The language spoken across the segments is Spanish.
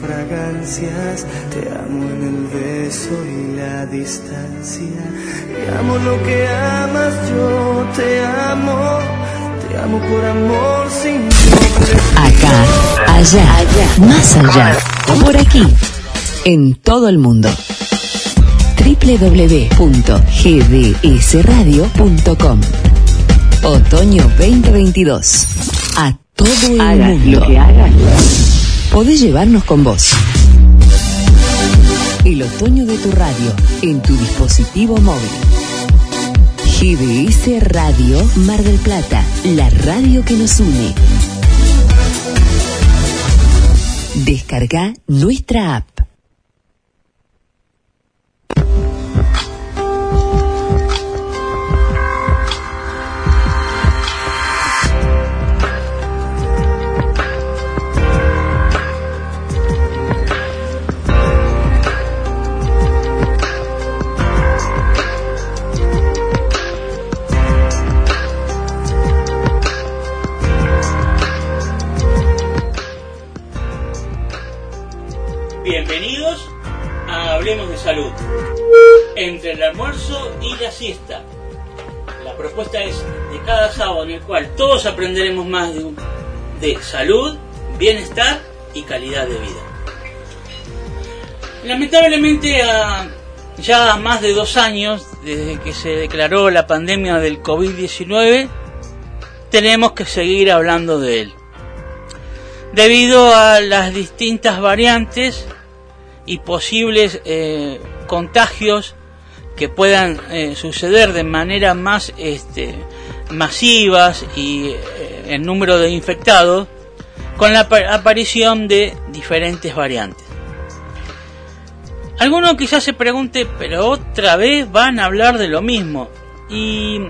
fragancias. Te amo en el beso y la distancia. Te amo lo que amas, yo te amo. Te amo por amor sin nombre. Acá, allá, allá, más allá, por aquí, en todo el mundo www.gdsradio.com Otoño 2022. A todo el mundo. lo que hagas. Podés llevarnos con vos. El otoño de tu radio en tu dispositivo móvil. GDS Radio Mar del Plata, la radio que nos une. Descarga nuestra app. Almuerzo y la siesta. La propuesta es de cada sábado en el cual todos aprenderemos más de, salud, bienestar y calidad de vida. Lamentablemente, ya más de dos años desde que se declaró la pandemia del COVID-19, tenemos que seguir hablando de él debido a las distintas variantes y posibles eh, contagios que puedan eh, suceder de manera más este, masivas y eh, el número de infectados con la apa- aparición de diferentes variantes. Alguno quizás se pregunte, pero otra vez van a hablar de lo mismo. Y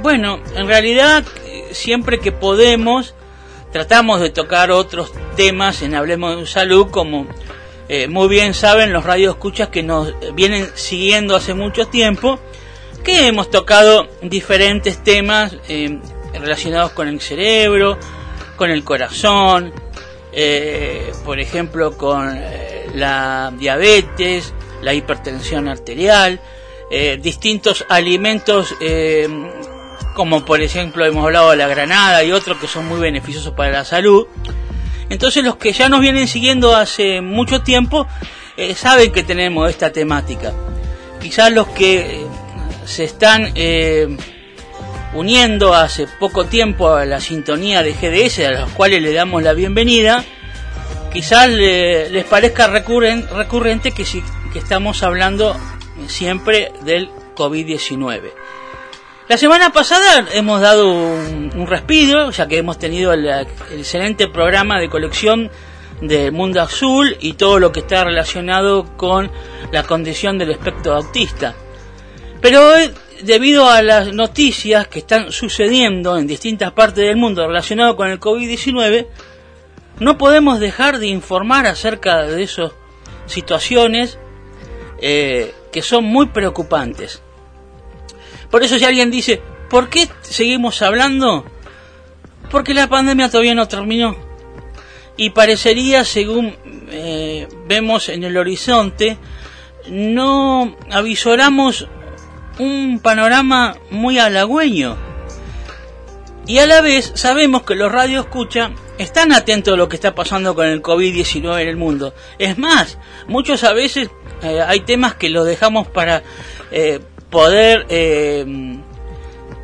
bueno, en realidad eh, siempre que podemos tratamos de tocar otros temas en Hablemos de Salud, como eh, muy bien saben los radioescuchas que nos vienen siguiendo hace mucho tiempo, que hemos tocado diferentes temas eh, relacionados con el cerebro, con el corazón, eh, por ejemplo con la diabetes, la hipertensión arterial, distintos alimentos como por ejemplo hemos hablado de la granada y otros que son muy beneficiosos para la salud. Entonces los que ya nos vienen siguiendo hace mucho tiempo eh, saben que tenemos esta temática. Quizás los que eh, se están eh, uniendo hace poco tiempo a la sintonía de GDS, a los cuales le damos la bienvenida, quizás le- les parezca recurren- recurrente que, si- que estamos hablando siempre del COVID-19. La semana pasada hemos dado un, respiro, ya que hemos tenido el, el excelente programa de colección de Mundo Azul y todo lo que está relacionado con la condición del espectro autista. Pero hoy, debido a las noticias que están sucediendo en distintas partes del mundo relacionado con el COVID-19, no podemos dejar de informar acerca de esas situaciones eh, que son muy preocupantes. Por eso si alguien dice, ¿por qué seguimos hablando? Porque la pandemia todavía no terminó. Y parecería, según eh, vemos en el horizonte, no avisoramos un panorama muy halagüeño. Y a la vez sabemos que los radios escucha están atentos a lo que está pasando con el COVID-19 en el mundo. Es más, muchos a veces eh, hay temas que los dejamos para eh, poder eh,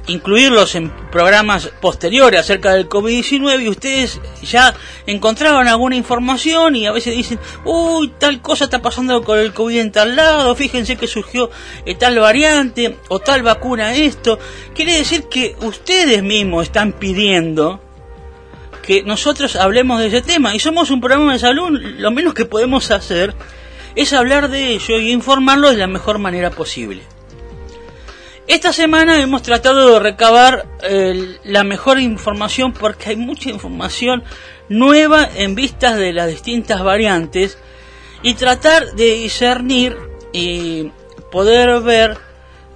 incluirlos en programas posteriores acerca del COVID-19 y ustedes ya encontraban alguna información y a veces dicen, uy, tal cosa está pasando con el COVID en tal lado, fíjense que surgió eh, tal variante o tal vacuna esto. Quiere decir que ustedes mismos están pidiendo que nosotros hablemos de ese tema y somos un programa de salud, lo menos que podemos hacer es hablar de ello y informarlo de la mejor manera posible. Esta semana hemos tratado de recabar eh, la mejor información porque hay mucha información nueva en vistas de las distintas variantes y tratar de discernir y poder ver,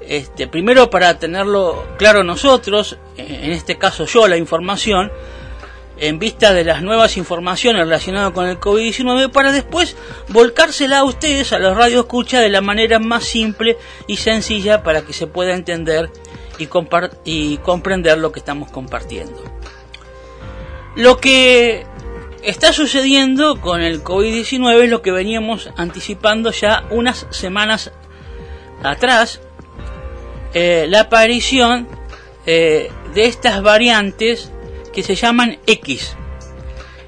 este, primero para tenerlo claro nosotros, en este caso yo la información, en vista de las nuevas informaciones relacionadas con el COVID-19 para después volcársela a ustedes, a los radio escucha, de la manera más simple y sencilla para que se pueda entender y, y comprender lo que estamos compartiendo. Lo que está sucediendo con el COVID-19 es lo que veníamos anticipando ya unas semanas atrás, eh, la aparición eh, de estas variantes que se llaman X,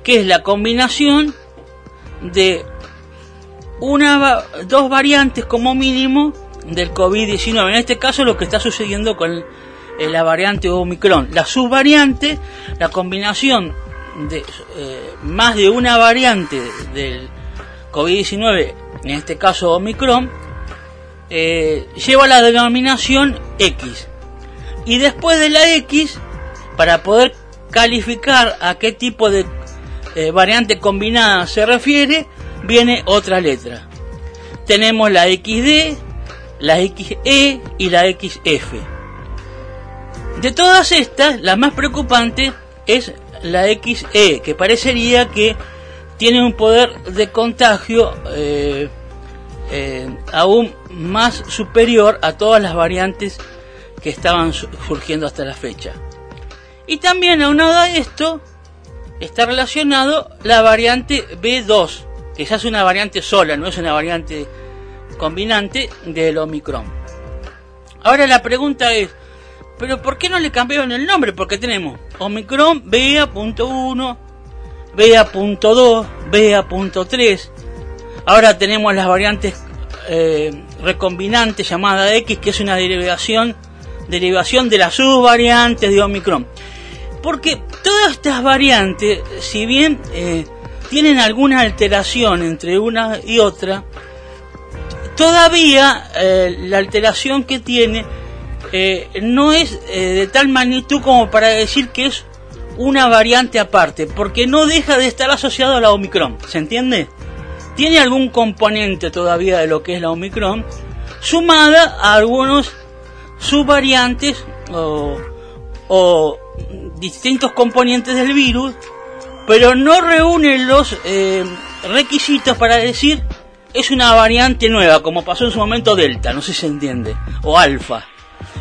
que es la combinación de una dos variantes como mínimo del COVID-19. En este caso lo que está sucediendo con la variante Omicron. La subvariante, la combinación de eh, más de una variante del COVID-19, en este caso Omicron, eh, lleva la denominación X. Y después de la X, para poder calificar a qué tipo de eh, variante combinada se refiere, viene otra letra. Tenemos la XD, la XE y la XF. De todas estas, la más preocupante es la XE, que parecería que tiene un poder de contagio eh, eh, aún más superior a todas las variantes que estaban surgiendo hasta la fecha. Y también aunado a esto está relacionado la variante B2, que ya es una variante sola, no es una variante combinante del Omicron. Ahora la pregunta es, ¿pero por qué no le cambiaron el nombre? Porque tenemos Omicron BA.1, BA.2, BA.3. Ahora tenemos las variantes eh, recombinantes llamada X, que es una derivación, derivación de las subvariantes de Omicron. Porque todas estas variantes, si bien eh, tienen alguna alteración entre una y otra, todavía eh, la alteración que tiene eh, no es de tal magnitud como para decir que es una variante aparte, porque no deja de estar asociado a la Omicron, ¿se entiende? Tiene algún componente todavía de lo que es la Omicron, sumada a algunos subvariantes o, o distintos componentes del virus, pero no reúne los eh, requisitos para decir es una variante nueva, como pasó en su momento Delta, no sé si se entiende, o Alfa.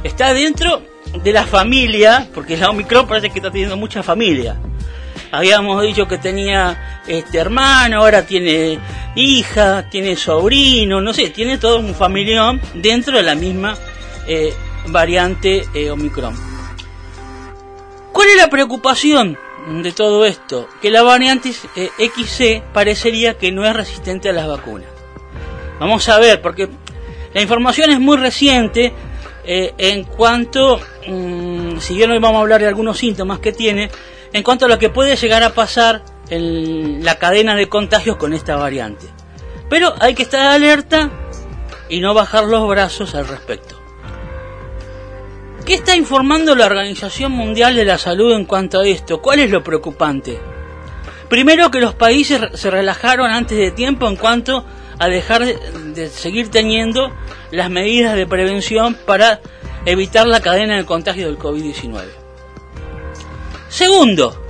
Está dentro de la familia, porque la Omicron parece que está teniendo mucha familia. Habíamos dicho que tenía este hermano, ahora tiene hija, tiene sobrino, no sé, tiene todo un familión dentro de la misma eh, variante eh, Omicron. ¿Cuál es la preocupación de todo esto? Que la variante eh, XC parecería que no es resistente a las vacunas. Vamos a ver, porque la información es muy reciente eh, en cuanto, mm, si bien hoy vamos a hablar de algunos síntomas que tiene, en cuanto a lo que puede llegar a pasar en la cadena de contagios con esta variante. Pero hay que estar alerta y no bajar los brazos al respecto. ¿Qué está informando la Organización Mundial de la Salud en cuanto a esto? ¿Cuál es lo preocupante? Primero que los países se relajaron antes de tiempo en cuanto a dejar de seguir teniendo las medidas de prevención para evitar la cadena de contagio del COVID-19. Segundo,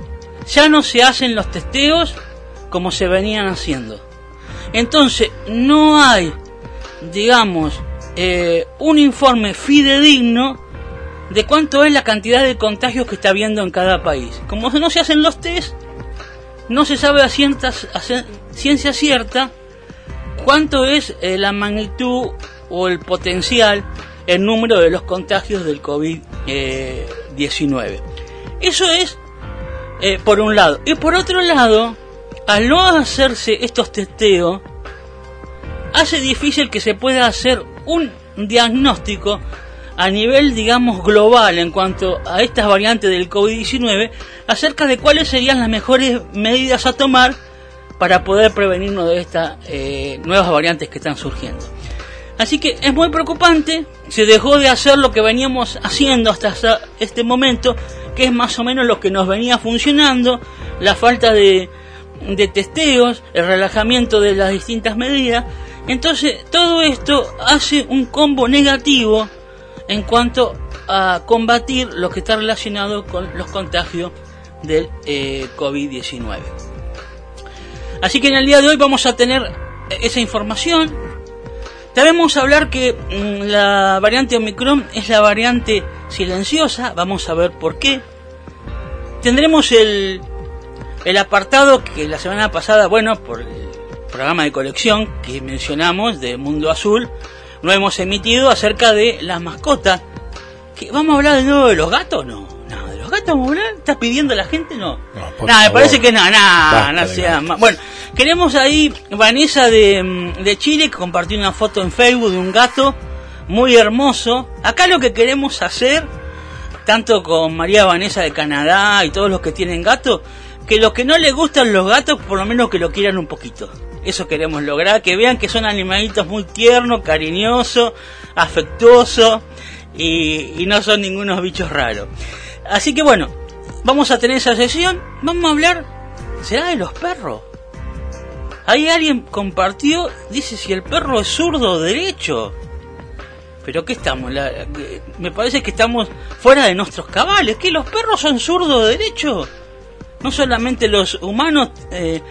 ya no se hacen los testeos como se venían haciendo. Entonces, no hay, digamos, eh, un informe fidedigno de cuánto es la cantidad de contagios que está habiendo en cada país. Como no se hacen los test, no se sabe a, ciencia cierta cuánto es eh, la magnitud o el potencial, el número de los contagios del COVID-19. Eso es eh, por un lado. Y por otro lado, al no hacerse estos testeos, hace difícil que se pueda hacer un diagnóstico a nivel, digamos, global en cuanto a estas variantes del COVID-19 acerca de cuáles serían las mejores medidas a tomar para poder prevenirnos de estas eh, nuevas variantes que están surgiendo. Así que es muy preocupante, se dejó de hacer lo que veníamos haciendo hasta este momento, que es más o menos lo que nos venía funcionando, la falta de, de testeos, el relajamiento de las distintas medidas. Entonces todo esto hace un combo negativo en cuanto a combatir lo que está relacionado con los contagios del eh, COVID-19. Así que en el día de hoy vamos a tener esa información. También vamos a hablar que mm, la variante Omicron es la variante silenciosa, vamos a ver por qué. Tendremos el, el apartado que la semana pasada, bueno, por el programa de colección que mencionamos de Mundo Azul, no hemos emitido acerca de las mascotas. Que ¿Vamos a hablar de nuevo de los gatos? No, no, de los gatos vamos a hablar. ¿Estás pidiendo a la gente? No. No, me parece que no, nada, no sea más. Bueno, queremos ahí Vanessa de, mm, de Chile que compartió una foto en Facebook de un gato muy hermoso. Acá lo que queremos hacer, tanto con María Vanessa de Canadá y todos los que tienen gatos, que los que no les gustan los gatos, por lo menos que lo quieran un poquito. Eso queremos lograr, que vean que son animalitos muy tiernos, cariñosos, afectuosos y, no son ningunos bichos raros. Así que bueno, vamos a tener esa sesión, vamos a hablar, ¿será de los perros? Ahí alguien compartió, dice si el perro es zurdo o derecho. Pero ¿qué estamos? Me parece que estamos fuera de nuestros cabales. ¿Que los perros son zurdos o derechos? No solamente los humanos eh,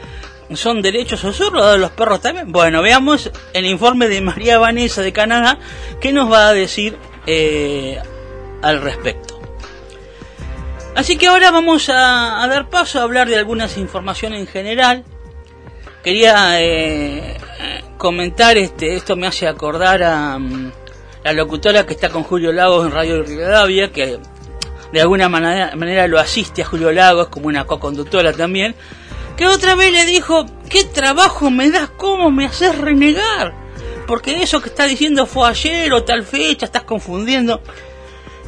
son derechos o zurdos, los perros también. Bueno, veamos el informe de María Vanessa de Canadá, ¿qué nos va a decir eh, al respecto? Así que ahora vamos a, dar paso a hablar de algunas informaciones en general. Quería eh, comentar, este, esto me hace acordar a mm, la locutora que está con Julio Lagos en Radio Rivadavia, que de alguna manera, manera lo asiste a Julio Lagos como una co-conductora también, que otra vez le dijo, ¿qué trabajo me das? ¿Cómo me haces renegar? Porque eso que está diciendo fue ayer o tal fecha, estás confundiendo.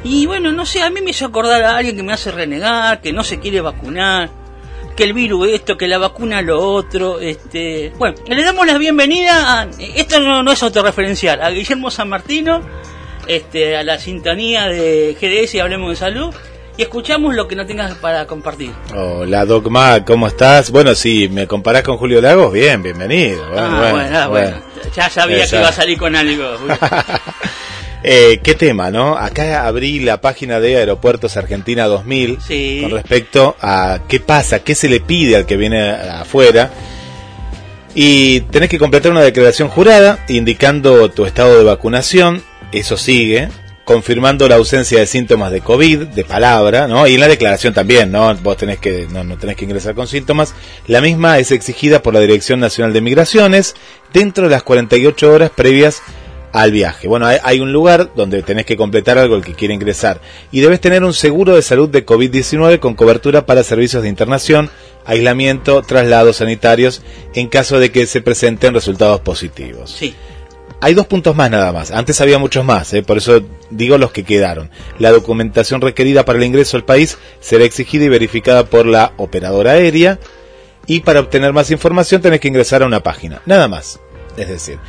Y bueno, no sé, a mí me hizo acordar a alguien que me hace renegar, que no se quiere vacunar, que el virus esto, que la vacuna lo otro. Este, bueno, le damos la bienvenida a, esto no, no es autorreferencial, a Guillermo San Martino, este, a la sintonía de GDS y Hablemos de Salud, y escuchamos lo que no tengas para compartir. Hola Dogma, ¿cómo estás? Bueno, si me comparás con Julio Lagos, bien, bienvenido. Bueno, ah, bueno, bueno, bueno. Ya sabía Esa. que iba a salir con algo. Eh, ¿Qué tema, no? Acá abrí la página de Aeropuertos Argentina 2000 Sí. con respecto a qué pasa, qué se le pide al que viene afuera. Y tenés que completar una declaración jurada indicando tu estado de vacunación, eso sigue, confirmando la ausencia de síntomas de COVID, de palabra, ¿no? Y en la declaración también, ¿no? Vos tenés que, no, no tenés que ingresar con síntomas. La misma es exigida por la Dirección Nacional de Migraciones dentro de las 48 horas previas al viaje. Bueno, hay, un lugar donde tenés que completar algo el que quiere ingresar. Y debes tener un seguro de salud de COVID-19 con cobertura para servicios de internación, aislamiento, traslados sanitarios, en caso de que se presenten resultados positivos. Sí, Hay dos puntos más nada más. Antes había muchos más, ¿eh? por eso digo los que quedaron. La documentación requerida para el ingreso al país será exigida y verificada por la operadora aérea. Y para obtener más información tenés que ingresar a una página. Nada más. Es decir,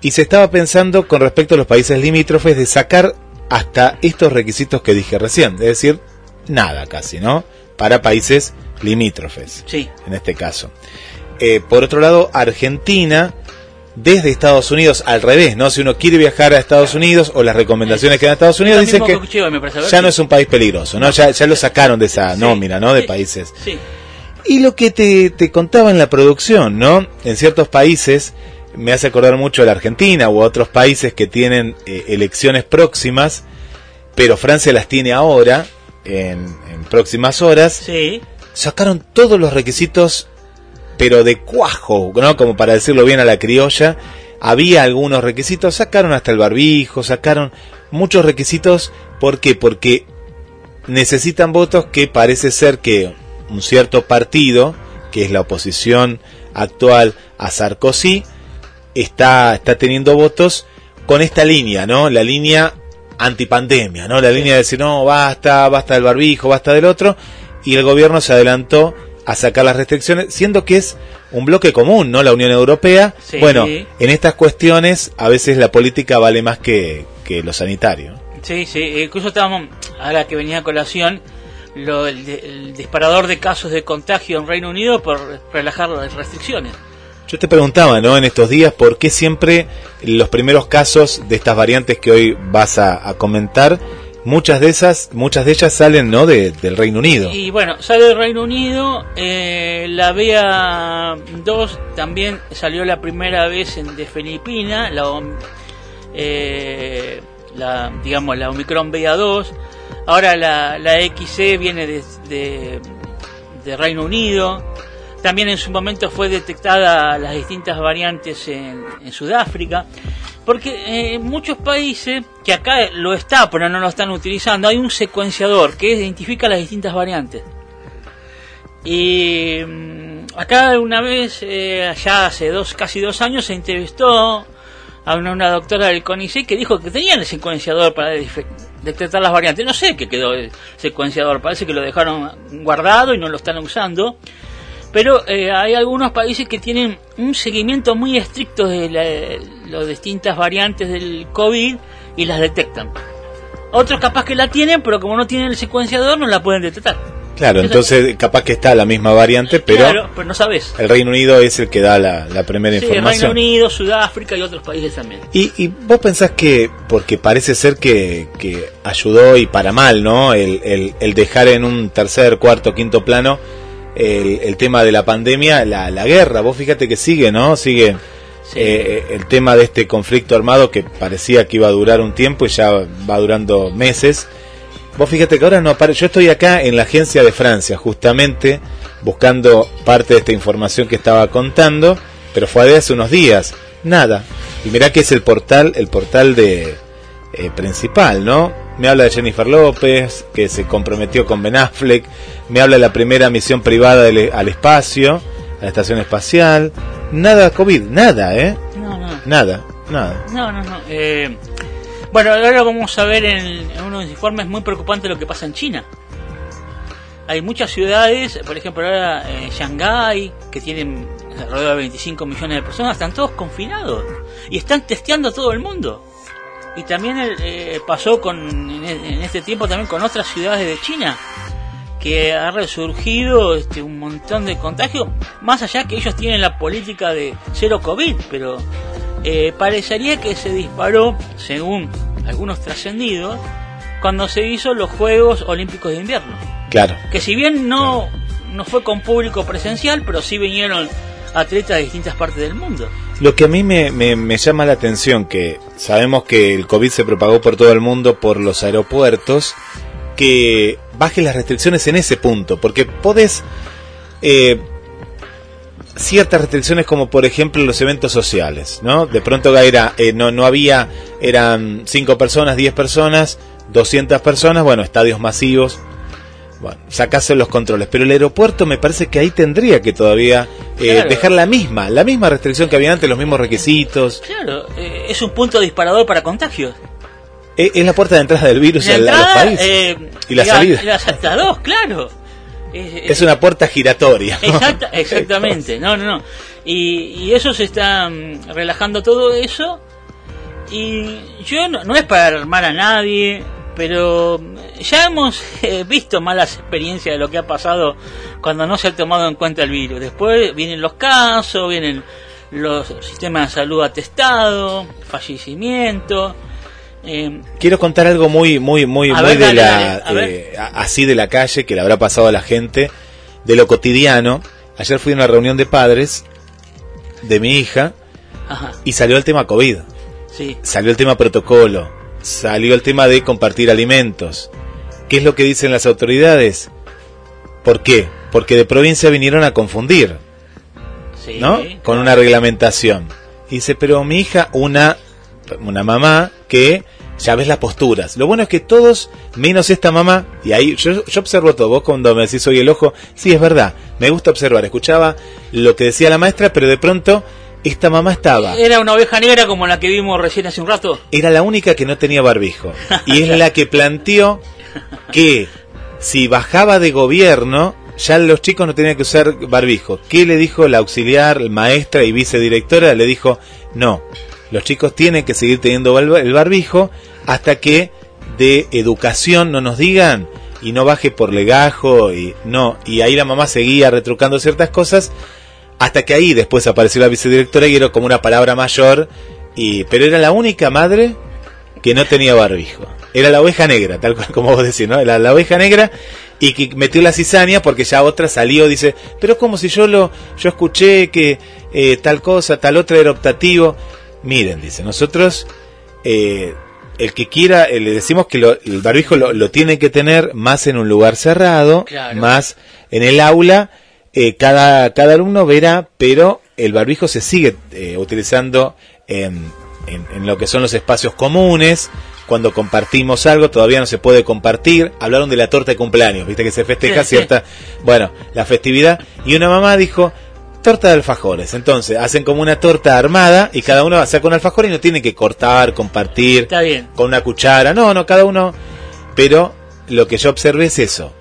y se estaba pensando con respecto a los países limítrofes de sacar hasta estos requisitos que dije recién. Es decir, nada casi, ¿no? Para países limítrofes sí. en este caso. Eh, por otro lado, Argentina, desde Estados Unidos, al revés, ¿no? Si uno quiere viajar a Estados Unidos o las recomendaciones que dan a Estados Unidos, dicen que parece. Ya no es un país peligroso, ¿no? Ya, ya lo sacaron de esa nómina, ¿no? De países. Sí, Y lo que te, te contaba en la producción, ¿no? En ciertos países, me hace acordar mucho a la Argentina u a otros países que tienen eh, elecciones próximas, pero Francia las tiene ahora, en, en próximas horas, sí. sacaron todos los requisitos, pero de cuajo, ¿no? Como para decirlo bien a la criolla. Había algunos requisitos, sacaron hasta el barbijo, sacaron muchos requisitos. ¿Por qué? Porque necesitan votos que parece ser que un cierto partido, que es la oposición actual a Sarkozy, está, está teniendo votos con esta línea, ¿no? La línea antipandemia, ¿no? La línea de decir, no, basta, basta del barbijo, basta del otro, y el gobierno se adelantó a sacar las restricciones, siendo que es un bloque común, ¿no? La Unión Europea. Sí. Bueno, en estas cuestiones a veces la política vale más que, que lo sanitario. Sí, sí, incluso estábamos, ahora que venía a colación, lo, el, disparador de casos de contagio en Reino Unido por relajar las restricciones. Yo te preguntaba, ¿no? En estos días, ¿por qué siempre los primeros casos de estas variantes que hoy vas a, a comentar muchas de esas, muchas de ellas salen, ¿no? De, del Reino Unido. Y bueno, sale del Reino Unido, eh, la BA2 también salió la primera vez en, de Filipina, la, eh, digamos, la Omicron BA2, ahora la, la XC viene de, de, de Reino Unido, también en su momento fue detectada las distintas variantes en, en Sudáfrica, porque eh, en muchos países, que acá lo está, pero no lo están utilizando, hay un secuenciador que identifica las distintas variantes. Y mm, acá una vez, eh, allá hace dos, casi dos años, se entrevistó a una, doctora del CONICET que dijo que tenían el secuenciador para detectar las variantes. No sé qué quedó el secuenciador, parece que lo dejaron guardado y no lo están usando. Pero eh, hay algunos países que tienen un seguimiento muy estricto de la- las distintas variantes del COVID y las detectan. Otros capaz que la tienen, pero como no tienen el secuenciador no la pueden detectar. Claro, Eso- entonces capaz que está la misma variante, pero Claro, pero no sabes. el Reino Unido es el que da la, la primera Sí, Reino información. Unido, Sudáfrica y otros países también. Y, y vos pensás que, porque parece ser que, que ayudó y para mal, ¿no? El, el, el dejar en un tercer, cuarto, quinto plano el, el tema de la pandemia, la, la guerra. Vos fíjate que sigue, ¿no? Sigue Sí. eh, el tema de este conflicto armado que parecía que iba a durar un tiempo y ya va durando meses. Vos fíjate que ahora no aparece. Yo estoy acá en la agencia de Francia, justamente buscando parte de esta información que estaba contando, pero fue de hace unos días. Nada. Y mirá que es el portal, el portal de eh, principal, ¿no? Me habla de Jennifer López, que se comprometió con Ben Affleck. Me habla de la primera misión privada del- al espacio, a la estación espacial. Nada COVID, nada, ¿eh? No, no. Nada, nada. No, no, no. Eh, bueno, ahora vamos a ver en, en unos informes muy preocupantes lo que pasa en China. Hay muchas ciudades, por ejemplo, ahora eh, Shanghái, que tienen alrededor de 25 millones de personas, están todos confinados y están testeando a todo el mundo. Y también eh, pasó con en, en este tiempo también con otras ciudades de China, que ha resurgido este, un montón de contagios, más allá que ellos tienen la política de cero COVID, pero eh, parecería que se disparó, según algunos trascendidos, cuando se hizo los Juegos Olímpicos de Invierno. Claro. Que si bien no, no fue con público presencial, pero sí vinieron atletas de distintas partes del mundo. Lo que a mí me, me, llama la atención, que sabemos que el COVID se propagó por todo el mundo por los aeropuertos, que baje las restricciones en ese punto, porque podés... eh, ciertas restricciones como por ejemplo los eventos sociales, ¿no? De pronto era, eh, no, no había, eran 5 personas, 10 personas, 200 personas, bueno, estadios masivos, bueno, sacase los controles, pero el aeropuerto me parece que ahí tendría que todavía eh, Claro. dejar la misma, la misma restricción que había antes, los mismos requisitos. Claro, eh, es un punto disparador para contagios. Eh, es la puerta de entrada del virus La al- a los entrada, países. eh, y la salida. Las, dos, claro. Es, una puerta giratoria. ¿no? Exacta- exactamente, no, no, no. Y, y eso se está mm, relajando todo eso. Y yo no, no es para alarmar a nadie, pero ya hemos eh, visto malas experiencias de lo que ha pasado cuando no se ha tomado en cuenta el virus. Después vienen los casos, vienen los sistemas de salud atestados, fallecimientos. eh, Quiero contar algo muy, muy, muy, muy ver, de dale, la, dale, eh, así de la calle que le habrá pasado a la gente, de lo cotidiano. Ayer fui a una reunión de padres de mi hija ajá, y salió el tema COVID, sí. salió el tema protocolo, salió el tema de compartir alimentos. ¿Qué es lo que dicen las autoridades? ¿Por qué? Porque de provincia vinieron a confundir. sí, ¿no? Con una reglamentación. Y dice, pero mi hija, una, una mamá que ya ves las posturas. Lo bueno es que todos, menos esta mamá, y ahí yo, yo observo todo, vos cuando me decís soy el ojo, sí es verdad, me gusta observar, escuchaba lo que decía la maestra, pero de pronto esta mamá estaba, Era una oveja negra como la que vimos recién hace un rato. era la única que no tenía barbijo. Y es la que planteó que si bajaba de gobierno, ya los chicos no tenían que usar barbijo. ¿Qué le dijo la auxiliar, maestra y vicedirectora? Le dijo, no, los chicos tienen que seguir teniendo el barbijo hasta que de educación no nos digan y no baje por legajo y no. Y ahí la mamá seguía retrucando ciertas cosas hasta que ahí después apareció la vicedirectora y era como una palabra mayor y pero era la única madre que no tenía barbijo. era la oveja negra, tal cual como vos decís, ¿no? La, la oveja negra y que metió la cizaña porque ya otra salió, dice, pero como si yo lo, yo escuché que eh, tal cosa, tal otra era optativo. Miren, dice, nosotros, eh, el que quiera, eh, le decimos que lo- el barbijo lo, lo tiene que tener más en un lugar cerrado, Claro. más en el aula, eh, cada, cada alumno verá, pero el barbijo se sigue eh, utilizando en, en- en lo que son los espacios comunes. Cuando compartimos algo, todavía no se puede compartir. Hablaron de la torta de cumpleaños, viste que se festeja cierta, bueno, la festividad. Y una mamá dijo, torta de alfajores. Entonces, hacen como una torta armada y cada uno saca un alfajor y no tiene que cortar, compartir Está bien. con una cuchara. No, no, cada uno. Pero lo que yo observé es eso.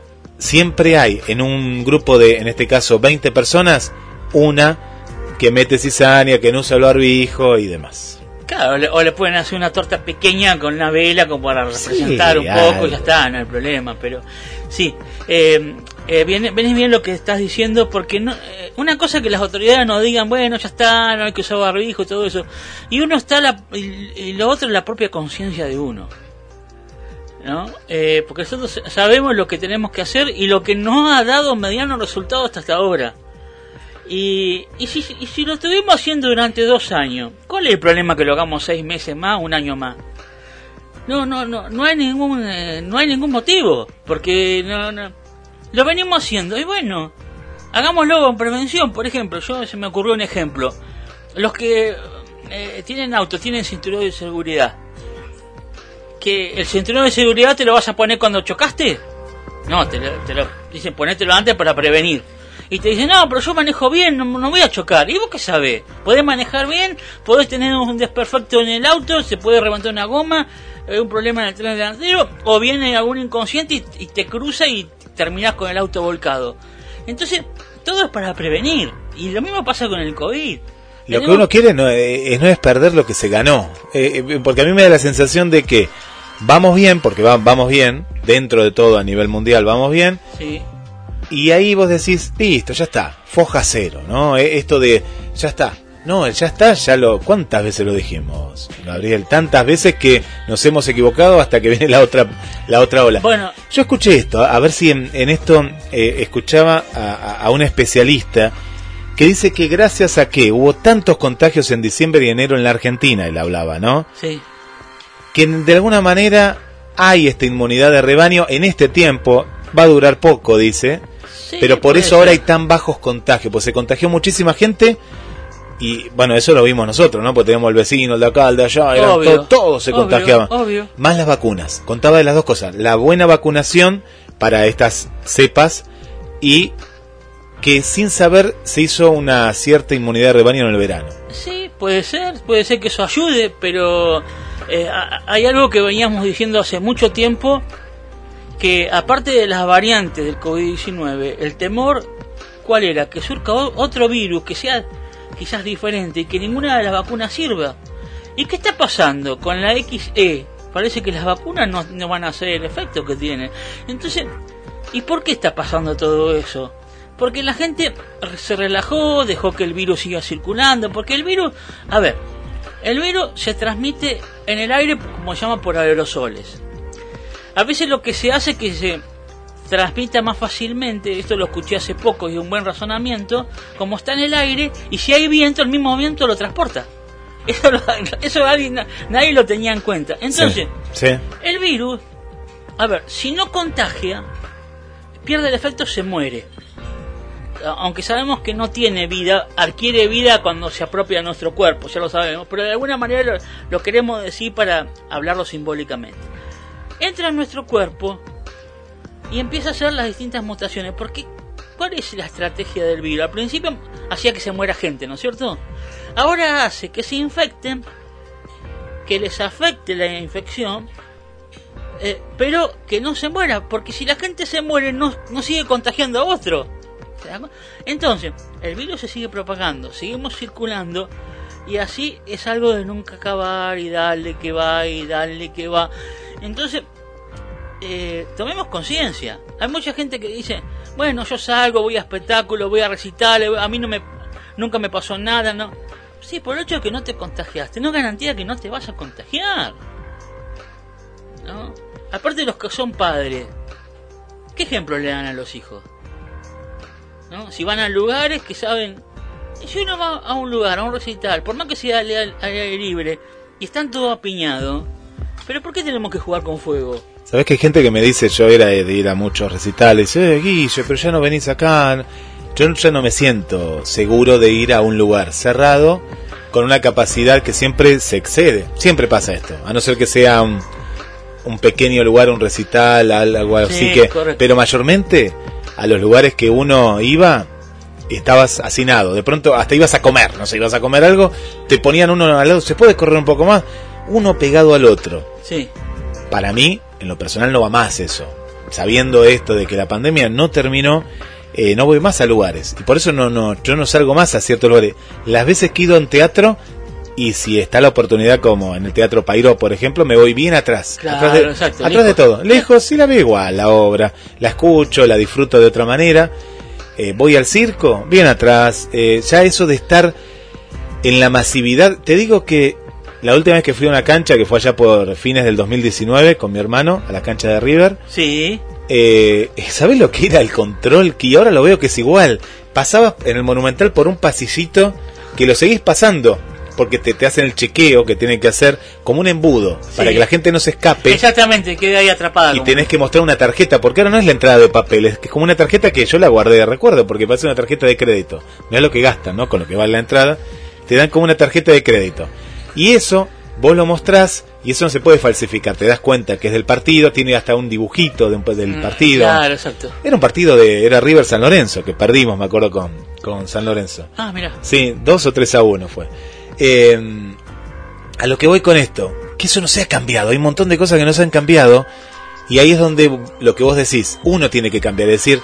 Siempre hay en un grupo de, en este caso, 20 personas, una que mete cizaña, que no usa el barbijo y demás. Claro, o le, o le pueden hacer una torta pequeña con una vela como para representar un algo. poco, ya está, no hay problema, pero sí, eh, eh, viene, viene bien lo que estás diciendo porque no, eh, una cosa que las autoridades nos digan, bueno, ya está, no hay que usar barbijo y todo eso, y uno está, la, y, y lo otro es la propia conciencia de uno. ¿No? Eh, porque nosotros sabemos lo que tenemos que hacer y lo que nos ha dado mediano resultado hasta esta ahora. Y, y, si, y si lo estuvimos haciendo durante dos años, ¿cuál es el problema que lo hagamos seis meses más, un año más? No, no, no, no hay ningún, eh, no hay ningún motivo, porque no, no, lo venimos haciendo y bueno, hagámoslo con prevención. Por ejemplo, yo se me ocurrió un ejemplo, los que eh, tienen auto, tienen cinturón de seguridad, que el cinturón de seguridad te lo vas a poner cuando chocaste, no, te lo, te lo dicen ponételo antes para prevenir. Y te dicen, no, pero yo manejo bien, no, no voy a chocar. ¿Y vos qué sabés? ¿Podés manejar bien? ¿Podés tener un desperfecto en el auto? ¿Se puede reventar una goma? ¿Hay un problema en el tren delantero? ¿O viene algún inconsciente y, y te cruza y terminás con el auto volcado? Entonces, todo es para prevenir. Y lo mismo pasa con el COVID. Lo que uno quiere no, es, no es perder lo que se ganó. Eh, eh, porque a mí me da la sensación de que vamos bien, porque va- vamos bien, dentro de todo a nivel mundial vamos bien, Sí, y ahí vos decís, listo, ya está, foja cero, ¿no? Eh, Esto de, ya está. No, el ya está, ya lo... ¿Cuántas veces lo dijimos, Gabriel? Tantas veces que nos hemos equivocado hasta que viene la otra, la otra ola. Bueno, Yo escuché esto, a ver si en, en esto eh, escuchaba a, a- a un especialista que dice que gracias a que hubo tantos contagios en diciembre y enero en la Argentina, él hablaba, ¿no? sí. Que de alguna manera hay esta inmunidad de rebaño en este tiempo, va a durar poco, dice, sí, pero por eso ahora hay tan bajos contagios, pues se contagió muchísima gente y bueno, eso lo vimos nosotros, ¿no? Porque teníamos el vecino, el de acá, el de allá, eran Obvio, to- todos se obvio, contagiaban. Obvio. Más las vacunas. Contaba de las dos cosas. La buena vacunación para estas cepas y que sin saber se hizo una cierta inmunidad de rebaño en el verano. Sí, puede ser, puede ser que eso ayude, pero eh, hay algo que veníamos diciendo hace mucho tiempo, que aparte de las variantes del COVID-19, el temor, ¿cuál era? Que surca otro virus que sea quizás diferente y que ninguna de las vacunas sirva. ¿Y qué está pasando con la XE? Parece que las vacunas no, no van a hacer el efecto que tienen. Entonces, ¿y por qué está pasando todo eso? Porque la gente se relajó, dejó que el virus siga circulando, porque el virus, a ver, el virus se transmite en el aire, como se llama, por aerosoles. A veces lo que se hace es que se transmita más fácilmente, esto lo escuché hace poco y un buen razonamiento, como está en el aire, y si hay viento, el mismo viento lo transporta. Eso, lo- eso alguien- nadie lo tenía en cuenta. Entonces, Sí. sí. el virus, a ver, si no contagia, pierde el efecto, se muere. A- Aunque sabemos que no tiene vida, adquiere vida cuando se apropia de nuestro cuerpo, ya lo sabemos, pero de alguna manera lo, queremos decir para hablarlo simbólicamente. Entra en nuestro cuerpo y empieza a hacer las distintas mutaciones, porque ¿cuál es la estrategia del virus? Al principio hacía que se muera gente, ¿no es cierto? Ahora hace que se infecten, que les afecte la infección, eh, pero que no se muera, porque si la gente se muere no sigue contagiando a otro. ¿Se da cu- Entonces, el virus se sigue propagando, seguimos circulando y así es algo de nunca acabar y darle que va y darle que va. Entonces, eh, tomemos conciencia. Hay mucha gente que dice, bueno, yo salgo, voy a espectáculos, voy a recitales, a mí no me, nunca me pasó nada, ¿no? Sí, por el hecho de que no te contagiaste, no garantía que no te vas a contagiar. Aparte de los que son padres, ¿qué ejemplo le dan a los hijos? ¿No? Si van a lugares que saben, si uno va a un lugar, a un recital, por más que sea al aire libre, y están todos apiñados, pero ¿por qué tenemos que jugar con fuego? Sabes que hay gente que me dice, yo era de ir a muchos recitales, eh, Guille, pero ya no venís acá. Yo ya no me siento seguro de ir a un lugar cerrado con una capacidad que siempre se excede. Siempre pasa esto, a no ser que sea un, un pequeño lugar, un recital, algo así Sí, que... correcto. Pero mayormente a los lugares que uno iba, estabas hacinado. De pronto hasta ibas a comer, no sé, ibas a comer algo, te ponían uno al lado, ¿se puede correr un poco más? Uno pegado al otro Sí, para mí, en lo personal, no va más eso. Sabiendo esto de que la pandemia no terminó, eh, no voy más a lugares. Y por eso no, no, yo no salgo más a ciertos lugares. Las veces que he ido a un teatro, y si está la oportunidad, como en el Teatro Pairo, por ejemplo, me voy bien atrás. Claro, atrás de, exacto, atrás de lejos. todo. Lejos, sí la veo igual, la obra. La escucho, la disfruto de otra manera. Eh, voy al circo, bien atrás. Eh, ya eso de estar en la masividad. Te digo que la última vez que fui a una cancha, que fue allá por fines del 2019 con mi hermano, a la cancha de River, sí, eh, ¿sabés lo que era el control? Que ahora lo veo que es igual. Pasabas en el Monumental por un pasillito que lo seguís pasando, porque te, te hacen el chequeo que tienen que hacer como un embudo, para que la gente no se escape. exactamente, queda ahí atrapada. Y como- tenés que mostrar una tarjeta, porque ahora no es la entrada de papel, es que es como una tarjeta que yo la guardé de recuerdo, porque parece una tarjeta de crédito. Mirá lo que gastan, ¿no? Con lo que vale la entrada, te dan como una tarjeta de crédito. Y eso, vos lo mostrás, y eso no se puede falsificar, te das cuenta que es del partido, tiene hasta un dibujito de un- del Mm, partido. Claro, exacto. Era un partido de, era River San Lorenzo, que perdimos, me acuerdo, con, con San Lorenzo. Ah, mira. Sí, dos o tres a uno fue. Eh, a lo que voy con esto, que eso no se ha cambiado, hay un montón de cosas que no se han cambiado, y ahí es donde lo que vos decís, uno tiene que cambiar, es decir,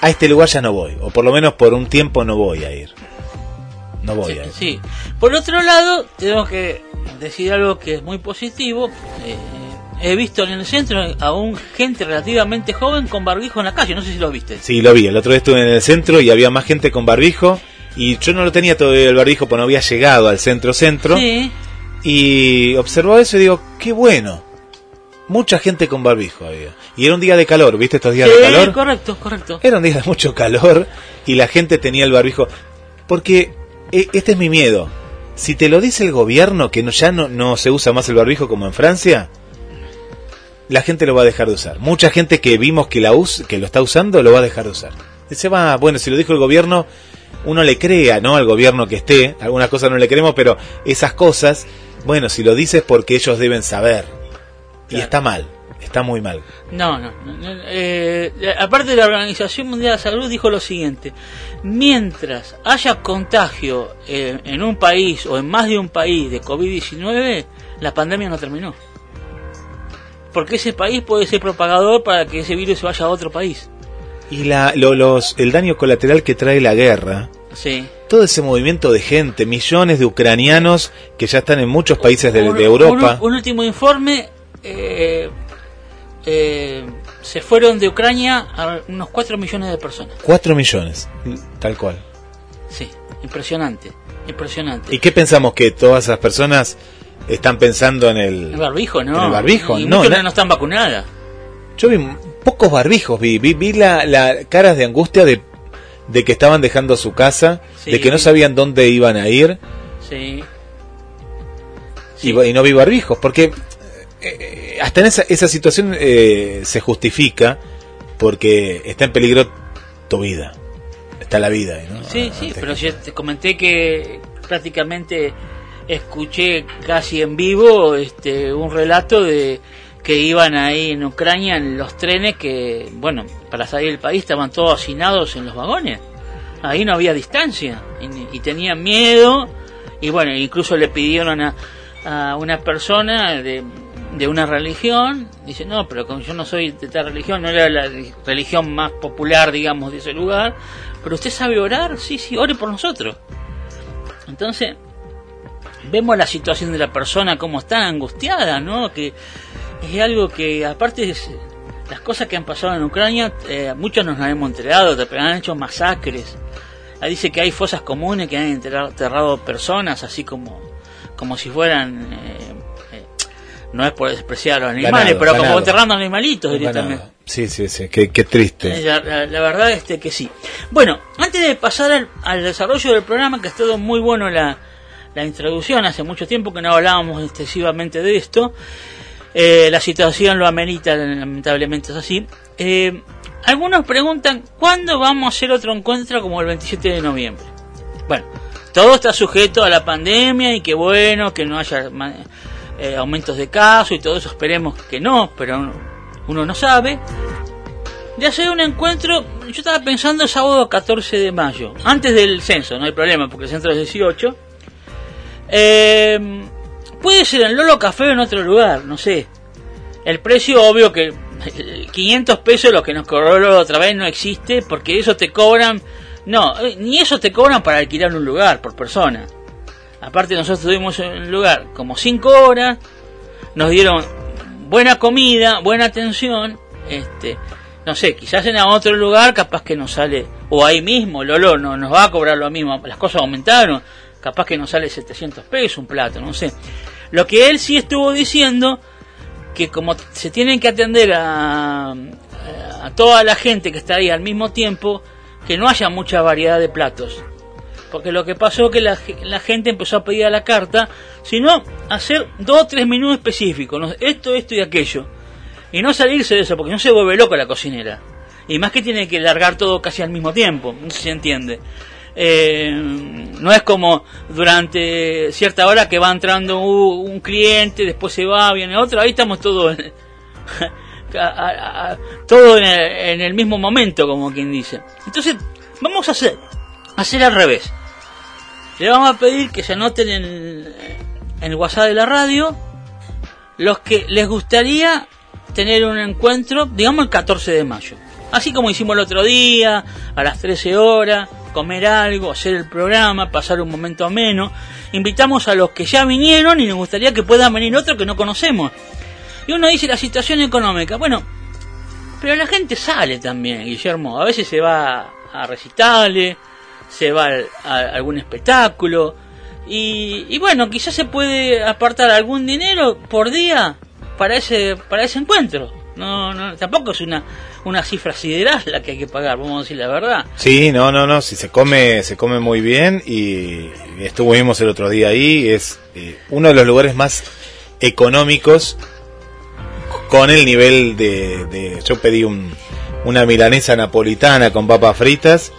a este lugar ya no voy, o por lo menos por un tiempo no voy a ir. No voy Sí, a ir. sí. Por otro lado, tenemos que decir algo que es muy positivo. Eh, he visto en el centro a un gente relativamente joven con barbijo en la calle. No sé si lo viste. Sí, lo vi, el otro día estuve en el centro y había más gente con barbijo, y yo no lo tenía todavía el barbijo, porque no había llegado al centro-centro. Sí, Y observaba eso y digo, qué bueno. Mucha gente con barbijo había. Y era un día de calor, ¿viste estos días Sí, de calor? correcto, correcto. Era un día de mucho calor y la gente tenía el barbijo. Porque e- este es mi miedo. Si te lo dice el gobierno que no, ya no, no se usa más el barbijo como en Francia, la gente lo va a dejar de usar. Mucha gente que vimos que, la us que lo está usando lo va a dejar de usar. Dice, va, bueno, si lo dijo el gobierno, uno le crea, ¿no? Al gobierno que esté. Algunas cosas no le creemos, pero esas cosas, bueno, si lo dices porque ellos deben saber. Y está mal, está muy mal. No, no. eh, aparte la Organización Mundial de la Salud dijo lo siguiente. Mientras haya contagio eh, en un país o en más de un país de COVID-19, la pandemia no terminó. Porque ese país puede ser propagador para que ese virus se vaya a otro país. Y la, lo- los, el daño colateral que trae la guerra, Sí. todo ese movimiento de gente, millones de ucranianos que ya están en muchos países de, Un- de Europa. Un, un último informe. eh, eh, se fueron de Ucrania a unos 4 millones de personas. 4 millones, tal cual. Sí, impresionante, impresionante. ¿Y qué pensamos? ¿Que todas esas personas están pensando en el... El barbijo, ¿no? ¿En el barbijo? Y No, la- no están vacunadas. Yo vi pocos barbijos, vi, vi, vi la, la caras de angustia de, de que estaban dejando su casa, Sí. de que no sabían dónde iban a ir Sí. y, y no vi barbijos, porque eh, hasta en esa, esa situación eh, se justifica porque está en peligro tu vida, está la vida. Sí, Ah, sí, pero yo te comenté que prácticamente escuché casi en vivo este un relato de que iban ahí en Ucrania en los trenes que, bueno, para salir del país estaban todos hacinados en los vagones. Ahí no había distancia y, y tenían miedo y bueno, incluso le pidieron a, a una persona de, de una religión, dice, no, pero como yo no soy de esta religión, no era la religión más popular, digamos, de ese lugar, pero usted sabe orar, sí, sí, ore por nosotros. Entonces, vemos la situación de la persona como está angustiada, ¿no? Que es algo que, aparte de las cosas que han pasado en Ucrania, eh, muchos nos hemos enterado, te- han hecho masacres. Ahí dice que hay fosas comunes que han enterrado, personas, así como, como si fueran eh, eh, no es por despreciar a los animales, pero como enterrando animalitos directamente. Sí, sí, sí, qué, triste. La, verdad este que sí. Bueno, antes de pasar al, desarrollo del programa, que ha estado muy bueno la, la introducción, hace mucho tiempo que no hablábamos excesivamente de esto, eh, la situación lo amerita, lamentablemente es así. Eh, algunos preguntan, ¿cuándo vamos a hacer otro encuentro como el 27 de noviembre? Bueno, todo está sujeto a la pandemia y que bueno, que no haya eh, aumentos de casos y todo eso, esperemos que no, pero uno no sabe. De hacer un encuentro, yo estaba pensando el sábado 14 de mayo, antes del censo, no hay problema, porque el censo es 18. Eh, puede ser en Lolo Café o en otro lugar, no sé. El precio, obvio que 500 pesos, lo que nos cobró otra vez, no existe, porque eso te cobran. No, eh, ni eso te cobran para alquilar un lugar por persona. Aparte nosotros estuvimos en un lugar como 5 horas, nos dieron buena comida, buena atención, este, no sé, quizás en otro lugar capaz que nos sale, o ahí mismo, Lolo no, nos va a cobrar lo mismo, las cosas aumentaron, capaz que nos sale 700 pesos un plato, no sé. Lo que él sí estuvo diciendo, que como se tienen que atender a, a toda la gente que está ahí al mismo tiempo, que no haya mucha variedad de platos porque lo que pasó que la, la gente empezó a pedir a la carta, sino hacer dos o tres menús específicos, esto, esto y aquello. Y no salirse de eso, porque no se vuelve loco la cocinera. Y más que tiene que largar todo casi al mismo tiempo, no se entiende. Eh, no es como durante cierta hora que va entrando un, cliente, después se va, viene otro, ahí estamos todos todo en el mismo momento, como quien dice. Entonces, vamos a hacer hacer al revés. Le vamos a pedir que se anoten en, el WhatsApp de la radio los que les gustaría tener un encuentro, digamos el 14 de mayo. Así como hicimos el otro día, a las 13 horas, comer algo, hacer el programa, pasar un momento ameno. Invitamos a los que ya vinieron y nos gustaría que puedan venir otros que no conocemos. Y uno dice la situación económica. Bueno, pero la gente sale también, Guillermo. A veces se va a recitales, se va a, algún espectáculo. Y, bueno, quizás se puede apartar algún dinero por día para ese, para ese encuentro. No, no, tampoco es una, una cifra sideral la que hay que pagar, vamos a decir la verdad. Sí, no, no, no, si se come, se come muy bien y estuvimos el otro día ahí, es eh, uno de los lugares más económicos con el nivel de, de yo pedí un, una milanesa napolitana con papas fritas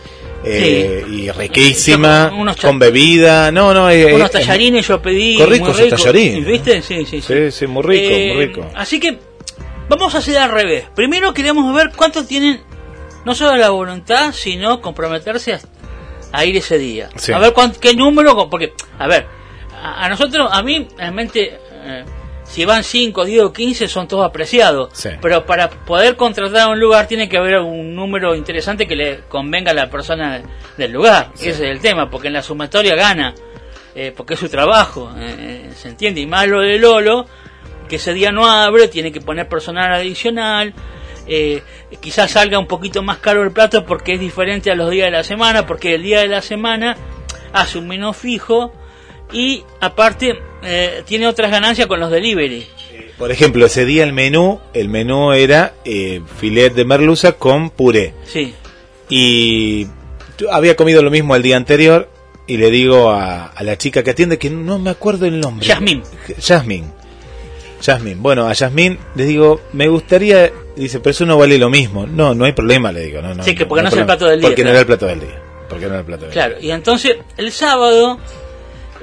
eh, y riquísima, con bebida, no, no, eh, unos eh, tallarines yo pedí, muy rico, tallarines, ¿viste? Sí, sí, sí, sí, muy rico, muy rico. Así que vamos a hacer al revés. Primero queremos ver cuántos tienen no solo la voluntad, sino comprometerse a, ir ese día. A ver qué número, porque, a ver, a, nosotros, a mí, realmente, si van 5, 10 o 15 son todos apreciados. Pero para poder contratar un lugar tiene que haber un número interesante que le convenga a la persona del lugar. Ese es el tema, porque en la sumatoria gana, eh, porque es su trabajo, eh, ¿se entiende? Y más lo de Lolo, que ese día no abre, tiene que poner personal adicional. Eh, quizás salga un poquito más caro el plato porque es diferente a los días de la semana, porque el día de la semana hace un menú fijo y aparte eh, tiene otras ganancias con los delivery. Por ejemplo, ese día el menú, el menú era eh, filet de merluza con puré. Sí. Y había comido lo mismo el día anterior y le digo a, la chica que atiende que no me acuerdo el nombre. Yasmín. Yasmín. Yasmín. Bueno, a Yasmín le digo, me gustaría, dice, pero eso no vale lo mismo. No, no hay problema, le digo. No, no, sí, que porque no, es el plato del día. Porque no era el plato del día. Porque no era el plato del claro, y entonces el sábado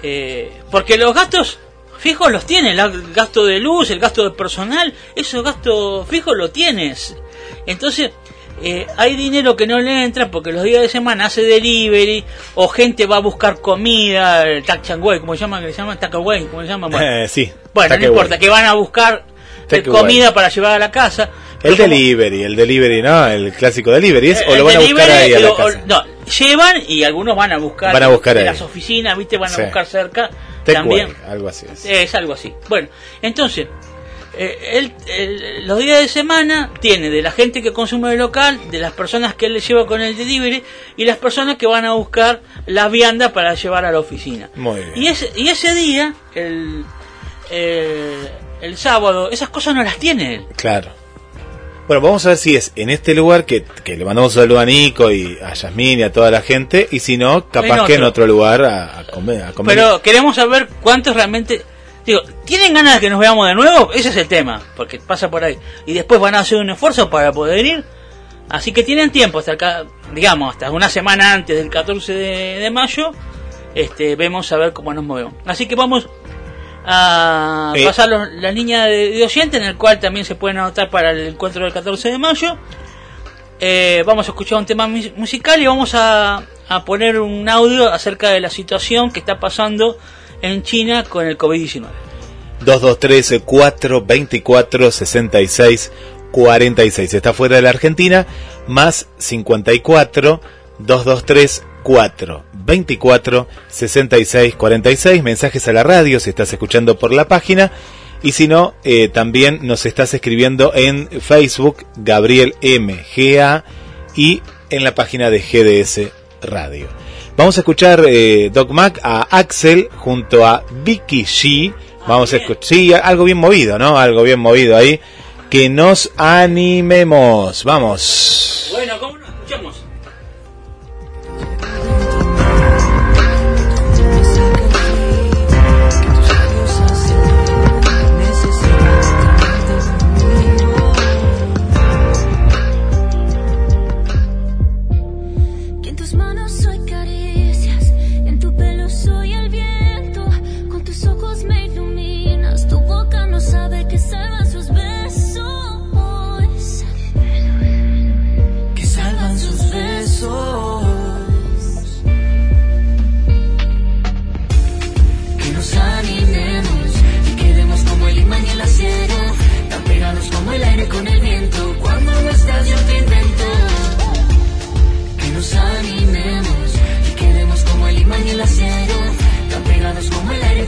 eh, porque los gastos fijos los tienes, el gasto de luz, el gasto de personal, esos gastos fijos lo tienes. Entonces, eh, hay dinero que no le entra porque los días de semana hace delivery o gente va a buscar comida, el way, como se llama, que se llama Takeaway, como se llama. Bueno, eh, sí, bueno no importa, que van a buscar comida para llevar a la casa. El delivery, el delivery, ¿no? El clásico delivery, ¿es? ¿O lo van a buscar ahí a la casa? no, llevan y algunos van a buscar, van a buscar en las oficinas, ¿viste? Van a buscar cerca. también. algo así. Es. algo así. Bueno, entonces, eh, los días de semana tiene de la gente que consume el local, de las personas que él le lleva con el delivery y las personas que van a buscar la vianda para llevar a la oficina. Muy bien. Y ese, y ese día, el, el sábado, esas cosas no las tiene él. Claro. Bueno, vamos a ver si es en este lugar que, que le mandamos un saludo a Nico y a Yasmín y a toda la gente, y si no, capaz En que en otro. otro lugar a, a comer. a comer. Pero queremos saber cuántos realmente... Digo, ¿tienen ganas de que nos veamos de nuevo? Ese es el tema, porque pasa por ahí. Y después van a hacer un esfuerzo para poder ir. Así que tienen tiempo hasta, el digamos, hasta una semana antes del 14 de, de mayo. Este, vemos a ver cómo nos movemos. Así que vamos a Eh. pasar los- la línea de, de oyente, en el cual también se pueden anotar para el encuentro del 14 de mayo. Eh, vamos a escuchar un tema mus- musical y vamos a, a poner un audio acerca de la situación que está pasando en China con el COVID-19. 223 424 66 46. Está fuera de la Argentina, más 54 223 424 66 46. Mensajes a la radio si estás escuchando por la página. Y si no, eh, también nos estás escribiendo en Facebook, Gabriel MGA, y en la página de GDS Radio. Vamos a escuchar eh, Doc Mac a Axel junto a Vicky G. Vamos a escuchar, sí, algo bien movido, ¿no? Algo bien movido ahí. Que nos animemos. Vamos. Bueno, ¿cómo no?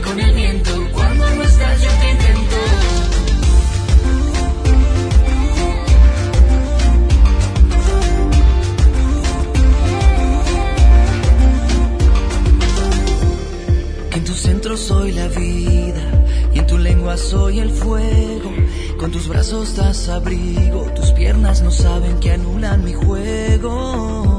Con el viento, cuando no estás yo te intento. En tu centro soy la vida y en tu lengua soy el fuego. Con tus brazos das abrigo, tus piernas no saben que anulan mi juego.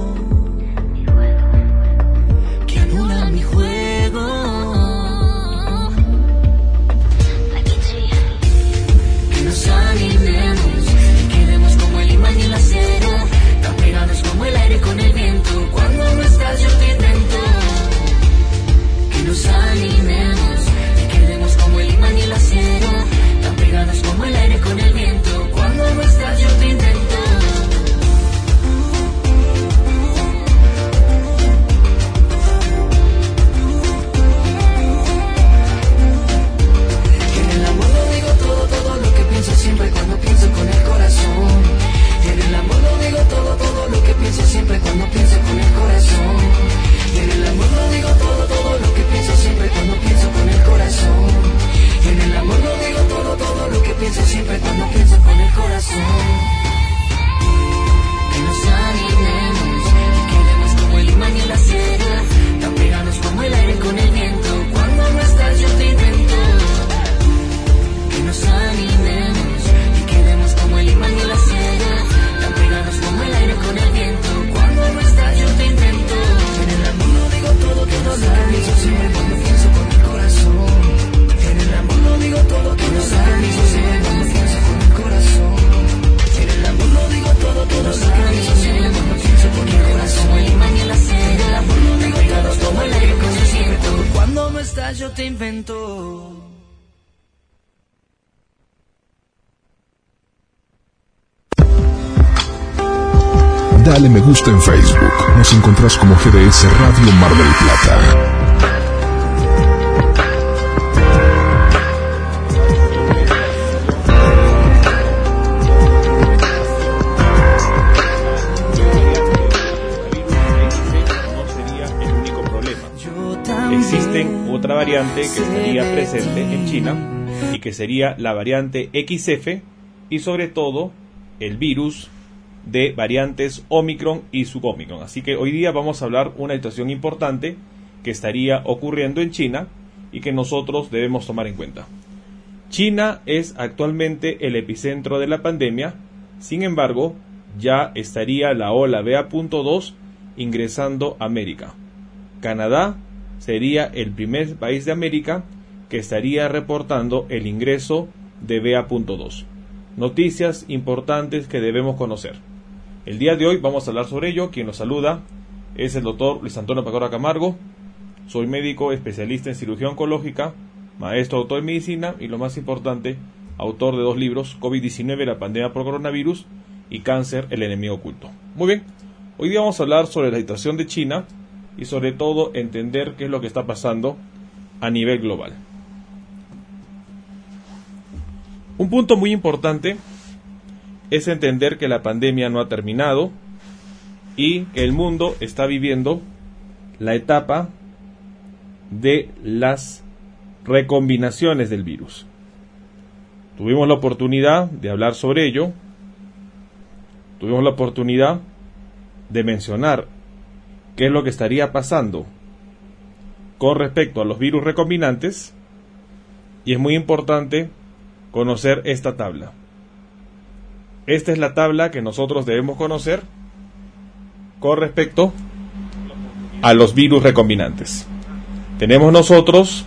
Gusta en Facebook. Nos encontrás como GDS Radio Mar del Plata. Existen otra variante que estaría presente en China y que sería la variante XF y sobre todo el virus de variantes Omicron y subomicron. Así que hoy día vamos a hablar una situación importante que estaría ocurriendo en China y que nosotros debemos tomar en cuenta. China es actualmente el epicentro de la pandemia, sin embargo, ya estaría la ola BA.2 ingresando a América. Canadá sería el primer país de América que estaría reportando el ingreso de BA.2. Noticias importantes que debemos conocer. El día de hoy vamos a hablar sobre ello. Quien nos saluda es el doctor Luis Antonio Pacora Camargo. Soy médico especialista en cirugía oncológica, maestro doctor en medicina y lo más importante, autor de dos libros, COVID-19, la pandemia por coronavirus y cáncer, el enemigo oculto. Muy bien, hoy día vamos a hablar sobre la situación de China y sobre todo entender qué es lo que está pasando a nivel global. Un punto muy importante es entender que la pandemia no ha terminado y que el mundo está viviendo la etapa de las recombinaciones del virus. Tuvimos la oportunidad de hablar sobre ello, tuvimos la oportunidad de mencionar qué es lo que estaría pasando con respecto a los virus recombinantes y es muy importante conocer esta tabla. Esta es la tabla que nosotros debemos conocer con respecto a los virus recombinantes. Tenemos nosotros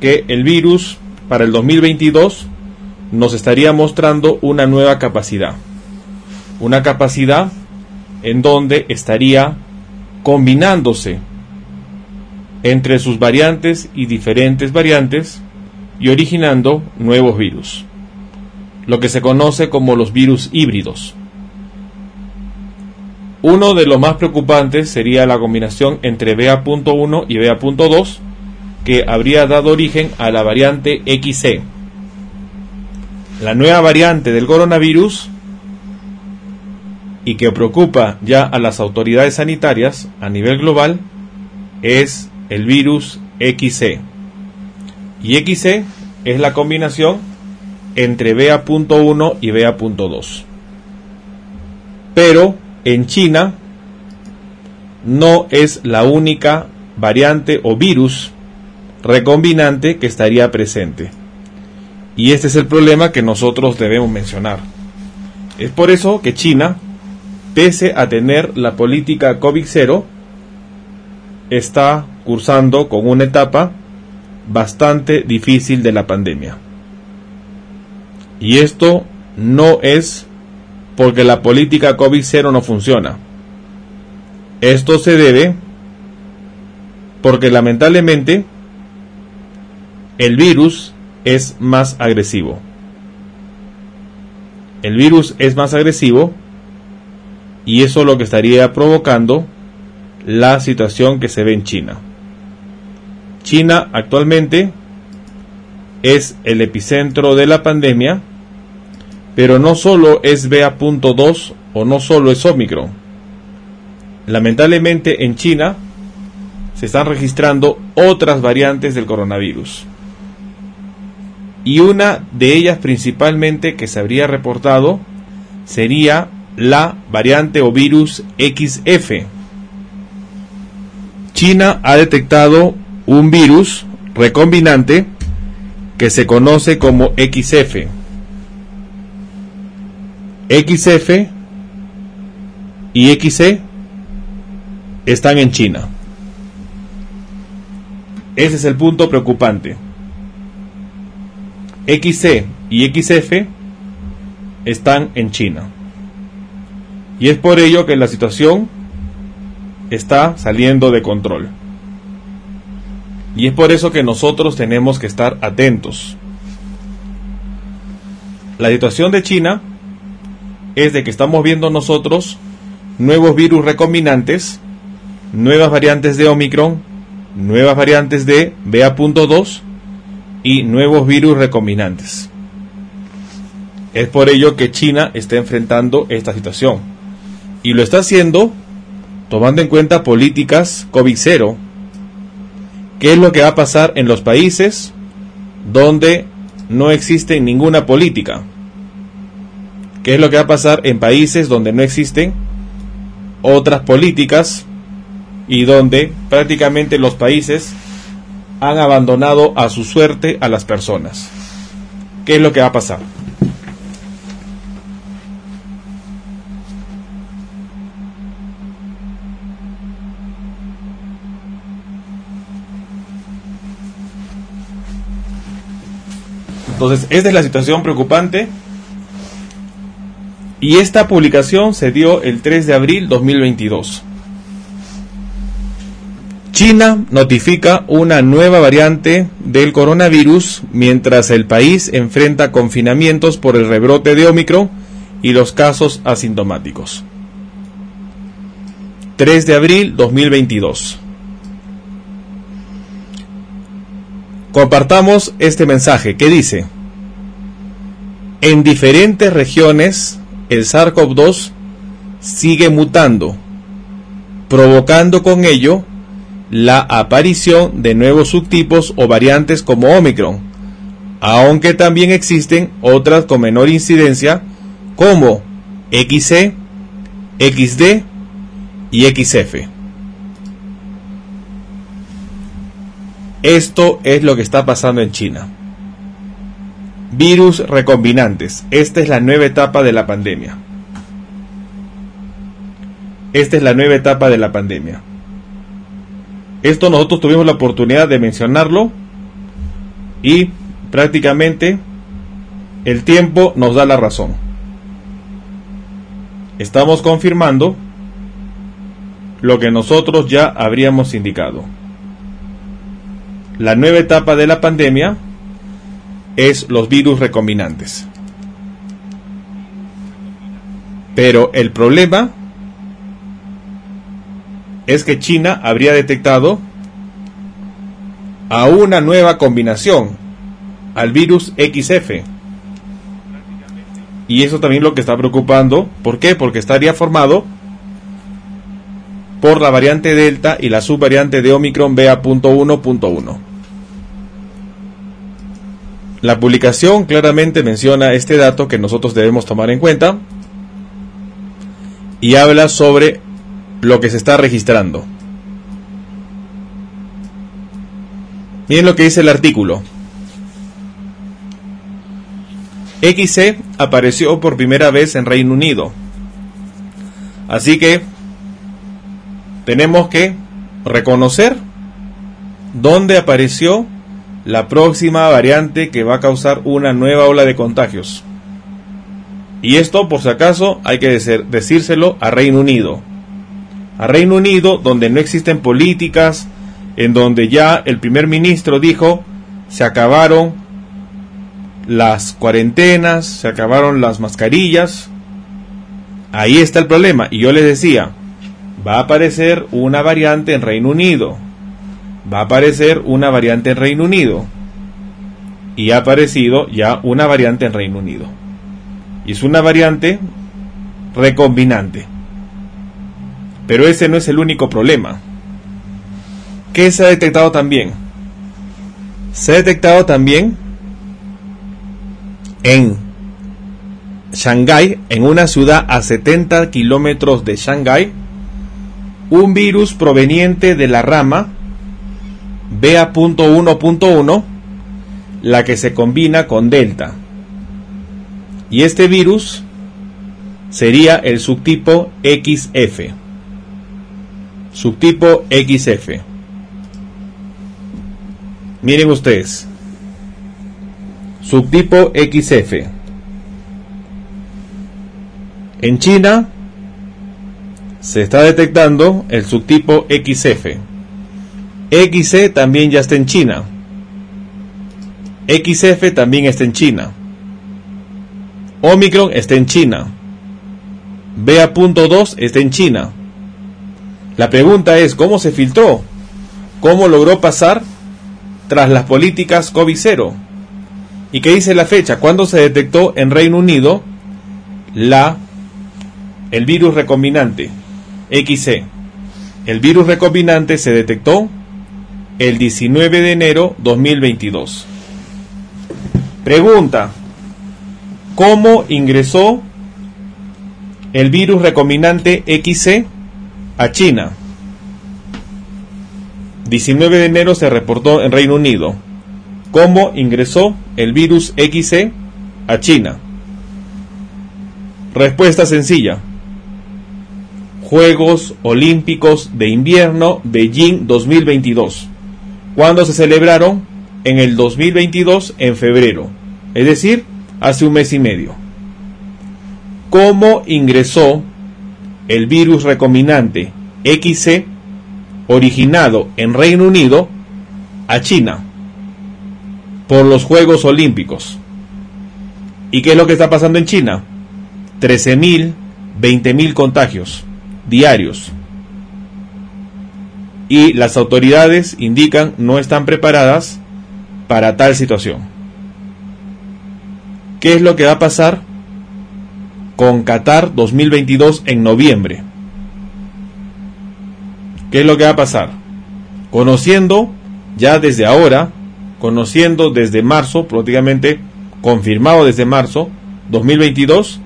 que el virus para el 2022 nos estaría mostrando una nueva capacidad. Una capacidad en donde estaría combinándose entre sus variantes y diferentes variantes y originando nuevos virus, lo que se conoce como los virus híbridos. Uno de los más preocupantes sería la combinación entre BA.1 y BA.2, que habría dado origen a la variante XC. La nueva variante del coronavirus y que preocupa ya a las autoridades sanitarias a nivel global es el virus XC. Y XC es la combinación entre BA.1 y BA.2. Pero en China no es la única variante o virus recombinante que estaría presente. Y este es el problema que nosotros debemos mencionar. Es por eso que China, pese a tener la política COVID-0, está cursando con una etapa bastante difícil de la pandemia. Y esto no es porque la política COVID-0 no funciona. Esto se debe porque lamentablemente el virus es más agresivo. El virus es más agresivo y eso es lo que estaría provocando la situación que se ve en China. China actualmente es el epicentro de la pandemia, pero no solo es BA.2 o no solo es Omicron. Lamentablemente en China se están registrando otras variantes del coronavirus. Y una de ellas principalmente que se habría reportado sería la variante o virus XF. China ha detectado un virus recombinante que se conoce como XF. XF y XC están en China. Ese es el punto preocupante. XC y XF están en China. Y es por ello que la situación está saliendo de control. Y es por eso que nosotros tenemos que estar atentos. La situación de China es de que estamos viendo nosotros nuevos virus recombinantes, nuevas variantes de Omicron, nuevas variantes de BA.2 y nuevos virus recombinantes. Es por ello que China está enfrentando esta situación. Y lo está haciendo tomando en cuenta políticas COVID-0 qué es lo que va a pasar en los países donde no existe ninguna política. ¿Qué es lo que va a pasar en países donde no existen otras políticas y donde prácticamente los países han abandonado a su suerte a las personas? qué es lo que va a pasar. Entonces, esta es la situación preocupante. Y esta publicación se dio el 3 de abril 2022. China notifica una nueva variante del coronavirus mientras el país enfrenta confinamientos por el rebrote de Omicron y los casos asintomáticos. 3 de abril 2022. Compartamos este mensaje que dice, en diferentes regiones el SARS-CoV-2 sigue mutando, provocando con ello la aparición de nuevos subtipos o variantes como Omicron, aunque también existen otras con menor incidencia como XC, XD y XF. Esto es lo que está pasando en China. Virus recombinantes. Esta es la nueva etapa de la pandemia. Esta es la nueva etapa de la pandemia. Esto nosotros tuvimos la oportunidad de mencionarlo y prácticamente el tiempo nos da la razón. Estamos confirmando lo que nosotros ya habríamos indicado. La nueva etapa de la pandemia es los virus recombinantes. Pero el problema es que China habría detectado a una nueva combinación, al virus XF. Y eso también lo que está preocupando. ¿Por qué? Porque estaría formado por la variante Delta y la subvariante de Omicron BA.1.1. La publicación claramente menciona este dato que nosotros debemos tomar en cuenta y habla sobre lo que se está registrando. Miren lo que dice el artículo. XC apareció por primera vez en Reino Unido. Así que tenemos que reconocer dónde apareció la próxima variante que va a causar una nueva ola de contagios. Y esto, por si acaso, hay que decírselo a Reino Unido. A Reino Unido, donde no existen políticas, en donde ya el primer ministro dijo, se acabaron las cuarentenas, se acabaron las mascarillas. Ahí está el problema. Y yo les decía, va a aparecer una variante en Reino Unido va a aparecer una variante en Reino Unido. Y ha aparecido ya una variante en Reino Unido. Y es una variante recombinante. Pero ese no es el único problema. ¿Qué se ha detectado también? Se ha detectado también en Shanghái, en una ciudad a 70 kilómetros de Shanghái, un virus proveniente de la rama BA.1.1, la que se combina con Delta. Y este virus sería el subtipo XF. Subtipo XF. Miren ustedes. Subtipo XF. En China se está detectando el subtipo XF. XC también ya está en China. XF también está en China. Omicron está en China. BA.2 está en China. La pregunta es, ¿cómo se filtró? ¿Cómo logró pasar tras las políticas COVID-0? ¿Y qué dice la fecha? ¿Cuándo se detectó en Reino Unido la, el virus recombinante XC? El virus recombinante se detectó el 19 de enero 2022. Pregunta, ¿cómo ingresó el virus recombinante XC a China? 19 de enero se reportó en Reino Unido. ¿Cómo ingresó el virus XC a China? Respuesta sencilla. Juegos Olímpicos de Invierno Beijing 2022. ¿Cuándo se celebraron? En el 2022, en febrero. Es decir, hace un mes y medio. ¿Cómo ingresó el virus recombinante XC originado en Reino Unido a China por los Juegos Olímpicos? ¿Y qué es lo que está pasando en China? 13.000, 20.000 contagios diarios. Y las autoridades indican no están preparadas para tal situación. ¿Qué es lo que va a pasar con Qatar 2022 en noviembre? ¿Qué es lo que va a pasar? Conociendo ya desde ahora, conociendo desde marzo, prácticamente confirmado desde marzo 2022,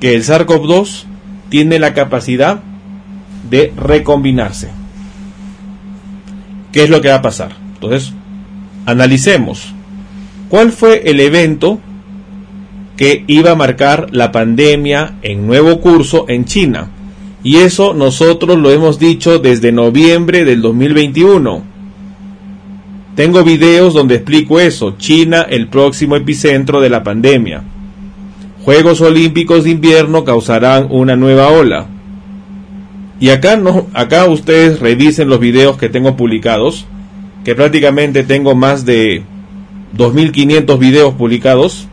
que el SARS-CoV-2 tiene la capacidad de recombinarse. ¿Qué es lo que va a pasar? Entonces, analicemos. ¿Cuál fue el evento que iba a marcar la pandemia en nuevo curso en China? Y eso nosotros lo hemos dicho desde noviembre del 2021. Tengo videos donde explico eso. China, el próximo epicentro de la pandemia. Juegos Olímpicos de invierno causarán una nueva ola. Y acá no, acá ustedes revisen los videos que tengo publicados, que prácticamente tengo más de 2500 videos publicados.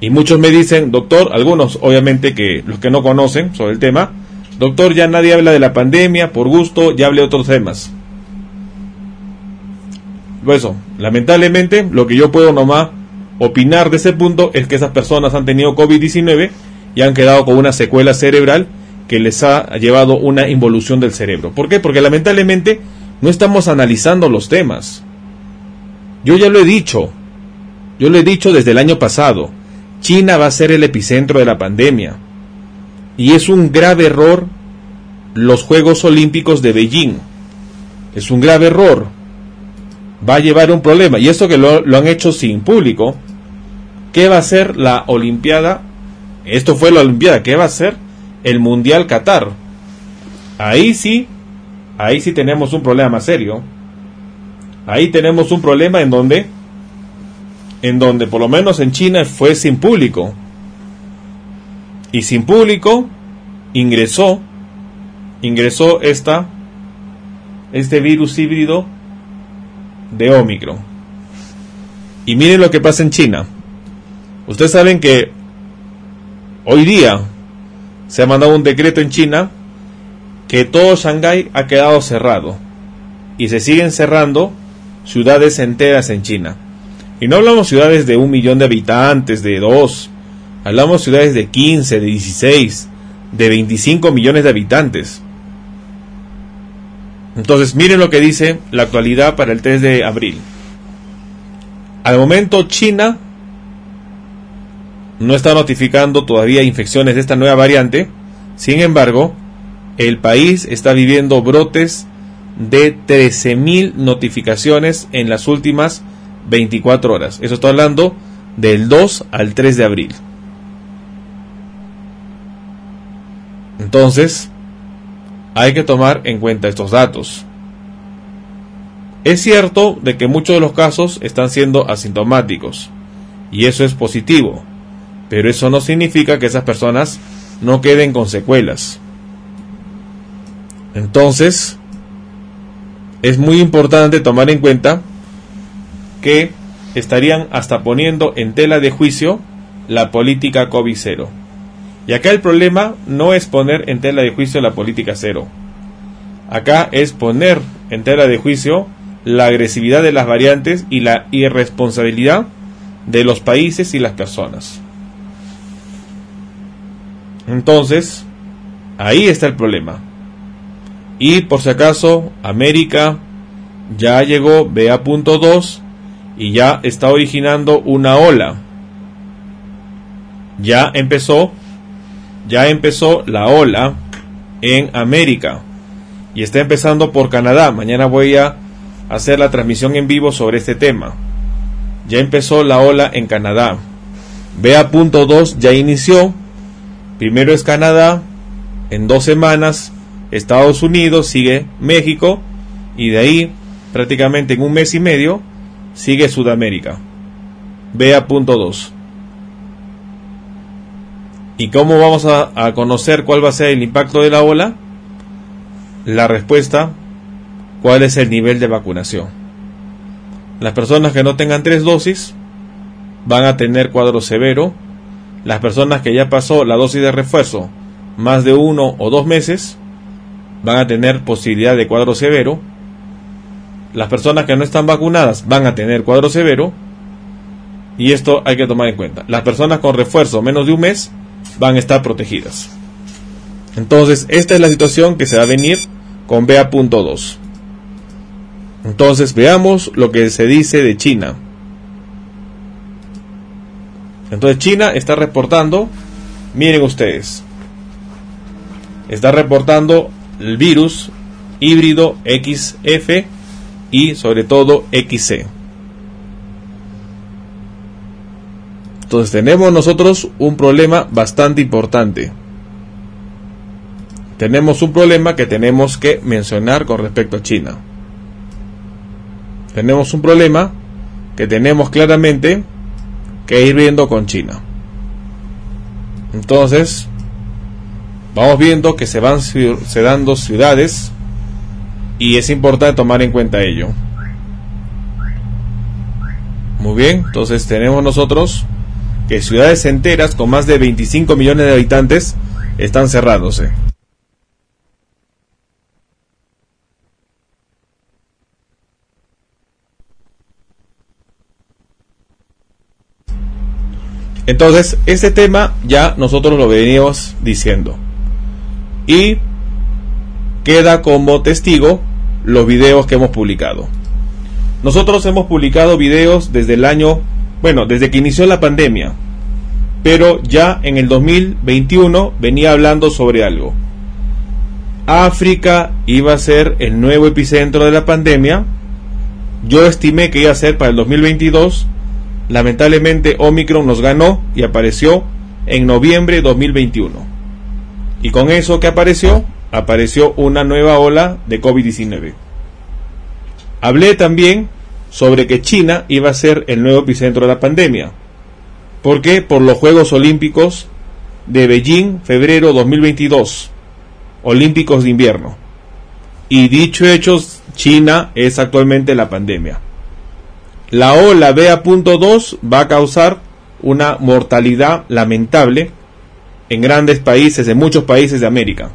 Y muchos me dicen, doctor, algunos obviamente que los que no conocen sobre el tema, doctor, ya nadie habla de la pandemia, por gusto, ya hablé de otros temas. Pues eso, lamentablemente, lo que yo puedo nomás opinar de ese punto es que esas personas han tenido COVID-19 y han quedado con una secuela cerebral que les ha llevado una involución del cerebro. ¿Por qué? Porque lamentablemente no estamos analizando los temas. Yo ya lo he dicho, yo lo he dicho desde el año pasado, China va a ser el epicentro de la pandemia. Y es un grave error los Juegos Olímpicos de Beijing. Es un grave error. Va a llevar un problema. Y esto que lo, han hecho sin público. ¿Qué va a ser la Olimpiada? Esto fue la Olimpiada. ¿Qué va a ser el Mundial Qatar? Ahí sí, ahí sí tenemos un problema más serio. Ahí tenemos un problema en donde, en donde por lo menos en China fue sin público. Y sin público ingresó, ingresó esta, este virus híbrido de Omicron. Y miren lo que pasa en China. Ustedes saben que hoy día se ha mandado un decreto en China que todo Shanghái ha quedado cerrado y se siguen cerrando ciudades enteras en China. Y no hablamos ciudades de un millón de habitantes, de dos, hablamos ciudades de 15, de 16, de 25 millones de habitantes. Entonces miren lo que dice la actualidad para el 3 de abril. Al momento China no está notificando todavía infecciones de esta nueva variante. Sin embargo, el país está viviendo brotes de 13.000 notificaciones en las últimas 24 horas. Eso está hablando del 2 al 3 de abril. Entonces, hay que tomar en cuenta estos datos. Es cierto de que muchos de los casos están siendo asintomáticos, y eso es positivo, pero eso no significa que esas personas no queden con secuelas. Entonces, es muy importante tomar en cuenta que estarían hasta poniendo en tela de juicio la política COVID-0. Y acá el problema no es poner en tela de juicio la política cero. Acá es poner en tela de juicio la agresividad de las variantes y la irresponsabilidad de los países y las personas. Entonces, ahí está el problema. Y por si acaso, América ya llegó BA.2 y ya está originando una ola. Ya empezó, ya empezó la ola en América y está empezando por Canadá. Mañana voy a hacer la transmisión en vivo sobre este tema. Ya empezó la ola en Canadá. BA.2 ya inició. Primero es Canadá. En dos semanas Estados Unidos, sigue México. Y de ahí, prácticamente en un mes y medio, sigue Sudamérica. BA.2. ¿Y cómo vamos a, a conocer cuál va a ser el impacto de la ola? La respuesta, ¿cuál es el nivel de vacunación? Las personas que no tengan tres dosis van a tener cuadro severo. Las personas que ya pasó la dosis de refuerzo más de uno o dos meses van a tener posibilidad de cuadro severo. Las personas que no están vacunadas van a tener cuadro severo. Y esto hay que tomar en cuenta. Las personas con refuerzo menos de un mes van a estar protegidas. Entonces, esta es la situación que se va a venir con BA.2. Entonces, veamos lo que se dice de China. Entonces, China está reportando, miren ustedes, está reportando el virus híbrido XF y sobre todo XC. Entonces tenemos nosotros un problema bastante importante. Tenemos un problema que tenemos que mencionar con respecto a China. Tenemos un problema que tenemos claramente que ir viendo con China. Entonces, vamos viendo que se van ciu- se dando ciudades y es importante tomar en cuenta ello. Muy bien, entonces tenemos nosotros que ciudades enteras con más de 25 millones de habitantes están cerrándose. Entonces, este tema ya nosotros lo veníamos diciendo. Y queda como testigo los videos que hemos publicado. Nosotros hemos publicado videos desde el año, bueno, desde que inició la pandemia. Pero ya en el 2021 venía hablando sobre algo. África iba a ser el nuevo epicentro de la pandemia. Yo estimé que iba a ser para el 2022 lamentablemente Omicron nos ganó y apareció en noviembre de 2021. Y con eso que apareció, apareció una nueva ola de COVID-19. Hablé también sobre que China iba a ser el nuevo epicentro de la pandemia. ¿Por qué? Por los Juegos Olímpicos de Beijing, febrero 2022. Olímpicos de invierno. Y dicho hecho, China es actualmente la pandemia. La ola BA.2 va a causar una mortalidad lamentable en grandes países, en muchos países de América.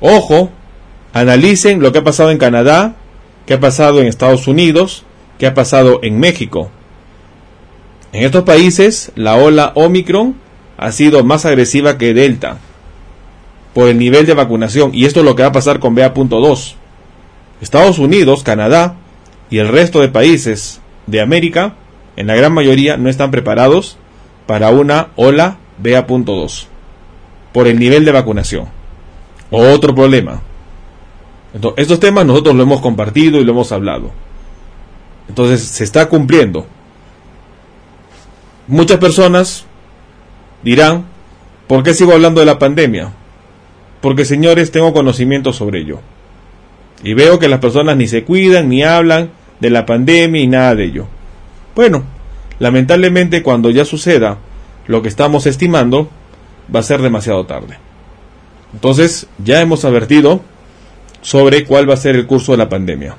Ojo, analicen lo que ha pasado en Canadá, qué ha pasado en Estados Unidos, qué ha pasado en México. En estos países, la ola Omicron ha sido más agresiva que Delta por el nivel de vacunación y esto es lo que va a pasar con BA.2. Estados Unidos, Canadá y el resto de países de América, en la gran mayoría, no están preparados para una ola BA.2 por el nivel de vacunación. Otro problema. Entonces, estos temas nosotros lo hemos compartido y lo hemos hablado. Entonces se está cumpliendo. Muchas personas dirán, ¿por qué sigo hablando de la pandemia? Porque señores, tengo conocimiento sobre ello. Y veo que las personas ni se cuidan, ni hablan de la pandemia y nada de ello. Bueno, lamentablemente cuando ya suceda lo que estamos estimando, va a ser demasiado tarde. Entonces, ya hemos advertido sobre cuál va a ser el curso de la pandemia.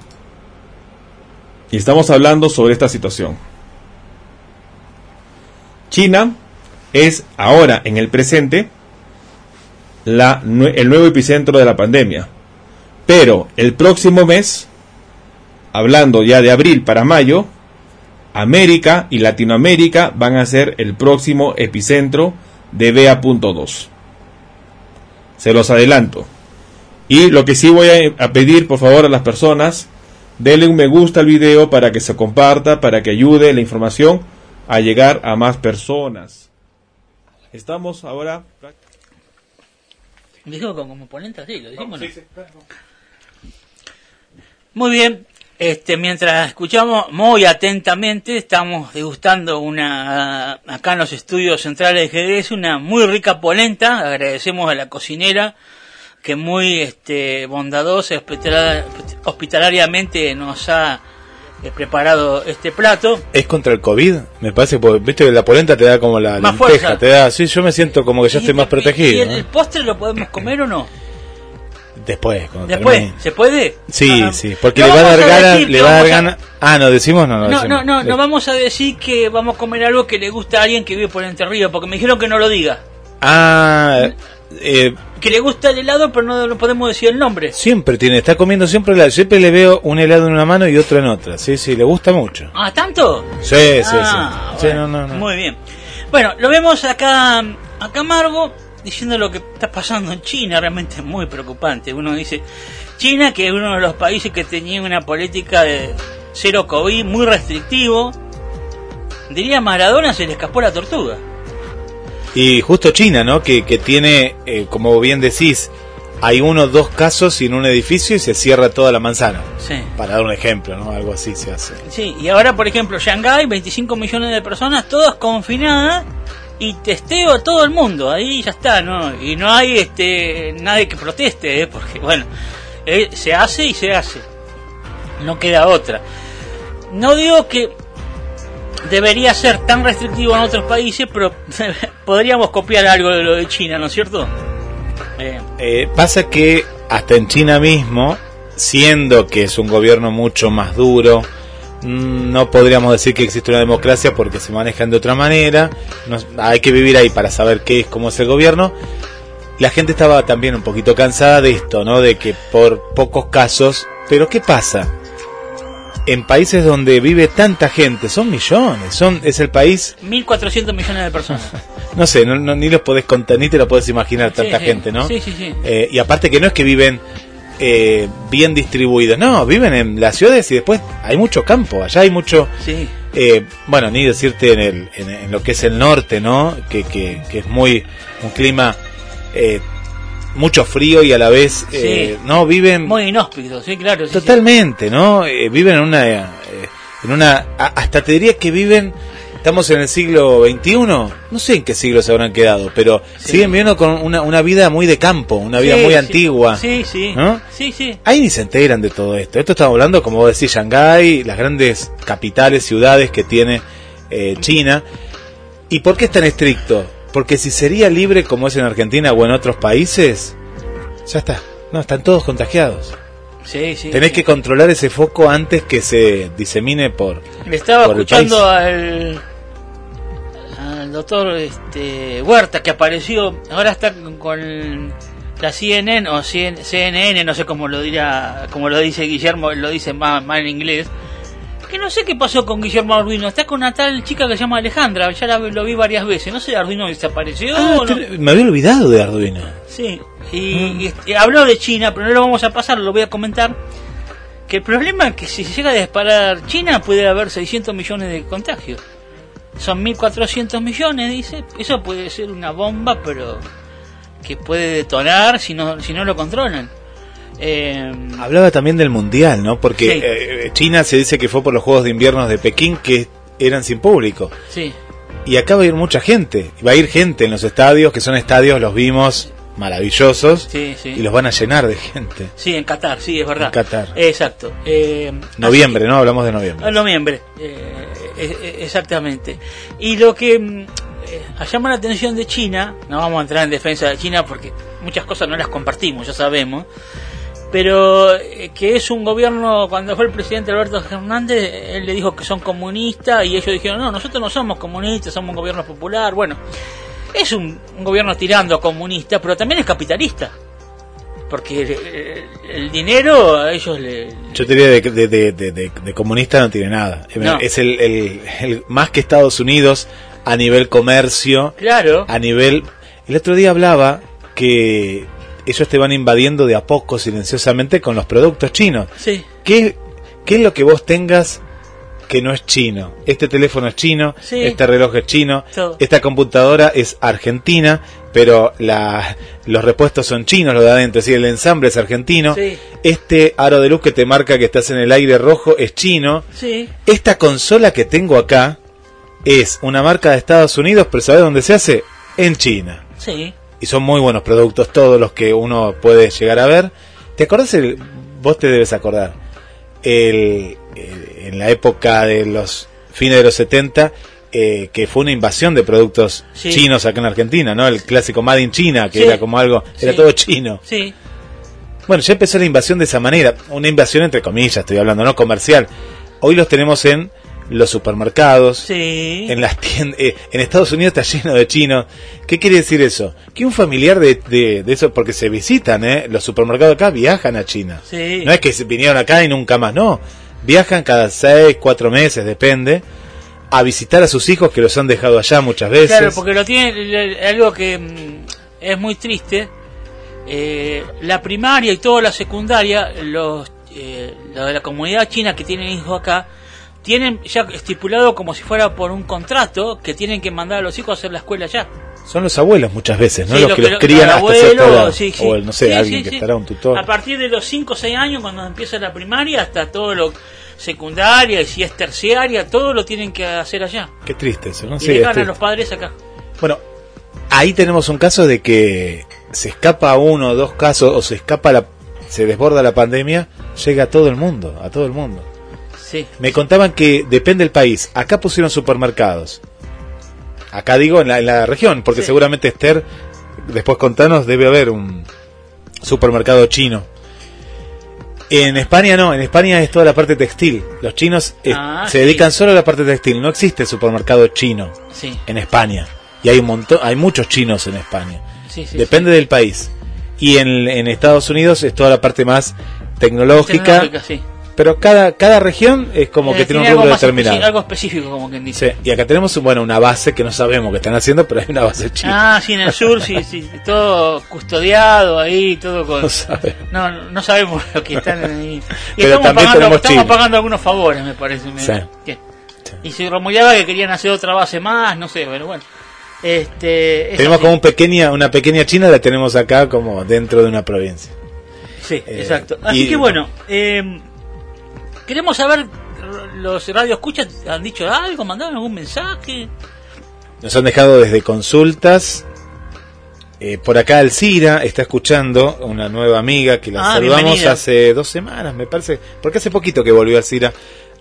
Y estamos hablando sobre esta situación. China es ahora, en el presente, la, el nuevo epicentro de la pandemia. Pero el próximo mes, hablando ya de abril para mayo, América y Latinoamérica van a ser el próximo epicentro de BA.2. Se los adelanto. Y lo que sí voy a, a, pedir, por favor, a las personas, denle un me gusta al video para que se comparta, para que ayude la información a llegar a más personas. Estamos ahora... Dijo como ponente así, lo dijimos. ¿no? Muy bien, Este, mientras escuchamos muy atentamente, estamos degustando una, acá en los estudios centrales de GDS, una muy rica polenta. Agradecemos a la cocinera que muy este, bondadosa hospitalariamente nos ha eh, preparado este plato. ¿Es contra el COVID? Me parece, porque viste que la polenta te da como la Más lenteja, fuerza. te da, sí, yo me siento como que ya estoy más protegido. ¿Y el, ¿no? el postre lo podemos comer o no? Después, cuando Después, termine. ¿se puede? Sí, Ah, sí, porque no le va a dar vamos gana, decir le que va a dar. Ah, no, decimos, no, no. No, decimos. no, no, no vamos a decir que vamos a comer algo que le gusta a alguien que vive por Entre Ríos, porque me dijeron que no lo diga. Ah, eh, Que le gusta el helado, pero no, no podemos decir el nombre. siempre tiene, está comiendo siempre helado. Siempre le veo un helado en una mano y otro en otra. Sí, sí, le gusta mucho. Ah, ¿tanto? Sí, sí, Ah, sí. Sí, bueno, no, no, no. Muy bien. Bueno, lo vemos acá a Camargo diciendo lo que está pasando en China, realmente es muy preocupante. Uno dice, China, que es uno de los países que tenía una política de cero COVID muy restrictivo, diría Maradona se le escapó la tortuga. Y justo China, ¿no? Que, que tiene, eh, como bien decís, hay uno o dos casos en un edificio y se cierra toda la manzana. Sí. Para dar un ejemplo, ¿no? Algo así se hace. Sí, y ahora, por ejemplo, Shanghái, 25 millones de personas, todas confinadas y testeo a todo el mundo. Ahí ya está, ¿no? Y no hay este nadie que proteste, ¿eh? Porque, bueno, eh, se hace y se hace. No queda otra. No digo que debería ser tan restrictivo en otros países, pero podríamos copiar algo de lo de China, ¿no es cierto? Eh, pasa que hasta en China mismo, siendo que es un gobierno mucho más duro, no podríamos decir que existe una democracia porque se manejan de otra manera. Hay que vivir ahí para saber qué es, cómo es el gobierno. La gente estaba también un poquito cansada de esto, ¿no? De que por pocos casos. Pero ¿qué pasa? En países donde vive tanta gente, son millones, son es el país 1.400 millones de personas. no sé, no, no- ni los podés contar, ni te lo podés imaginar tanta sí. gente, ¿no? Sí, sí, sí. Eh, y aparte que no es que viven eh, bien distribuidos, no, viven en las ciudades y después hay mucho campo, allá hay mucho, Sí. eh, bueno, ni decirte en, el, en, en lo que es el norte, ¿no? Que, que, que es muy, un clima, eh, mucho frío y a la vez, eh, no, viven Muy inhóspito, sí, claro. sí, sí. totalmente, ¿no? Eh, viven en una, en una, a- hasta te diría que viven, estamos en el siglo XXI, no sé en qué siglo se habrán quedado, pero Sí. siguen viviendo con una, una vida muy de campo, una vida Sí, muy sí. antigua. Sí, sí. ¿no? Sí, sí. Ahí ni se enteran de todo esto. Esto estamos hablando, como vos decís, Shanghái, las grandes capitales, ciudades que tiene eh, China. ¿Y por qué es tan estricto? Porque si sería libre como es en Argentina o en otros países, ya está. No, están todos contagiados. Sí, sí. Tenés que controlar ese foco antes que se disemine por... Le estaba por escuchando al, al doctor este, Huerta que apareció, ahora está con- con la CNN o CN CNN, no sé cómo lo dirá, como lo dice Guillermo, lo dice más, más en inglés. Que no sé qué pasó con Guillermo Arduino. Está con una tal chica que se llama Alejandra. Ya la- lo vi varias veces. No sé, Arduino desapareció. Ah, no. me había olvidado de Arduino. Sí, y, y- y habló de China, pero no lo vamos a pasar, lo voy a comentar. Que el problema es que si se llega a disparar China puede haber 600 millones de contagios. Son 1.400 millones, dice. Eso puede ser una bomba, pero que puede detonar si no, si no lo controlan. Eh, Hablaba también del Mundial, ¿no? Porque Sí. eh, China se dice que fue por los Juegos de Invierno de Pekín que eran sin público. sí, Y acá va a ir mucha gente. Va a ir gente en los estadios, que son estadios, los vimos maravillosos. sí, sí. Y los van a llenar de gente. Sí, en Qatar, sí, es verdad. En Qatar. Exacto. Eh, Noviembre, ¿no? Hablamos de noviembre. En noviembre, eh, eh, eh, exactamente. Y lo que mm, eh, llama la atención de China, no vamos a entrar en defensa de China porque muchas cosas no las compartimos, ya sabemos, pero eh, que es un gobierno, cuando fue el presidente Alberto Fernández, él le dijo que son comunistas y ellos dijeron, no, nosotros no somos comunistas, somos un gobierno popular, bueno, es un, un gobierno tirando a comunista, pero también es capitalista. Porque el, el- el dinero a ellos le, Yo te diría de, de, de, comunista no tiene nada. No. Es el- el- más que Estados Unidos a nivel comercio, Claro. a nivel... El otro día hablaba que ellos te van invadiendo de a poco, silenciosamente, con los productos chinos. Sí, ¿Qué, qué es lo que vos tengas que no es chino? Este teléfono es chino, Sí. este reloj es chino, Todo. esta computadora es argentina, pero la, los repuestos son chinos, lo de adentro, es decir, el ensamble es argentino. Sí. Este aro de luz que te marca que estás en el aire rojo es chino. Sí. Esta consola que tengo acá es una marca de Estados Unidos, pero ¿sabes dónde se hace? En China. Sí. Y son muy buenos productos todos los que uno puede llegar a ver. ¿Te acordás? El, vos te debes acordar. El, el- en la época de los fines de los 70, eh, que fue una invasión de productos Sí. chinos acá en Argentina, ¿no? El clásico Made in China, que Sí. era como algo, era Sí. todo chino. Sí. Bueno, ya empezó la invasión de esa manera, una invasión entre comillas, estoy hablando, no comercial. Hoy los tenemos en los supermercados, Sí. en las tiendas, eh, en Estados Unidos está lleno de chinos. ¿Qué quiere decir eso? Que un familiar de, de, de eso, porque se visitan, ¿eh? Los supermercados acá viajan a China. Sí. No es que se vinieron acá y nunca más, no. Viajan cada seis, cuatro meses, depende, a visitar a sus hijos que los han dejado allá muchas veces. Claro, porque lo tiene le- algo que mm, es muy triste. eh, la primaria y toda la secundaria, los, eh, lo de la comunidad china que tienen hijos acá, tienen ya estipulado como si fuera por un contrato que tienen que mandar a los hijos a hacer la escuela allá. Son los abuelos muchas veces, ¿no? Sí, los lo que los lo- crían hasta abuelo, cierta edad. sí, sí. O el, no sé, alguien que estará un tutor. A partir de los 5 o 6 años, cuando empieza la primaria, hasta todo lo secundaria, y si es terciaria, todo lo tienen que hacer allá. Qué triste eso, ¿no? Y dejan a los padres acá. Bueno, ahí tenemos un caso de que se escapa uno o dos casos, o se escapa la, se desborda la pandemia, llega a todo el mundo, a todo el mundo. Sí. Me contaban que depende del país. Acá pusieron supermercados. Acá digo en la, en la región, porque Sí. seguramente Esther, después contanos, debe haber un supermercado chino. En España no, en España es toda la parte textil. Los chinos Ah, se sí. dedican solo a la parte textil. No existe supermercado chino Sí, en España. Y hay un montón, hay muchos chinos en España. Depende del país. Y en, en Estados Unidos es toda la parte más tecnológica. Pero cada, cada región es como Eh, que tiene un rubro determinado. algo específico, como quien dice. Sí, y acá tenemos bueno una base que no sabemos qué están haciendo, pero hay una base china. Ah, sí, en el sur, sí, sí. Todo custodiado ahí, todo con. No sabemos. No, no sabemos lo que están ahí. Y Pero estamos, también pagando, tenemos estamos pagando algunos favores, me parece. me- Sí. ¿Qué? Y se rumoreaba que querían hacer otra base más, no sé, pero bueno. Este, es tenemos así. como un pequeña, una pequeña China, la tenemos acá como dentro de una provincia. Sí, Eh, exacto. Así y- que bueno, eh, queremos saber, los radioescuchas han dicho algo, mandaron algún mensaje. Nos han dejado desde consultas. Eh, por acá Alcira está escuchando, una nueva amiga que la Ah, saludamos bienvenida. hace dos semanas, me parece, porque hace poquito que volvió Alcira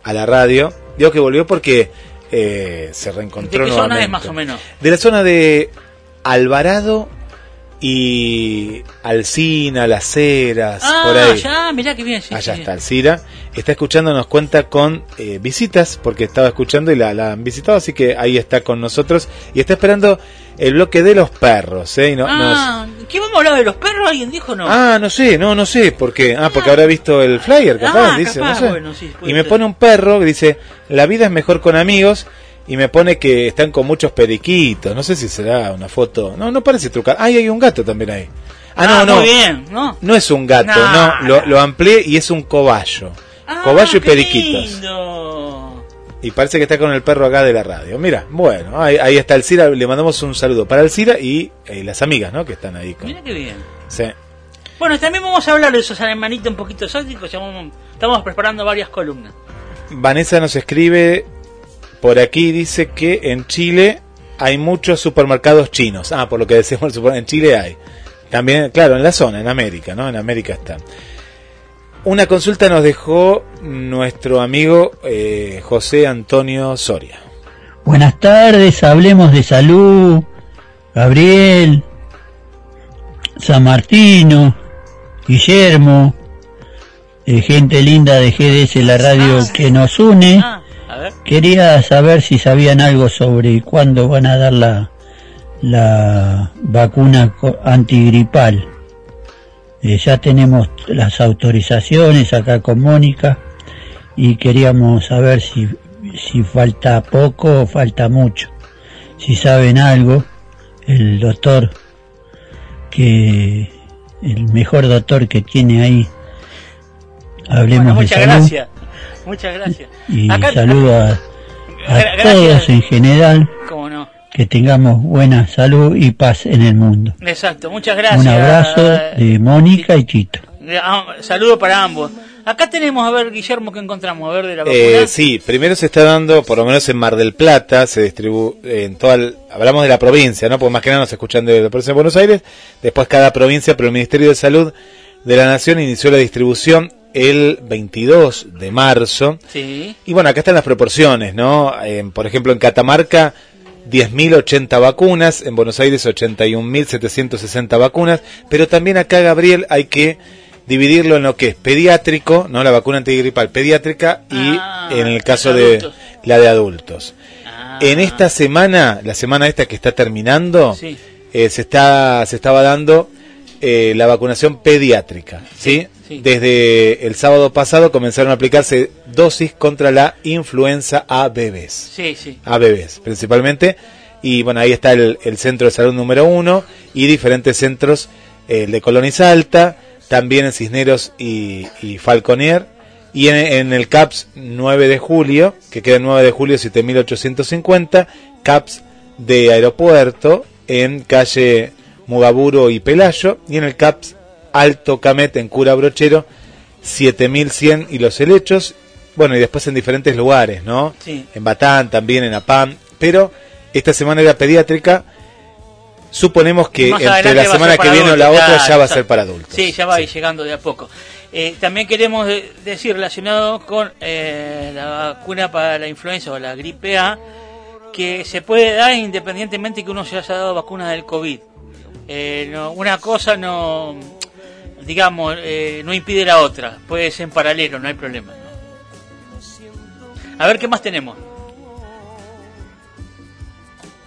a la radio. Digo que volvió porque eh, se ¿De reencontró qué zona es más o menos? De la zona de Alvarado y Alcina, Las Heras, Ah, por ahí. ya, mirá que bien. Sí, Allá sí. está Alcira. Está escuchando, nos cuenta con eh, visitas, porque estaba escuchando y la, la han visitado, así que ahí está con nosotros. Y está esperando el bloque de los perros. ¿eh? Y no, nos- Ah, ¿qué vamos a hablar de los perros? ¿Alguien dijo no? Ah, no sé, no, no sé, porque ah, porque habrá visto el flyer, capaz, Ah, dice, capaz, no sé. bueno, sí, y me ser. pone un perro que dice, la vida es mejor con amigos, y me pone que están con muchos periquitos, no sé si será una foto, no, no parece trucar, ay, hay un gato también ahí. Ah, no, no, Muy bien, ¿no? no es un gato, No, no, lo, lo amplié y es un cobayo, Ah, cobayo y qué periquitos. lindo. Y parece que está con el perro acá de la radio. Mira, bueno, ahí, ahí está Alcira, le mandamos un saludo para Alcira y eh, las amigas, ¿no? Que están ahí con... Mira qué bien. Sí. Bueno, también vamos a hablar de esos alemanitos un poquito exóticos. Estamos preparando varias columnas. Vanessa nos escribe por aquí, dice que en Chile hay muchos supermercados chinos. Ah, por lo que decimos, el super- en Chile hay. También, claro, en la zona, en América, ¿no? En América está. Una consulta nos dejó nuestro amigo eh, José Antonio Soria. Buenas tardes, hablemos de salud. Gabriel, San Martino, Guillermo, eh, gente linda de GDS, la radio que nos une. Ah, a ver. Quería saber si sabían algo sobre cuándo van a dar la, la vacuna antigripal. Eh, ya tenemos las autorizaciones acá con Mónica y queríamos saber si, si falta poco o falta mucho. Si saben algo, el doctor, que el mejor doctor que tiene ahí, hablemos Bueno, de muchas salud gracias. Muchas gracias. y Acá- saludo a, a todos en general ¿Cómo no? que tengamos buena salud y paz en el mundo. Exacto, muchas gracias. Un abrazo de Mónica y Chito. Eh, ah, Saludo para ambos. Acá tenemos, a ver, Guillermo, ¿qué encontramos? A ver, de la vacuna. Eh, sí, primero se está dando, por lo menos en Mar del Plata, se distribuye en toda, el- hablamos de la provincia, ¿no? Porque más que nada nos escuchan de la provincia de Buenos Aires, después cada provincia, pero el Ministerio de Salud de la Nación inició la distribución el 22 de marzo. Sí. Y bueno, acá están las proporciones, ¿no? Por ejemplo, en Catamarca, 10.080 vacunas, en Buenos Aires 81.760 vacunas, pero también acá, Gabriel, hay que dividirlo en lo que es pediátrico, ¿no? La vacuna antigripal pediátrica y Ah, en el caso de la de adultos. Ah, En esta semana, la semana esta que está terminando, Sí. eh, se está se estaba dando eh, la vacunación pediátrica, ¿sí? Sí. Desde el sábado pasado comenzaron a aplicarse dosis contra la influenza a bebés, Sí, sí. a bebés principalmente, y bueno, ahí está el, el centro de salud número uno y diferentes centros eh, el de Colonia Alta, también en Cisneros y, y Falconier, y en, en el CAPS 9 de julio, que queda el 9 de julio 7850, CAPS de aeropuerto en calle Mugaburo y Pelayo, y en el CAPS Alto Camet en Cura Brochero 7100 y los helechos, bueno, y después en diferentes lugares, ¿no? Sí. En Batán, también en Apam, pero esta semana era pediátrica. Suponemos que entre la semana que viene o la otra ya va a ser para adultos. Sí, ya va a ir llegando de a poco. Eh, también queremos de- decir, relacionado con eh, la vacuna para la influenza o la gripe A, que se puede dar independientemente que uno se haya dado vacuna del COVID. Eh, no, una cosa no, digamos, eh, no impide la otra. Puede ser en paralelo, no hay problema. ¿no? A ver, ¿qué más tenemos?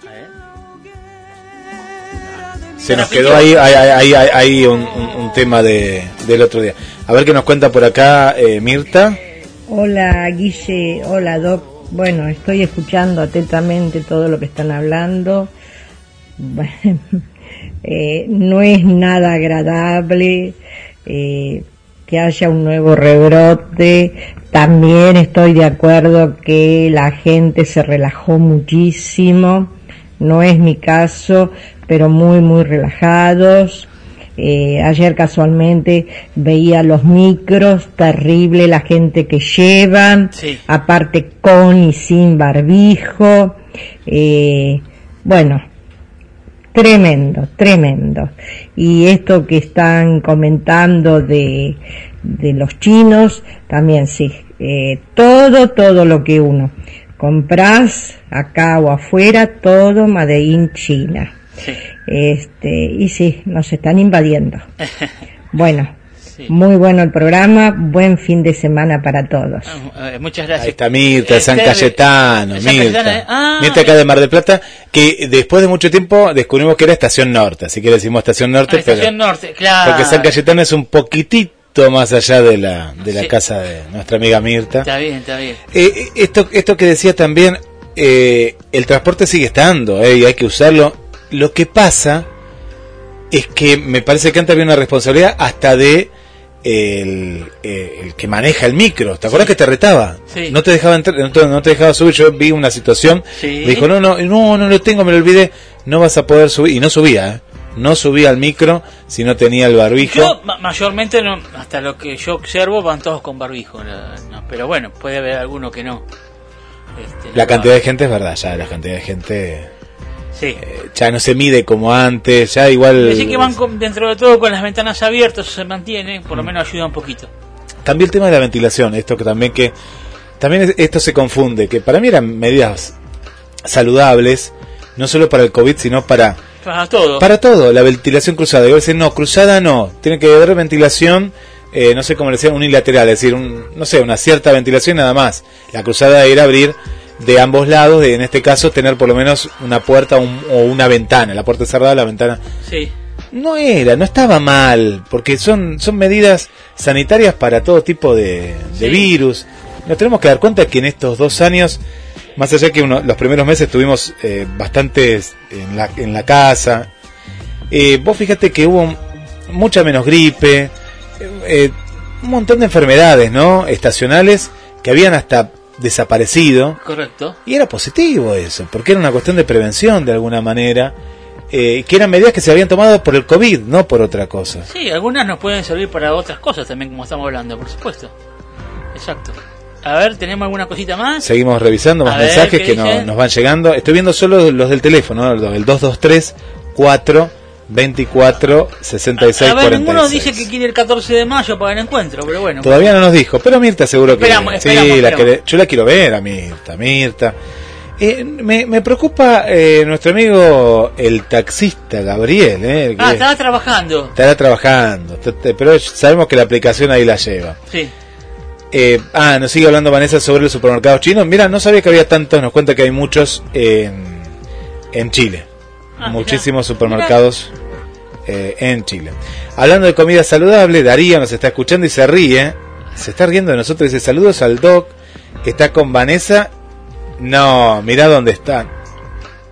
A ver. Se nos quedó ahí, ahí, ahí, ahí- ahí un, un- tema de, del otro día. A ver qué nos cuenta por acá eh, Mirta. Hola Guille, hola Doc. Bueno, estoy escuchando atentamente todo lo que están hablando. Bueno, eh, no es nada agradable eh, que haya un nuevo rebrote. También estoy de acuerdo que la gente se relajó muchísimo. No es mi caso, pero muy, muy relajados. Eh, ayer casualmente veía los micros, terrible la gente que llevan, Sí. aparte con y sin barbijo. Eh, bueno, tremendo, tremendo. Y esto que están comentando de, de los chinos, también sí, eh, todo, todo lo que uno compras acá o afuera, todo Made in China. Sí. Este, y sí, nos están invadiendo. Bueno, Sí. muy bueno el programa, buen fin de semana para todos. Ah, eh, muchas gracias. Ahí está Mirta, de San Este, Cayetano, Cayetano, eh. Mirta. Ah, Mirta acá de Mar del Plata, que después de mucho tiempo descubrimos que era Estación Norte, así que le decimos Estación Norte, Ah, Estación pero- Norte, claro. porque San Cayetano es un poquitito más allá de la, de la Sí. casa de nuestra amiga Mirta. Está bien, está bien. Eh, eh, esto, esto que decía también, eh, el transporte sigue estando eh, y hay que usarlo. Lo que pasa es que me parece que antes había una responsabilidad hasta de el, eh, el que maneja el micro. ¿Te acuerdas que te retaba? Sí. No te dejaba entrar, no te, no te dejaba subir. Yo vi una situación, Sí. me dijo, no, no, no, no lo tengo, me lo olvidé, no vas a poder subir. Y no subía, ¿eh? No subía al micro si no tenía el barbijo. Yo ma- mayormente, no, hasta lo que yo observo, van todos con barbijo. no, pero bueno, puede haber alguno que no. Este, La cantidad de gente es verdad, ya la cantidad de gente Sí. eh, ya no se mide como antes, ya igual... Así que van con- dentro de todo con las ventanas abiertas, se mantiene, por lo menos ayuda un poquito. Cambió el tema de la ventilación, esto que también que también es- esto se confunde, que para mí eran medidas saludables, no solo para el COVID, sino para Para todo. para todo, la ventilación cruzada. Y decís, no, cruzada no, tiene que haber ventilación, eh, no sé cómo le decían, unilateral, es decir, un, no sé, una cierta ventilación nada más. La cruzada era abrir de ambos lados, de, en este caso tener por lo menos una puerta un- o una ventana, la puerta cerrada, la ventana Sí. no era, no estaba mal, porque son, son medidas sanitarias para todo tipo de, de virus. Nos tenemos que dar cuenta que en estos dos años, más allá que uno, los primeros meses tuvimos eh, bastantes en la, en la casa, eh, vos fíjate que hubo mucha menos gripe, eh, un montón de enfermedades, ¿no? Estacionales que habían hasta desaparecido. Correcto. Y era positivo eso, porque era una cuestión de prevención de alguna manera, eh, que eran medidas que se habían tomado por el COVID, no por otra cosa. Sí, algunas nos pueden servir para otras cosas también, como estamos hablando, por supuesto. Exacto. A ver, ¿tenemos alguna cosita más? Seguimos revisando más A mensajes ¿qué que no- nos van llegando. Estoy viendo solo los del teléfono, ¿no? el 223 4 24 66 a ver, 46. ninguno dice que quiere el 14 de mayo para el encuentro, pero bueno. Todavía no nos dijo, pero Mirta seguro que Esperamos, sí, esperamos, la yo la quiero ver a Mirta, Mirta. Eh, me, me preocupa eh, nuestro amigo el taxista Gabriel, eh, Ah, estaba trabajando. estará trabajando, pero sabemos que la aplicación ahí la lleva. Sí. Eh, ah, nos sigue hablando Vanessa sobre los supermercados chinos. Mira, no sabía que había tantos, nos cuenta que hay muchos en, en Chile. Ah, Muchísimos supermercados eh, en Chile. Hablando de comida saludable, Darío nos está escuchando y se ríe. Se está riendo de nosotros. Dice saludos al Doc. Está con Vanessa. No, mira dónde están.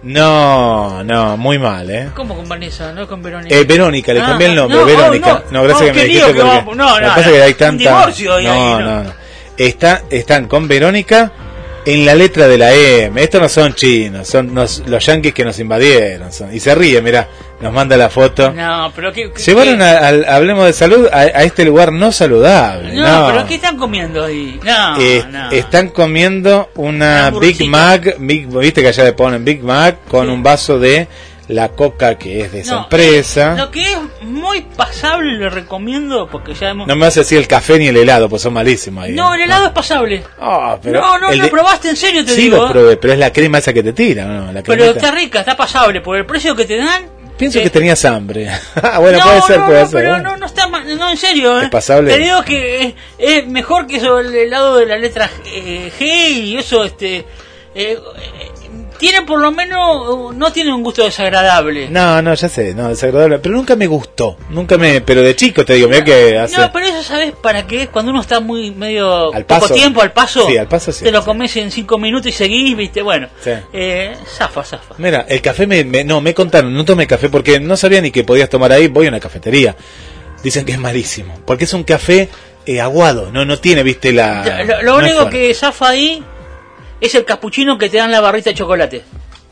No, no, muy mal, ¿eh? ¿Cómo con Vanessa? No con Verónica. Eh, Verónica, le Ah, cambié el nombre, no, Verónica. oh, no, gracias Oh, que me qué dijiste lío que porque vamos- No, no, que pasa no. es que hay Un tanta divorcio ahí, no, ahí, no, no. no. Está, están con Verónica en la letra de la M. Estos no son chinos, son nos- los yanquis que nos invadieron. son- y se ríe, mira, nos manda la foto. No, pero ¿qué, qué- Llevaron a- al- hablemos de salud a, a este lugar no saludable. No, No, pero ¿qué están comiendo ahí? No, Eh, no. Están comiendo una. Big Mac, Big- viste que allá le ponen Big Mac con un vaso de la coca que es de esa No, empresa. Lo que es muy pasable, le recomiendo, porque ya hemos... No me vas a decir el café ni el helado, pues son malísimos ahí. No, ¿eh? el helado es pasable. Ah, pero no, no, lo de- probaste en serio, te sí, digo. lo ¿eh? probé, pero es la crema esa que te tira, ¿no? Pero está rica, está pasable. Por el precio que te dan... Pienso eh, que tenías hambre. Ah, bueno, no, puede ser, puede no, ser. pero bueno. no, no está ma- no, en serio, ¿eh? ¿Es pasable? Te digo que es, es mejor que eso, el helado de la letra eh, G y eso, este... eh, eh, tiene por lo menos, no tiene un gusto desagradable. No, no, ya sé, no, desagradable, pero nunca me gustó, nunca me, pero de chico te digo, mira que hace, No, pero eso sabes para qué es cuando uno está muy medio Al poco paso. tiempo al paso. Sí, al paso sí, Te lo sí. comes en cinco minutos y seguís, viste, bueno. Sí. Eh, zafa, zafa. Mira, el café me, me- no, me contaron, no tomé café porque no sabía ni que podías tomar ahí, voy a una cafetería. Dicen que es malísimo, porque es un café eh, aguado, no, no tiene, viste, la... Lo, único que zafa ahí es el capuchino que te dan la barrita de chocolate.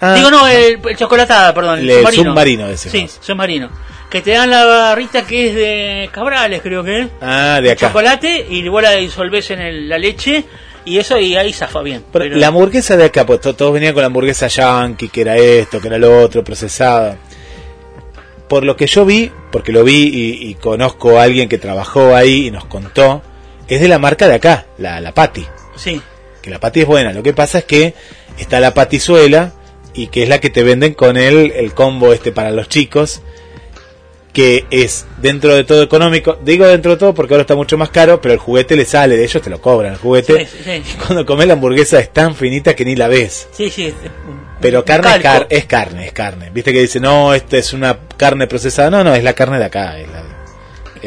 Ah. Digo, no, el, el chocolatada, perdón. El El submarino. submarino ese, Sí, submarino. Que te dan la barrita que es de Cabrales, creo que es. Ah, de acá. Chocolate y vos la disolvés en el- la leche y eso y ahí zafa bien. Pero Pero- La hamburguesa de acá, pues to- todos venían con la hamburguesa yankee, que era esto, que era lo otro, procesada. Por lo que yo vi, porque lo vi y, y conozco a alguien que trabajó ahí y nos contó, es de la marca de acá, la, la Pati. Sí. Que la Pati es buena. Lo que pasa es que está la patizuela y que es la que te venden con el, el combo este para los chicos, que es dentro de todo económico. Digo dentro de todo porque ahora está mucho más caro, pero el juguete le sale, de ellos te lo cobran el juguete. Sí, sí, sí. Cuando comes la hamburguesa es tan finita que ni la ves. Sí, sí. Pero carne es, car- es carne, es carne. Viste que dice, no, esta es una carne procesada. No, no, es la carne de acá. Es la,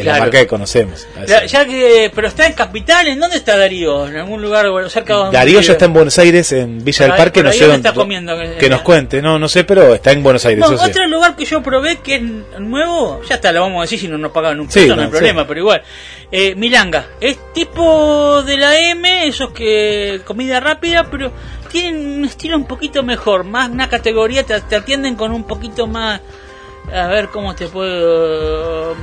es la marca que conocemos. Ya, ya que, pero está en Capital, ¿en dónde está Darío? ¿En algún lugar cerca de donde Darío ya está en Buenos Aires, en Villa del Parque. No sé dónde comiendo, que- que nos cuente. No, no sé, pero está en Buenos Aires. No, eso sí. otro lugar que yo probé que es nuevo, ya está, lo vamos a decir si no nos pagan un Sí, peso, no, no, hay problema, pero igual. Eh, Milanga, es tipo de la M, esos que comida rápida, pero tienen un estilo un poquito mejor, más una categoría, te, te atienden con un poquito más, a ver cómo te puedo...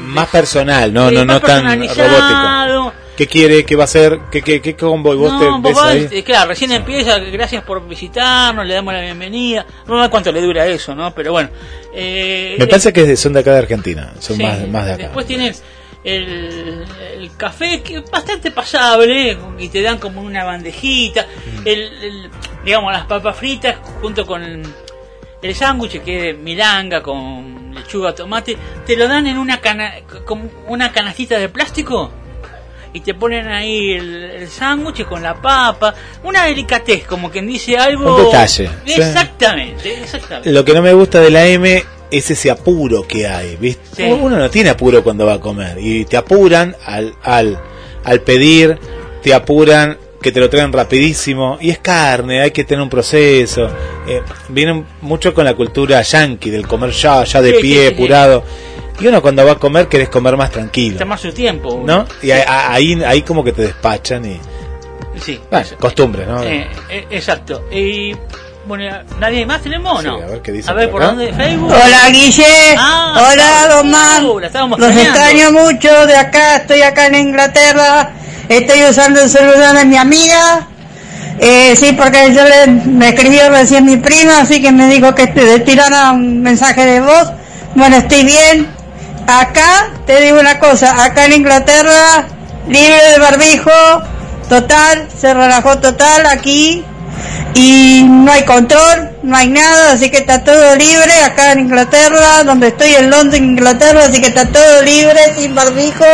mm, Más personal, no, Sí, no, no tan robótico. ¿Qué quiere? ¿Qué va a hacer? ¿Qué, qué, qué combo? ¿Y vos No, te ves ahí? claro, recién empieza, gracias por visitarnos, le damos la bienvenida. No sé cuánto le dura eso, ¿no? Pero bueno. Eh, Me eh, parece que son de acá de Argentina. Son Sí, más, más de acá. Después tienes el, el café que es bastante pasable y te dan como una bandejita, Mm. el, el- digamos las papas fritas junto con el, sándwich que es de milanga con lechuga, tomate, te lo dan en una cana, como una canastita de plástico y te ponen ahí el, el sándwich con la papa, una delicatez, como quien dice algo. Un detalle. Exactamente, exactamente. Lo que no me gusta de la M es ese apuro que hay, ¿viste? Sí. Uno no tiene apuro cuando va a comer y te apuran al, al, al pedir, te apuran que te lo traen rapidísimo y es carne, hay que tener un proceso. Eh, vienen mucho con la cultura yankee del comer ya, ya de Sí, pie, sí, sí, sí. apurado. Y uno cuando va a comer querés comer más tranquilo, Tomar su tiempo. ¿no? Y ahí, ahí, ahí como que te despachan y Sí. Bueno, costumbre, ¿no? Eh, eh, exacto. Y bueno, ¿nadie más tenemos o Sí, no? a ver qué dice A ver, por ¿por acá. dónde? ¿Facebook? Hola Guille, Ah, hola Don Man, los extrañando. extraño mucho de acá, estoy acá en Inglaterra, estoy usando el celular de mi amiga, eh, sí, porque yo me escribió recién mi prima, así que me dijo que te tirara un mensaje de voz, bueno, estoy bien, acá, te digo una cosa, acá en Inglaterra, libre de barbijo, total, se relajó total aquí, y no hay control, no hay nada, así que está todo libre acá en Inglaterra, donde estoy en Londres, Inglaterra, así que está todo libre, sin barbijo,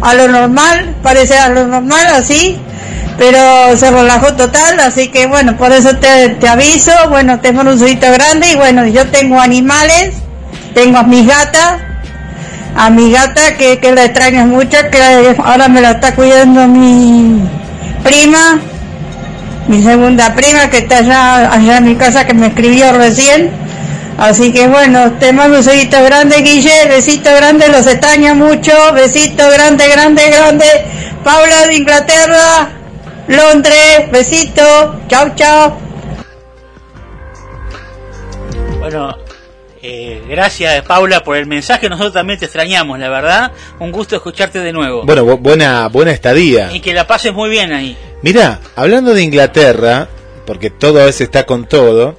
a lo normal, parece a lo normal así, pero se relajó total, así que bueno, por eso te, te aviso, bueno, tengo un usito grande y bueno, yo tengo animales, tengo a mis gatas, a mi gata que, que la extraño mucho, que ahora me la está cuidando mi prima, mi segunda prima que está allá, allá en mi casa que me escribió recién. Así que bueno, te mando un besito grande, Guille, besito grande, los extraño mucho, besito grande, grande, grande. Paula de Inglaterra, Londres, besito, chao, chao. Bueno, eh, gracias Paula por el mensaje. Nosotros también te extrañamos, la verdad. Un gusto escucharte de nuevo. Bueno, bu- buena, buena estadía. Y que la pases muy bien ahí. Mira, hablando de Inglaterra, porque todo a veces está con todo,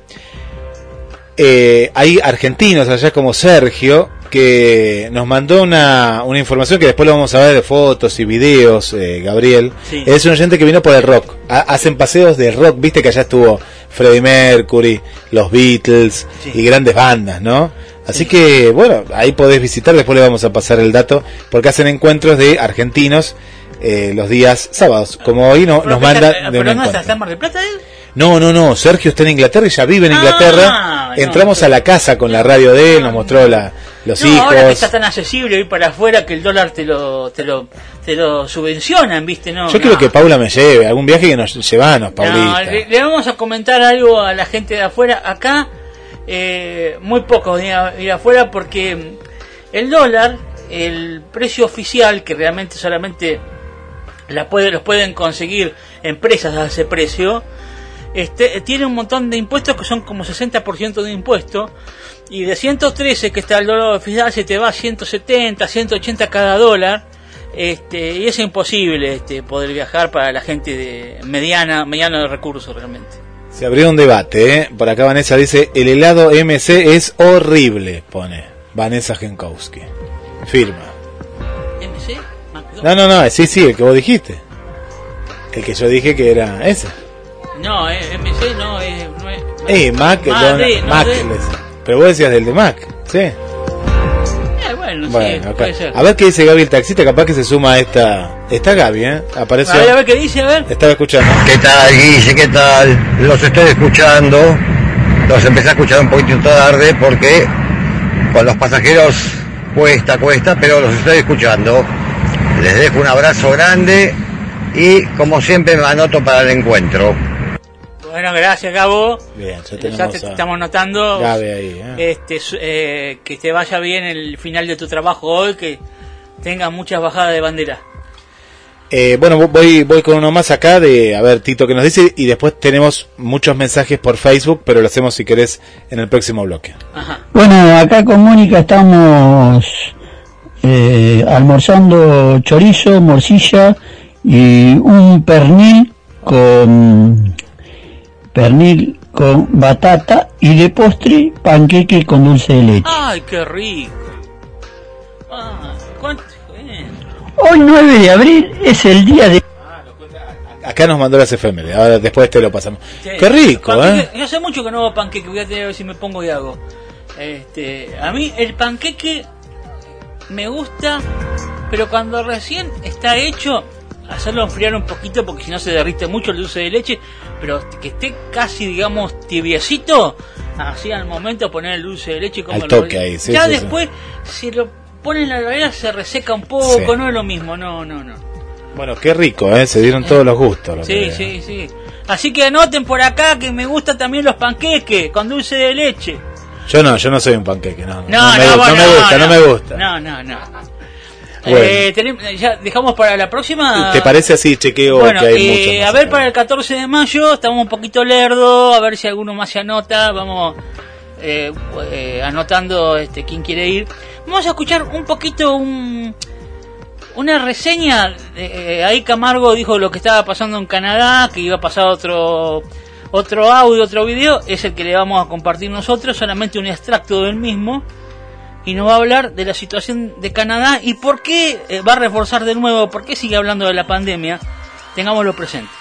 eh, hay argentinos allá como Sergio que nos mandó una, una información que después lo vamos a ver de fotos y videos, eh, Gabriel. Sí. Es un oyente que vino por el rock. Ha- hacen paseos de rock, viste que allá estuvo Freddie Mercury, los Beatles Sí. y grandes bandas, ¿no? Así que, bueno, ahí podés visitar, después le vamos a pasar el dato, porque hacen encuentros de argentinos eh, los días sábados, como hoy no, nos manda de ¿Pero un encuentro. Mar del Plata él? No, no, no, Sergio está en Inglaterra y ya vive en Ah, Inglaterra. no, Entramos a la casa con la radio de él, nos mostró la, los no, ahora que hijos. está tan accesible ir para afuera que el dólar te lo, te lo, te lo subvencionan, ¿viste? No, Yo no. quiero que Paula me lleve, algún viaje que nos llevanos, No, Paulita. le, le vamos a comentar algo a la gente de afuera. Acá, eh, muy poco ir, a- ir afuera porque mm, el dólar, el precio oficial, que realmente solamente la puede, los pueden conseguir empresas a ese precio, este, tiene un montón de impuestos que son como 60% de impuestos. Y de 113 que está el dólar oficial se te va a 170, 180 cada dólar. Este, y es imposible este, poder viajar para la gente de mediana, mediano de recursos realmente. Se abrió un debate, ¿eh? Por acá Vanessa dice, el helado MC es horrible, pone Vanessa Genkowski. Firma. MC. No, no, no, sí, sí, el que vos dijiste. El que yo dije que era ese. No, eh, MC no es. No es Eh, Mac, don- de, no, Mac, les- pero vos decías del de Mac, ¿sí? Eh, bueno, Bueno, sí, puede ser. A ver qué dice Gaby el taxista, capaz que se suma a esta... Está Gaby, ¿eh? Apareció... A ver, a ver qué dice, a ver. Estaba escuchando. ¿Qué tal, Guille? ¿Qué tal? Los estoy escuchando. Los empecé a escuchar un poquito tarde porque con los pasajeros cuesta, cuesta, pero los estoy escuchando. Les dejo un abrazo grande y como siempre me anoto para el encuentro. Bueno, gracias, Gabo. Bien, ya te a estamos notando. Ahí, ¿eh? Este, eh, que te vaya bien el final de tu trabajo hoy, que tengas muchas bajadas de bandera. Eh, bueno, vo- voy, voy con uno más acá de, a ver, Tito, que nos dice, y después tenemos muchos mensajes por Facebook, pero lo hacemos si querés en el próximo bloque. Ajá. Bueno, acá con Mónica estamos eh, almorzando chorizo, morcilla y un pernil con pernil con batata y de postre panqueque con dulce de leche. ¡Ay, qué rico! Ah, ¿cuánto? Hoy 9 de abril es el día de Acá nos mandó las efemérides, ahora después te lo pasamos. Sí. Qué rico, Panqueque- ¿eh? Yo hace mucho que no hago panqueque, voy a tener a ver si me pongo y hago. Este, a mí el panqueque me gusta, pero cuando recién está hecho, hacerlo enfriar un poquito porque si no se derrite mucho el dulce de leche, pero que esté casi, digamos, tibiecito, así al momento poner el dulce de leche como Al toque ahí, sí, Ya sí, sí. después, si lo ponen en la heladera se reseca un poco, no es lo mismo, no, no, no. Bueno, qué rico, ¿eh? Se dieron todos los gustos. lo Sí, que- sí, sí. Así que anoten por acá que me gustan también los panqueques con dulce de leche. Yo no, yo no soy un panqueque, no. No, no, me, vos no me gusta, no, me gusta. No, no, no. Bueno. Eh, ya dejamos para la próxima. ¿Te parece así? Chequeo Bueno, que hay eh, a ver acá. para el 14 de mayo, estamos un poquito lerdo, a ver si alguno más se anota, vamos eh, eh, anotando este quién quiere ir. Vamos a escuchar un poquito un, una reseña, eh, ahí Camargo dijo lo que estaba pasando en Canadá, que iba a pasar otro otro audio, otro video, es el que le vamos a compartir nosotros, solamente un extracto del mismo y nos va a hablar de la situación de Canadá y por qué eh, va a reforzar de nuevo, por qué sigue hablando de la pandemia. Tengámoslo presente.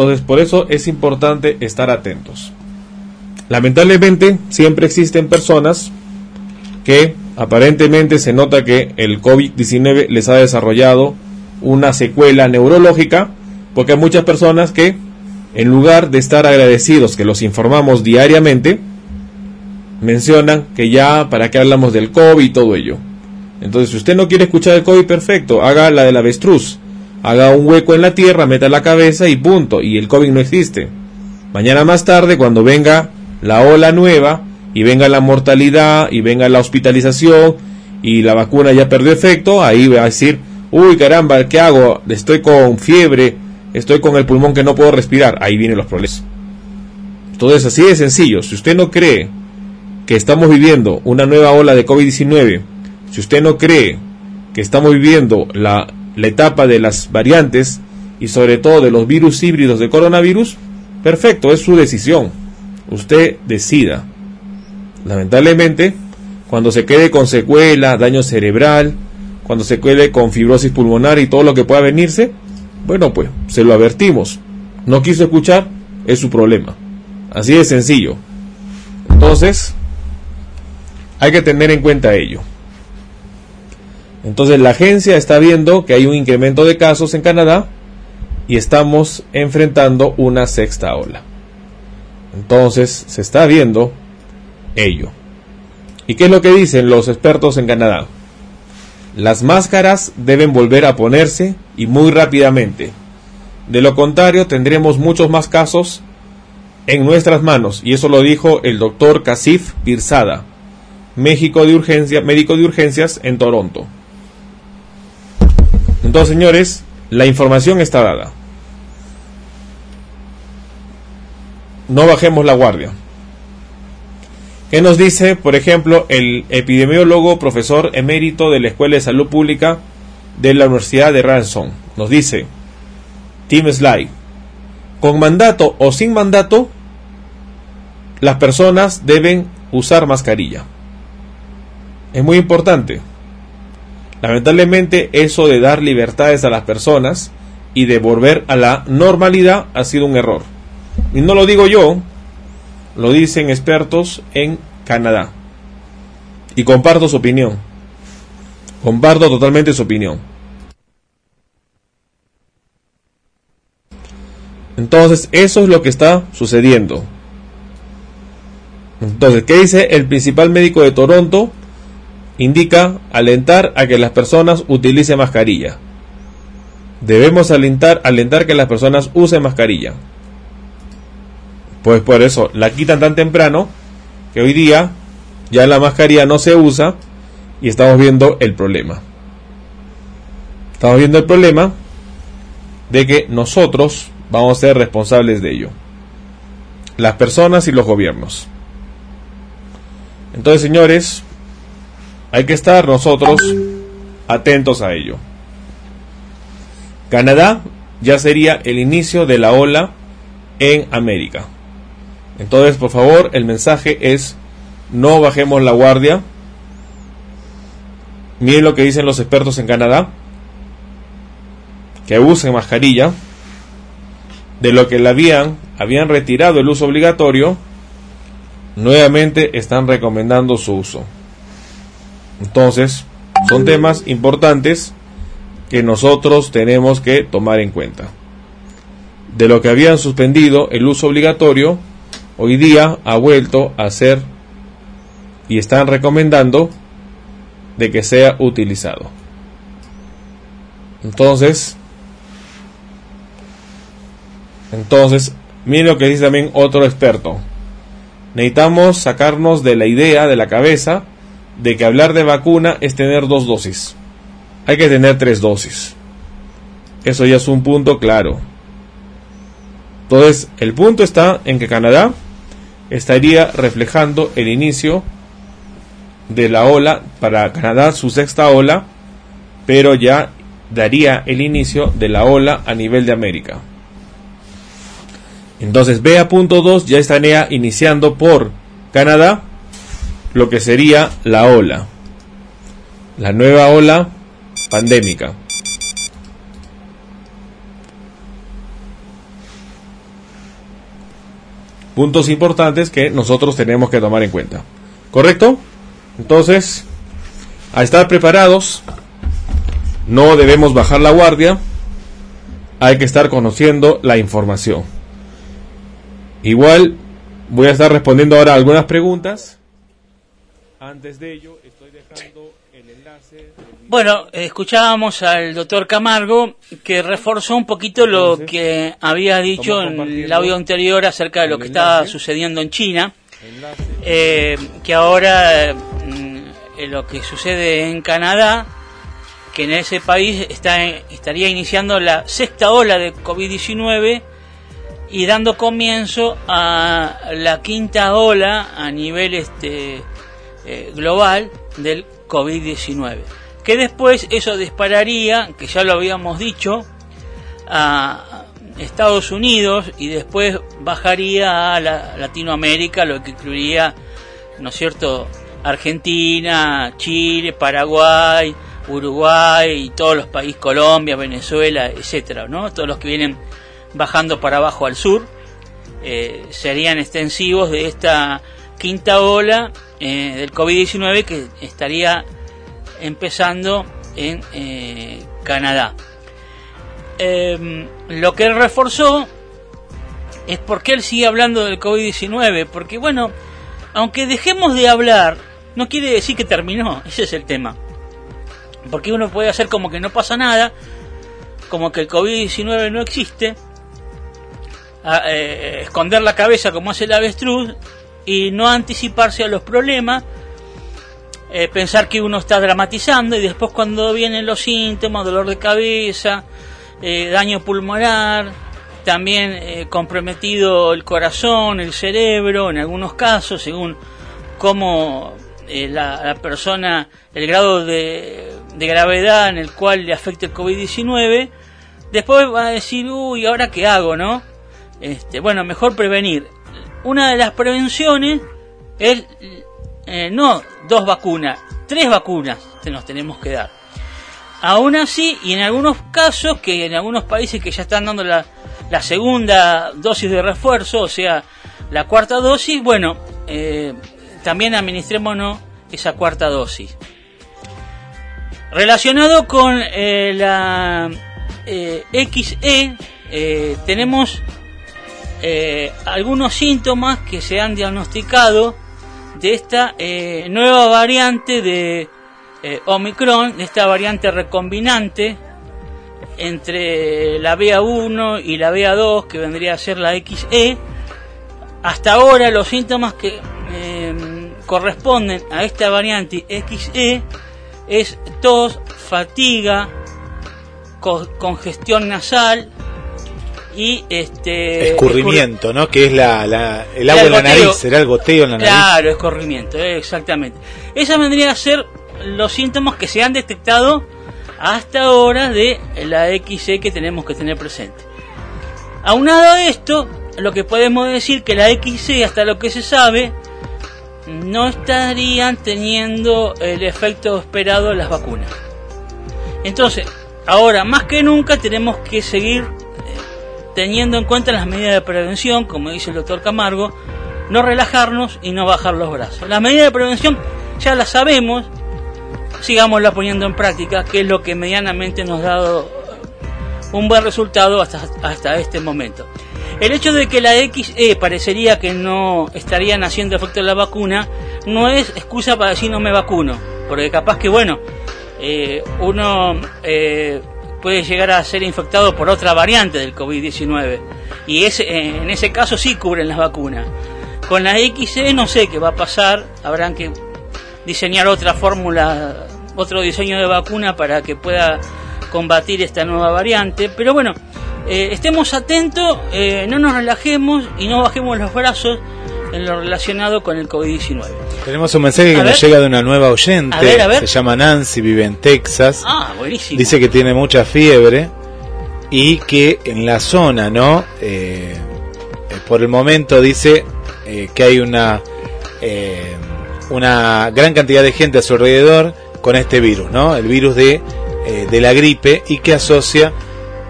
Entonces, por eso es importante estar atentos. Lamentablemente, siempre existen personas que aparentemente se nota que el COVID-19 les ha desarrollado una secuela neurológica, porque hay muchas personas que, en lugar de estar agradecidos que los informamos diariamente, mencionan que ya, ¿para qué hablamos del COVID y todo ello? Entonces, si usted no quiere escuchar el COVID, perfecto, haga la del avestruz. Haga un hueco en la tierra, meta la cabeza y punto. Y el COVID no existe. Mañana más tarde, cuando venga la ola nueva y venga la mortalidad y venga la hospitalización y la vacuna ya perdió efecto, ahí va a decir, uy caramba, ¿qué hago? Estoy con fiebre, estoy con el pulmón que no puedo respirar. Ahí vienen los problemas. Entonces, así de sencillo. Si usted no cree que estamos viviendo una nueva ola de COVID-19, si usted no cree que estamos viviendo la, la etapa de las variantes y sobre todo de los virus híbridos de coronavirus, perfecto, es su decisión. Usted decida. Lamentablemente, cuando se quede con secuela, daño cerebral, cuando se quede con fibrosis pulmonar y todo lo que pueda venirse, bueno, pues se lo advertimos. No quiso escuchar, es su problema. Así de sencillo. Entonces, hay que tener en cuenta ello. Entonces la agencia está viendo que hay un incremento de casos en Canadá y estamos enfrentando una sexta ola. Entonces se está viendo ello. ¿Y qué es lo que dicen los expertos en Canadá? Las máscaras deben volver a ponerse y muy rápidamente. De lo contrario tendremos muchos más casos en nuestras manos y eso lo dijo el doctor Casif Pirzada, México de urgencia, médico de urgencias en Toronto. Entonces, señores, la información está dada. No bajemos la guardia. ¿Qué nos dice, por ejemplo, el epidemiólogo profesor emérito de la Escuela de Salud Pública de la Universidad de Ransom? Nos dice, Tim Sly, con mandato o sin mandato, las personas deben usar mascarilla. Es muy importante. Lamentablemente eso de dar libertades a las personas y de volver a la normalidad ha sido un error. Y no lo digo yo, lo dicen expertos en Canadá. Y comparto su opinión. Comparto totalmente su opinión. Entonces, eso es lo que está sucediendo. Entonces, ¿qué dice el principal médico de Toronto? Indica alentar a que las personas utilicen mascarilla. Debemos alentar, alentar que las personas usen mascarilla. Pues por eso la quitan tan temprano que hoy día ya la mascarilla no se usa y estamos viendo el problema. Estamos viendo el problema de que nosotros vamos a ser responsables de ello. Las personas y los gobiernos. Entonces, señores, Hay que estar nosotros atentos a ello. Canadá ya sería el inicio de la ola en América. Entonces, por favor, el mensaje es no bajemos la guardia. Miren lo que dicen los expertos en Canadá. Que usen mascarilla. De lo que la habían, habían retirado el uso obligatorio, nuevamente están recomendando su uso. Entonces, son temas importantes que nosotros tenemos que tomar en cuenta. De lo que habían suspendido el uso obligatorio, hoy día ha vuelto a ser y están recomendando de que sea utilizado. Entonces, entonces, miren lo que dice también otro experto. Necesitamos sacarnos de la idea de la cabeza de que hablar de vacuna es tener dos dosis. Hay que tener tres dosis. Eso ya es un punto claro. Entonces, el punto está en que Canadá estaría reflejando el inicio de la ola, para Canadá su sexta ola, pero ya daría el inicio de la ola a nivel de América. Entonces BA.2 ya estaría iniciando por Canadá lo que sería la ola, la nueva ola pandémica. Puntos importantes que nosotros tenemos que tomar en cuenta. ¿Correcto? Entonces, a estar preparados, no debemos bajar la guardia, hay que estar conociendo la información. Igual voy a estar respondiendo ahora algunas preguntas. Antes de ello, estoy dejando el enlace. Bueno, escuchábamos al doctor Camargo que reforzó un poquito lo que había dicho en el audio anterior acerca de lo que estaba sucediendo en China, eh, que ahora mm, eh, lo que sucede en Canadá, que en ese país está, estaría iniciando la sexta ola de COVID-19 y dando comienzo a la quinta ola a nivel este, eh, global del COVID-19. Que después eso dispararía, que ya lo habíamos dicho, a Estados Unidos y después bajaría a la- Latinoamérica, lo que incluiría, ¿no es cierto?, Argentina, Chile, Paraguay, Uruguay y todos los países, Colombia, Venezuela, etcétera, ¿no? Todos los que vienen bajando para abajo al sur eh, serían extensivos de esta quinta ola eh, del COVID-19 que estaría empezando en eh, Canadá. Em, lo que él reforzó es porque él sigue hablando del COVID-19, porque bueno, aunque dejemos de hablar, no quiere decir que terminó, ese es el tema. Porque uno puede hacer como que no pasa nada, como que el COVID-19 no existe, eh, esconder la cabeza como hace el avestruz y no anticiparse a los problemas, eh, pensar que uno está dramatizando y después cuando vienen los síntomas, dolor de cabeza, eh, daño pulmonar, también eh, comprometido el corazón, el cerebro, en algunos casos, según cómo la, la persona, el grado de, de gravedad en el cual le afecta el COVID-19, después va a decir, uy, ¿ahora qué hago, no? Este, bueno, mejor prevenir. Una de las prevenciones es eh, no dos vacunas, tres vacunas que nos tenemos que dar. Aún así, y en algunos casos, que en algunos países que ya están dando la, segunda dosis de refuerzo, o sea, la cuarta dosis, bueno, eh, también administrémonos esa cuarta dosis. Relacionado con eh, la XE, tenemos eh, algunos síntomas que se han diagnosticado de esta eh, nueva variante de eh, Omicron, de esta variante recombinante entre la BA1 y la BA2, que vendría a ser la XE. Hasta ahora los síntomas que eh, corresponden a esta variante XE es tos, fatiga, co- congestión nasal y este Escurrimiento, ¿no? Que es la, la- el agua en la goteo. nariz, será el goteo en la nariz. Claro, escorrimiento, eh, exactamente. Esa vendría a ser los síntomas que se han detectado hasta ahora de la XE que tenemos que tener presente. Aunado a esto, lo que podemos decir que la XE, hasta lo que se sabe, no estarían teniendo el efecto esperado de las vacunas. Entonces, ahora más que nunca tenemos que seguir teniendo en cuenta las medidas de prevención, como dice el doctor Camargo, no relajarnos y no bajar los brazos. Las medidas de prevención ya las sabemos, sigámoslas poniendo en práctica, que es lo que medianamente nos ha dado un buen resultado hasta, hasta este momento. El hecho de que la XE parecería que no estarían haciendo efecto la vacuna no es excusa para decir no me vacuno, porque capaz que bueno, eh, uno eh, puede llegar a ser infectado por otra variante del COVID-19 y ese, eh, en ese caso sí cubren las vacunas. Con la XE no sé qué va a pasar, habrán que diseñar otra fórmula, otro diseño de vacuna para que pueda combatir esta nueva variante, pero bueno, eh, estemos atentos, eh, no nos relajemos y no bajemos los brazos en lo relacionado con el COVID-19. Tenemos un mensaje que A nos ver. llega de una nueva oyente. A ver, a ver. Se llama Nancy, vive en Texas. Ah, buenísimo. Dice que tiene mucha fiebre y que en la zona, ¿no? Eh, eh, por el momento dice eh, que hay una eh, una gran cantidad de gente a su alrededor con este virus, ¿no? El virus de, eh, de la gripe y que asocia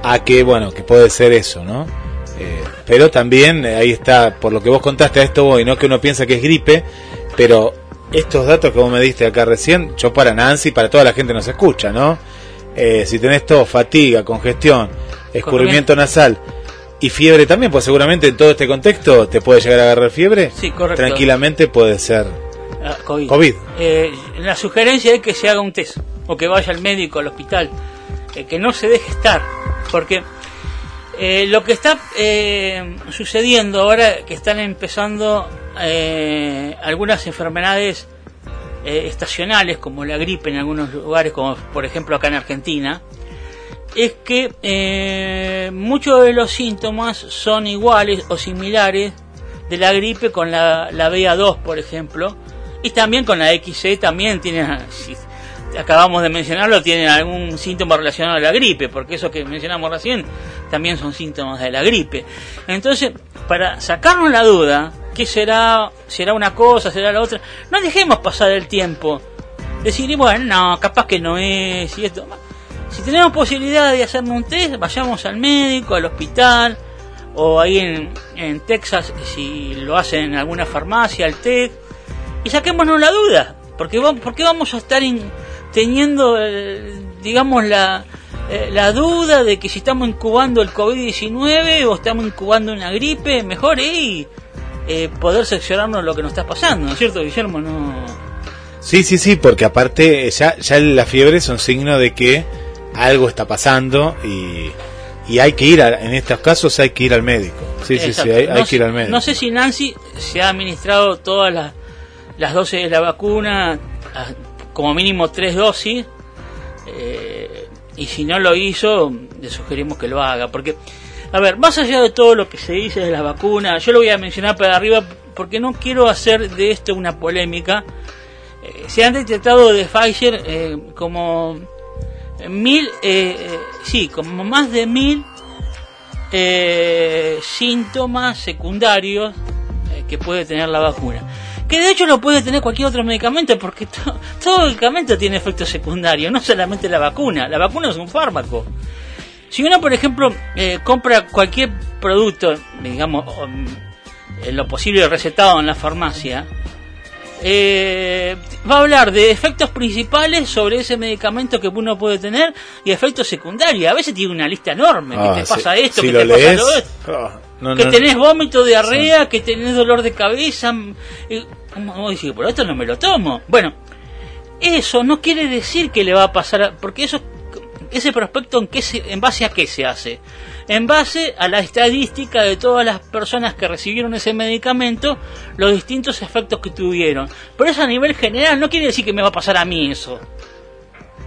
a que, bueno, que puede ser eso, ¿no? Pero también eh, ahí está, por lo que vos contaste a esto voy, ¿no? Que uno piensa que es gripe, pero estos datos que vos me diste acá recién, yo para Nancy, para toda la gente que nos escucha, ¿no? Eh, si tenés tos, fatiga, congestión, escurrimiento nasal y fiebre también, pues seguramente en todo este contexto te puede llegar a agarrar fiebre. Sí, correcto. Tranquilamente puede ser Ah, COVID. COVID. Eh, la sugerencia es que se haga un test o que vaya al médico, al hospital, eh, que no se deje estar, porque eh, lo que está eh, sucediendo ahora que están empezando eh, algunas enfermedades eh, estacionales como la gripe en algunos lugares, como por ejemplo acá en Argentina, es que muchos de los síntomas son iguales o similares de la gripe con la, la BA2, por ejemplo, y también con la XC, también tienen, acabamos de mencionarlo, tienen algún síntoma relacionado a la gripe, porque eso que mencionamos recién también son síntomas de la gripe. Entonces, para sacarnos la duda, ¿qué será? ¿Será una cosa? ¿Será la otra? No dejemos pasar el tiempo. Decir, bueno, no, capaz que no es, y esto. Si tenemos posibilidad de hacernos un test, vayamos al médico, al hospital, o ahí en, Texas, si lo hacen en alguna farmacia, al TEC, y saquémonos la duda, porque porque vamos a estar in- teniendo, eh, digamos, la, eh, la duda de que si estamos incubando el COVID-19 o estamos incubando una gripe, mejor es eh, poder seccionarnos lo que nos está pasando, ¿no es cierto, Guillermo? No... Sí, sí, sí, porque aparte ya, ya la fiebre es un signo de que algo está pasando y, y hay que ir, a- en estos casos hay que ir al médico. Sí, sí, sí, hay, que ir al médico. no sé si Nancy se ha administrado todas las, las dosis de la vacuna, como mínimo tres dosis, eh, y si no lo hizo, le sugerimos que lo haga, porque, a ver, más allá de todo lo que se dice de la vacuna, yo lo voy a mencionar para arriba porque no quiero hacer de esto una polémica. Eh, se han detectado de Pfizer eh, como mil, eh, sí, como más de mil síntomas secundarios que puede tener la vacuna. Que de hecho lo puede tener cualquier otro medicamento, porque to- todo medicamento tiene efectos secundarios, no solamente la vacuna. La vacuna es un fármaco. Si uno, por ejemplo, eh, compra cualquier producto, digamos, mm, en lo posible recetado en la farmacia, eh, va a hablar de efectos principales sobre ese medicamento que uno puede tener y efectos secundarios. A veces tiene una lista enorme, Ah, que te sí. pasa esto, Si que te pasa lo otro. ah, no, que no. tenés vómito, diarrea, que tenés dolor de cabeza. mm, y- ¿Cómo decir? Por esto no me lo tomo. Bueno, eso no quiere decir que le va a pasar, porque eso, ese prospecto en, qué se- en base a qué se hace. En base a la estadística de todas las personas que recibieron ese medicamento, los distintos efectos que tuvieron. Pero eso a nivel general no quiere decir que me va a pasar a mí eso.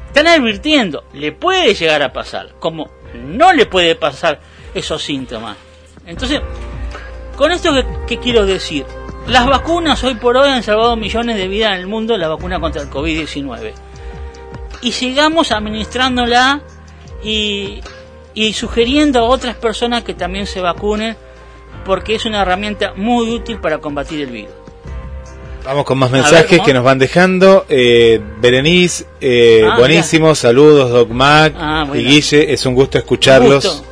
Están advirtiendo, le puede llegar a pasar, como no le puede pasar esos síntomas. Entonces, con esto que, que quiero decir, las vacunas hoy por hoy han salvado millones de vidas en el mundo, la vacuna contra el COVID-19. y sigamos administrándola y, y sugiriendo a otras personas que también se vacunen porque es una herramienta muy útil para combatir el virus. Vamos con más ver, mensajes que nos van dejando. Eh, Berenice, eh, Ah, buenísimo, saludos Doc Mac Ah, bueno. y Guille, es un gusto escucharlos Un gusto.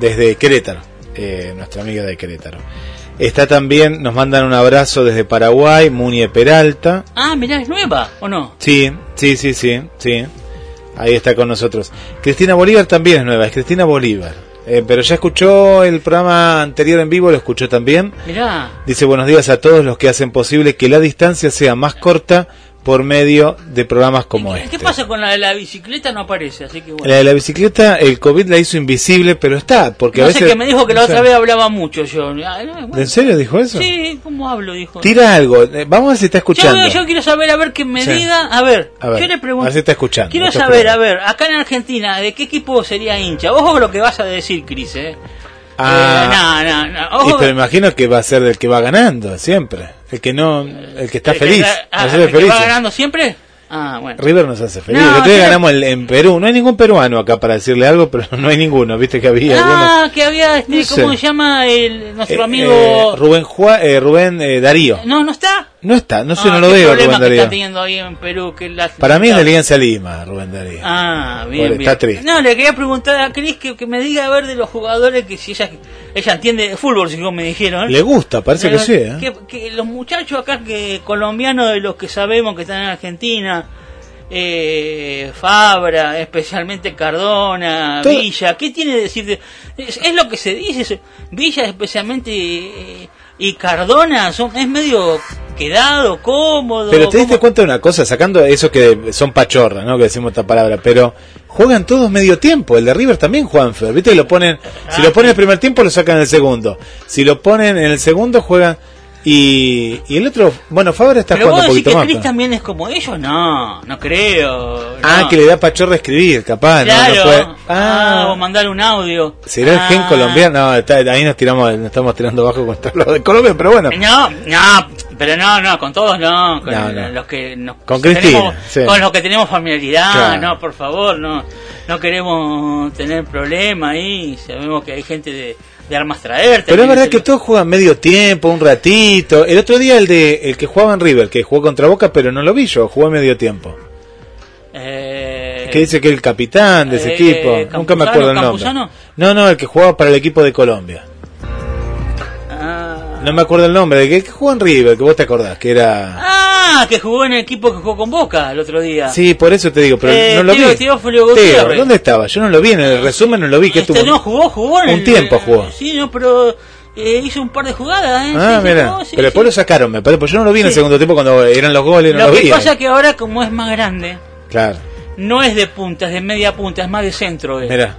desde Querétaro, eh, nuestra amiga de Querétaro. Está también, nos mandan un abrazo desde Paraguay, Munie Peralta. Ah, mirá, es nueva, ¿o no? Sí, sí, sí, sí, sí. Ahí está con nosotros. Cristina Bolívar también es nueva, es Cristina Bolívar. Eh, pero ya escuchó el programa anterior en vivo, lo escuchó también. Mirá. Dice buenos días a todos los que hacen posible que la distancia sea más corta por medio de programas como este. ¿Qué pasa con la de la bicicleta? No aparece, así que bueno. La de la bicicleta, el COVID la hizo invisible, pero está, porque no a sé veces... que me dijo que la otra sé. vez hablaba mucho yo. Ah, bueno. ¿En serio dijo eso? Sí, ¿cómo hablo? Dijo. Tira algo, eh, vamos a ver si está escuchando. Yo, yo quiero saber, a ver, que me Sí. diga, a ver, A ver, yo le a ver pregunto. si está escuchando. Quiero saber, a ver, acá en Argentina, ¿de qué equipo sería hincha? Ojo con lo que vas a decir, Cris, eh. Ah, Eh, no, no, no. y Ojo, pero imagino que va a ser del que va ganando, siempre. El que no, el que está el que feliz. está- ah, nos el hace que felices. va ganando siempre? Ah, bueno. River nos hace feliz. No, el yo- ganamos el- en Perú. No hay ningún peruano acá para decirle algo, pero no hay ninguno. Viste que había algunos. Ah, que había, este, No sé. ¿cómo se llama el, nuestro Eh, amigo? eh, Rubén, Jua- eh, Rubén eh, Darío. No, no está. No está, no sé, Ah, no lo veo, Rubén que está Darío. teniendo ahí en Perú. Que la- Para mí es de Alianza Lima, Rubén Darío. Ah, bien, Pobre, bien. está triste. No, le quería preguntar a Cris que, que me diga a ver de los jugadores que si ella ella entiende de fútbol, si como me dijeron. Le gusta, parece que sí. ¿eh? que, que los muchachos acá que colombianos de los que sabemos que están en Argentina, eh, Fabra, especialmente Cardona, Todo- Villa, ¿qué tiene que decir? de- es, es lo que se dice, Villa especialmente eh, y Cardona son es medio quedado, cómodo. Pero te diste cuenta de una cosa, sacando eso que son pachorras, ¿no? Que decimos esta palabra, pero juegan todos medio tiempo. El de River también juegan feo. ¿Viste? que Lo ponen, si Ah, lo ponen en el primer tiempo, lo sacan en el segundo. Si lo ponen en el segundo, juegan. Y, y el otro, bueno, Fabra está Pero vos jugando un poquito que más. También es como ellos, no, no creo. Ah, no. que le da pachorra escribir, capaz. no, no Claro, puede- ah, Ah, o mandarle un audio. ¿será el gen Ah. colombiano? No, está- ahí nos tiramos, nos estamos tirando bajo con lo de Colombia, pero bueno. No, no, pero no, no, con todos no, con No, no. los que nos Con Cristina, tenemos- sí. con los que tenemos familiaridad, Claro. no, por favor, no, no queremos tener problemas ahí, sabemos que hay gente de, de armas traer. Pero es verdad que todos juegan medio tiempo, un ratito. El otro día el de el que jugaba en River, que jugó contra Boca, pero no lo vi yo, jugó medio tiempo. eh, que dice que el capitán de ese eh, equipo. Nunca me acuerdo el nombre. Campuzano. No, no, el que jugaba para el equipo de Colombia. No me acuerdo el nombre. El que, que jugó en River, que vos te acordás, que era... ah, que jugó en el equipo que jugó con Boca el otro día. Sí, por eso te digo, pero Eh, no lo Teo- vi. Teo, Gutiérrez. ¿dónde estaba? Yo no lo vi, en el resumen no lo vi. que Este no jugó, jugó en Un el- tiempo jugó. Sí, no, pero eh, hizo un par de jugadas, ¿eh? Ah, Sí, mira. sí, pero después sí. lo sacaron, me parece. Pues yo no lo vi en el segundo tiempo cuando eran los goles, no Lo lo, que vi. pasa es que ahora, como es más grande, Claro, no es de punta, es de media punta, es más de centro. eh. mira.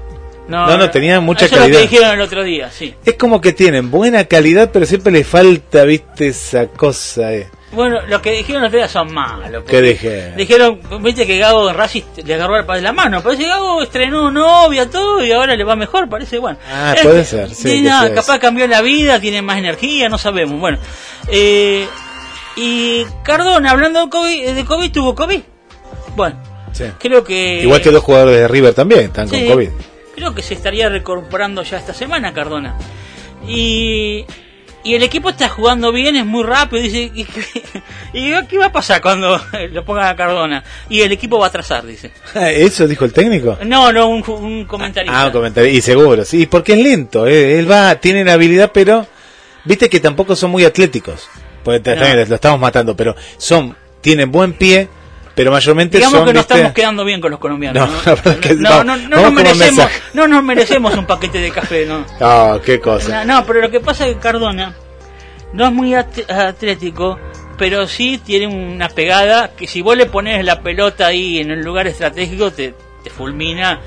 No, no, tenía mucha eso es calidad. lo que dijeron el otro día, sí. Es como que tienen buena calidad, pero siempre le falta, viste, esa cosa. Eh. Bueno, lo que dijeron el otro día son malos. ¿Qué dije? Dijeron, viste que Gago en Racing le agarró el padre de la mano. Parece que Gago estrenó novia, todo, y ahora le va mejor, parece, bueno. Ah, Es puede ser, sí, no, capaz eso. cambió la vida, tiene más energía, no sabemos. Bueno, eh, y Cardona, hablando de COVID, de COVID, tuvo COVID. Bueno, Sí. creo que. Igual que dos jugadores de River también están Sí, con COVID. Creo que se estaría recuperando ya esta semana Cardona. Y, y el equipo está jugando bien, es muy rápido. Dice, ¿y, qué- y qué va a pasar cuando lo pongan a Cardona? Y el equipo va a atrasar, dice. Ah, ¿Eso dijo el técnico? No, no, un, un comentarista. Ah, un comentario. Y seguro, sí, porque es lento. eh, Él va, tiene la habilidad, pero viste que tampoco son muy atléticos. Pues No. lo estamos matando, pero son, tienen buen pie, pero mayormente Digamos son. que no ¿viste? estamos quedando bien con los colombianos. No, No, no, no, no nos merecemos, no nos merecemos un paquete de café, ¿no? Ah, qué cosa. No, no, pero lo que pasa es que Cardona no es muy at- atlético, pero sí tiene una pegada que si vos le pones la pelota ahí en un lugar estratégico te, te fulmina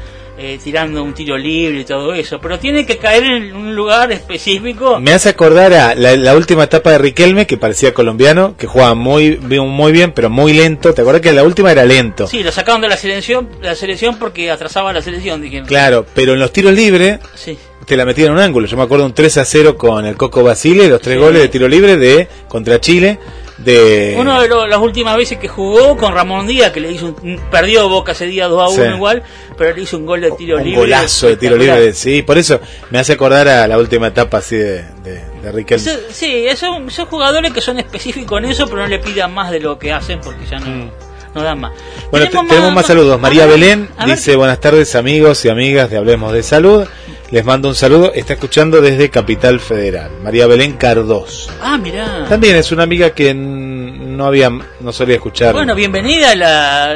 eh, tirando un tiro libre y todo eso. Pero tiene que caer en un lugar específico. Me hace acordar a la, la última etapa de Riquelme, que parecía colombiano, que jugaba muy, muy bien, pero muy lento. ¿Te acuerdas que la última era lento? Sí, lo sacaron de la selección, la selección porque atrasaba la selección, dijeron. Claro, pero en los tiros libres Sí. te la metían en un ángulo. Yo me acuerdo un 3 a 0 con el Coco Basile, los tres Sí. goles de tiro libre de contra Chile, de Uno de lo- las últimas veces que jugó con Ramón Díaz, que le hizo un, perdió Boca ese día 2 a 1 Sí. igual, pero le hizo un gol de tiro un libre. golazo de tiro libre, sí, por eso me hace acordar a la última etapa así de, de, de Riquelme. Eso- sí, son, son jugadores que son específicos en eso, pero no le pidan más de lo que hacen porque ya no, no dan más. Mm. Bueno, te- Tenemos tenemos, más, saludos. María Belén dice buenas tardes amigos y amigas de Hablemos de Salud. Les mando un saludo. Está escuchando desde Capital Federal. María Belén Cardoso. Ah, mirá. También es una amiga que no había, no solía escuchar. Bueno, bienvenida. La,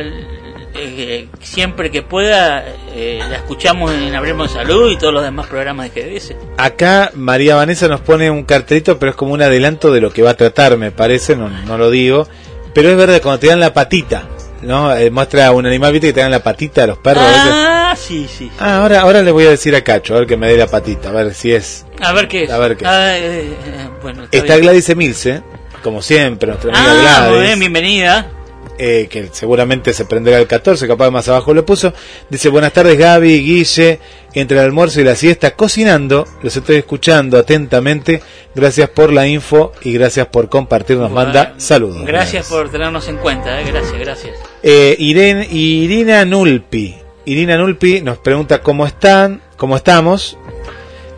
eh, siempre que pueda, eh, la escuchamos en Hablemos de Salud y todos los demás programas de GDS. Acá María Vanessa nos pone un cartelito, pero es como un adelanto de lo que va a tratar, me parece, no, no lo digo. Pero es verdad, cuando te dan la patita, ¿no? Eh, muestra un animal, viste que te dan la patita a los perros. Ah, sí, sí. Ah, ahora, ahora le voy a decir a Cacho, a ver que me dé la patita, a ver si es. A ver qué es. A ver qué. Ah, eh, eh, bueno, está. Gladys Emilce, como siempre, nuestra amiga Ah, muy Gladys. bien, bienvenida. eh, que seguramente se prenderá el 14, capaz más abajo lo puso. Dice, buenas tardes Gaby, Guille, entre el almuerzo y la siesta, cocinando, los estoy escuchando atentamente, gracias por la info y gracias por compartir, nos manda saludos. Gracias por tenernos en cuenta, eh, gracias, gracias. Eh, Irene, Irina Nulpi, Irina Nulpi nos pregunta cómo están, cómo estamos,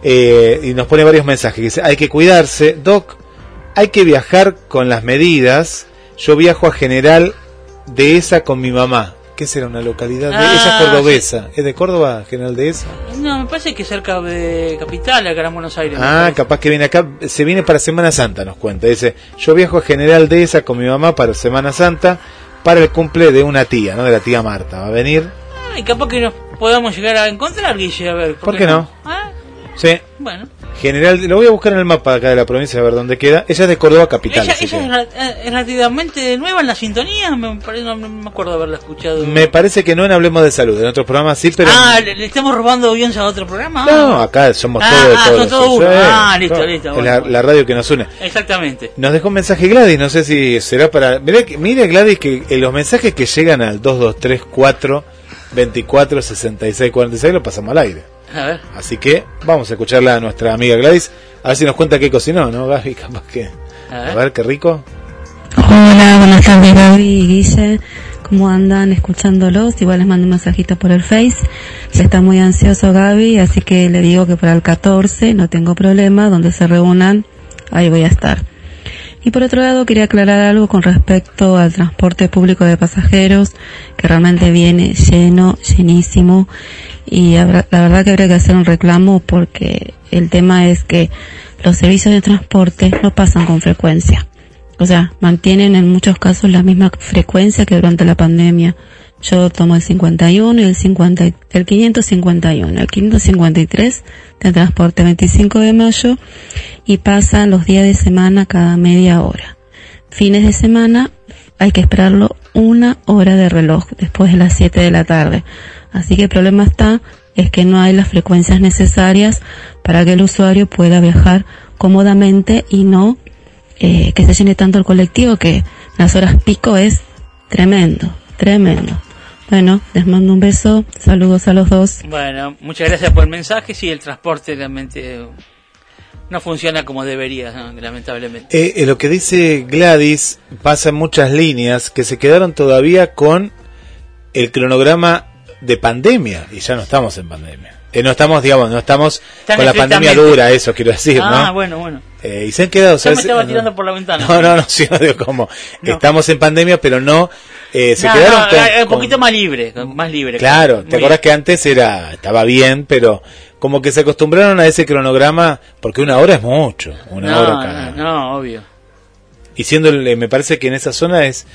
eh, y nos pone varios mensajes, dice, hay que cuidarse, Doc, hay que viajar con las medidas, yo viajo a General de esa con mi mamá. ¿Qué será una localidad? De, Ah, ella es cordobesa. ¿Es de Córdoba, General de esa? No, me parece que cerca de Capital, acá en Buenos Aires. Ah, capaz que viene acá. Se viene para Semana Santa, nos cuenta. Dice, yo viajo a General de esa con mi mamá para Semana Santa para el cumple de una tía, ¿no? De la tía Marta. Va a venir. Ah, y capaz que nos podamos llegar a encontrar, Guille, a ver. ¿Por qué no? Ah, Sí. bueno. General, lo voy a buscar en el mapa acá de la provincia a ver dónde queda. Ella es de Córdoba capital. Ella, ella que- es, ra- eh, relativamente nueva en la sintonía, me parece, no, no me acuerdo haberla escuchado. Me parece que no en Hablemos de Salud, en otros programas sí, pero... Ah, ¿le, le estamos robando audiencia a otro programa? No, acá somos Ah, todos, ah, todos. son todos sí, uno. Ah, listo, todo. listo, bueno, la, bueno. la radio que nos une. Exactamente. Nos dejó un mensaje Gladys, no sé si será para... Mira, Gladys que en los mensajes que llegan al 2234 24 66 46 lo pasamos al aire. A ver. Así que vamos a escucharla a nuestra amiga Gladys, a ver si nos cuenta qué cocinó, ¿no, Gaby? Capaz que... A A ver. ver, qué rico. Hola, buenas tardes Gaby y Guille. ¿Cómo andan escuchándolos? Igual les mando un mensajito por el Face. Ya está muy ansioso Gaby, así que le digo que para el 14 no tengo problema, donde se reúnan, ahí voy a estar. Y por otro lado quería aclarar algo con respecto al transporte público de pasajeros, que realmente viene lleno, llenísimo, y la verdad que habría que hacer un reclamo porque el tema es que los servicios de transporte no pasan con frecuencia. O sea, mantienen en muchos casos la misma frecuencia que durante la pandemia. Yo tomo el 51 y el 50, y- el 551, el 553 de transporte 25 de mayo y pasan los días de semana cada media hora. Fines de semana hay que esperarlo una hora de reloj después de las 7 de la tarde. Así que el problema está es que no hay las frecuencias necesarias para que el usuario pueda viajar cómodamente y no eh, que se llene tanto el colectivo que las horas pico es tremendo, tremendo. Bueno, les mando un beso, saludos a los dos. Bueno, muchas gracias por el mensaje. Sí, el transporte realmente eh, no funciona como debería, ¿no? lamentablemente. Eh, eh, lo que dice Gladys pasa en muchas líneas que se quedaron todavía con el cronograma de pandemia y ya no estamos en pandemia. Eh, no estamos, digamos, no estamos con la pandemia dura, eso quiero decir, ah, ¿no? bueno, bueno. Eh, y se han quedado, Ya me estaba No, tirando por la ventana. No, no, no, sí, no digo cómo. No. Estamos en pandemia, pero no. eh, se No, quedaron con- eh, un con- poquito más libre, más libre. Claro, ¿te acuerdas bien. que antes era estaba bien, pero como que se acostumbraron a ese cronograma porque una hora es mucho, una hora cada. no, no, obvio. Y siendo, eh, me parece que en esa zona es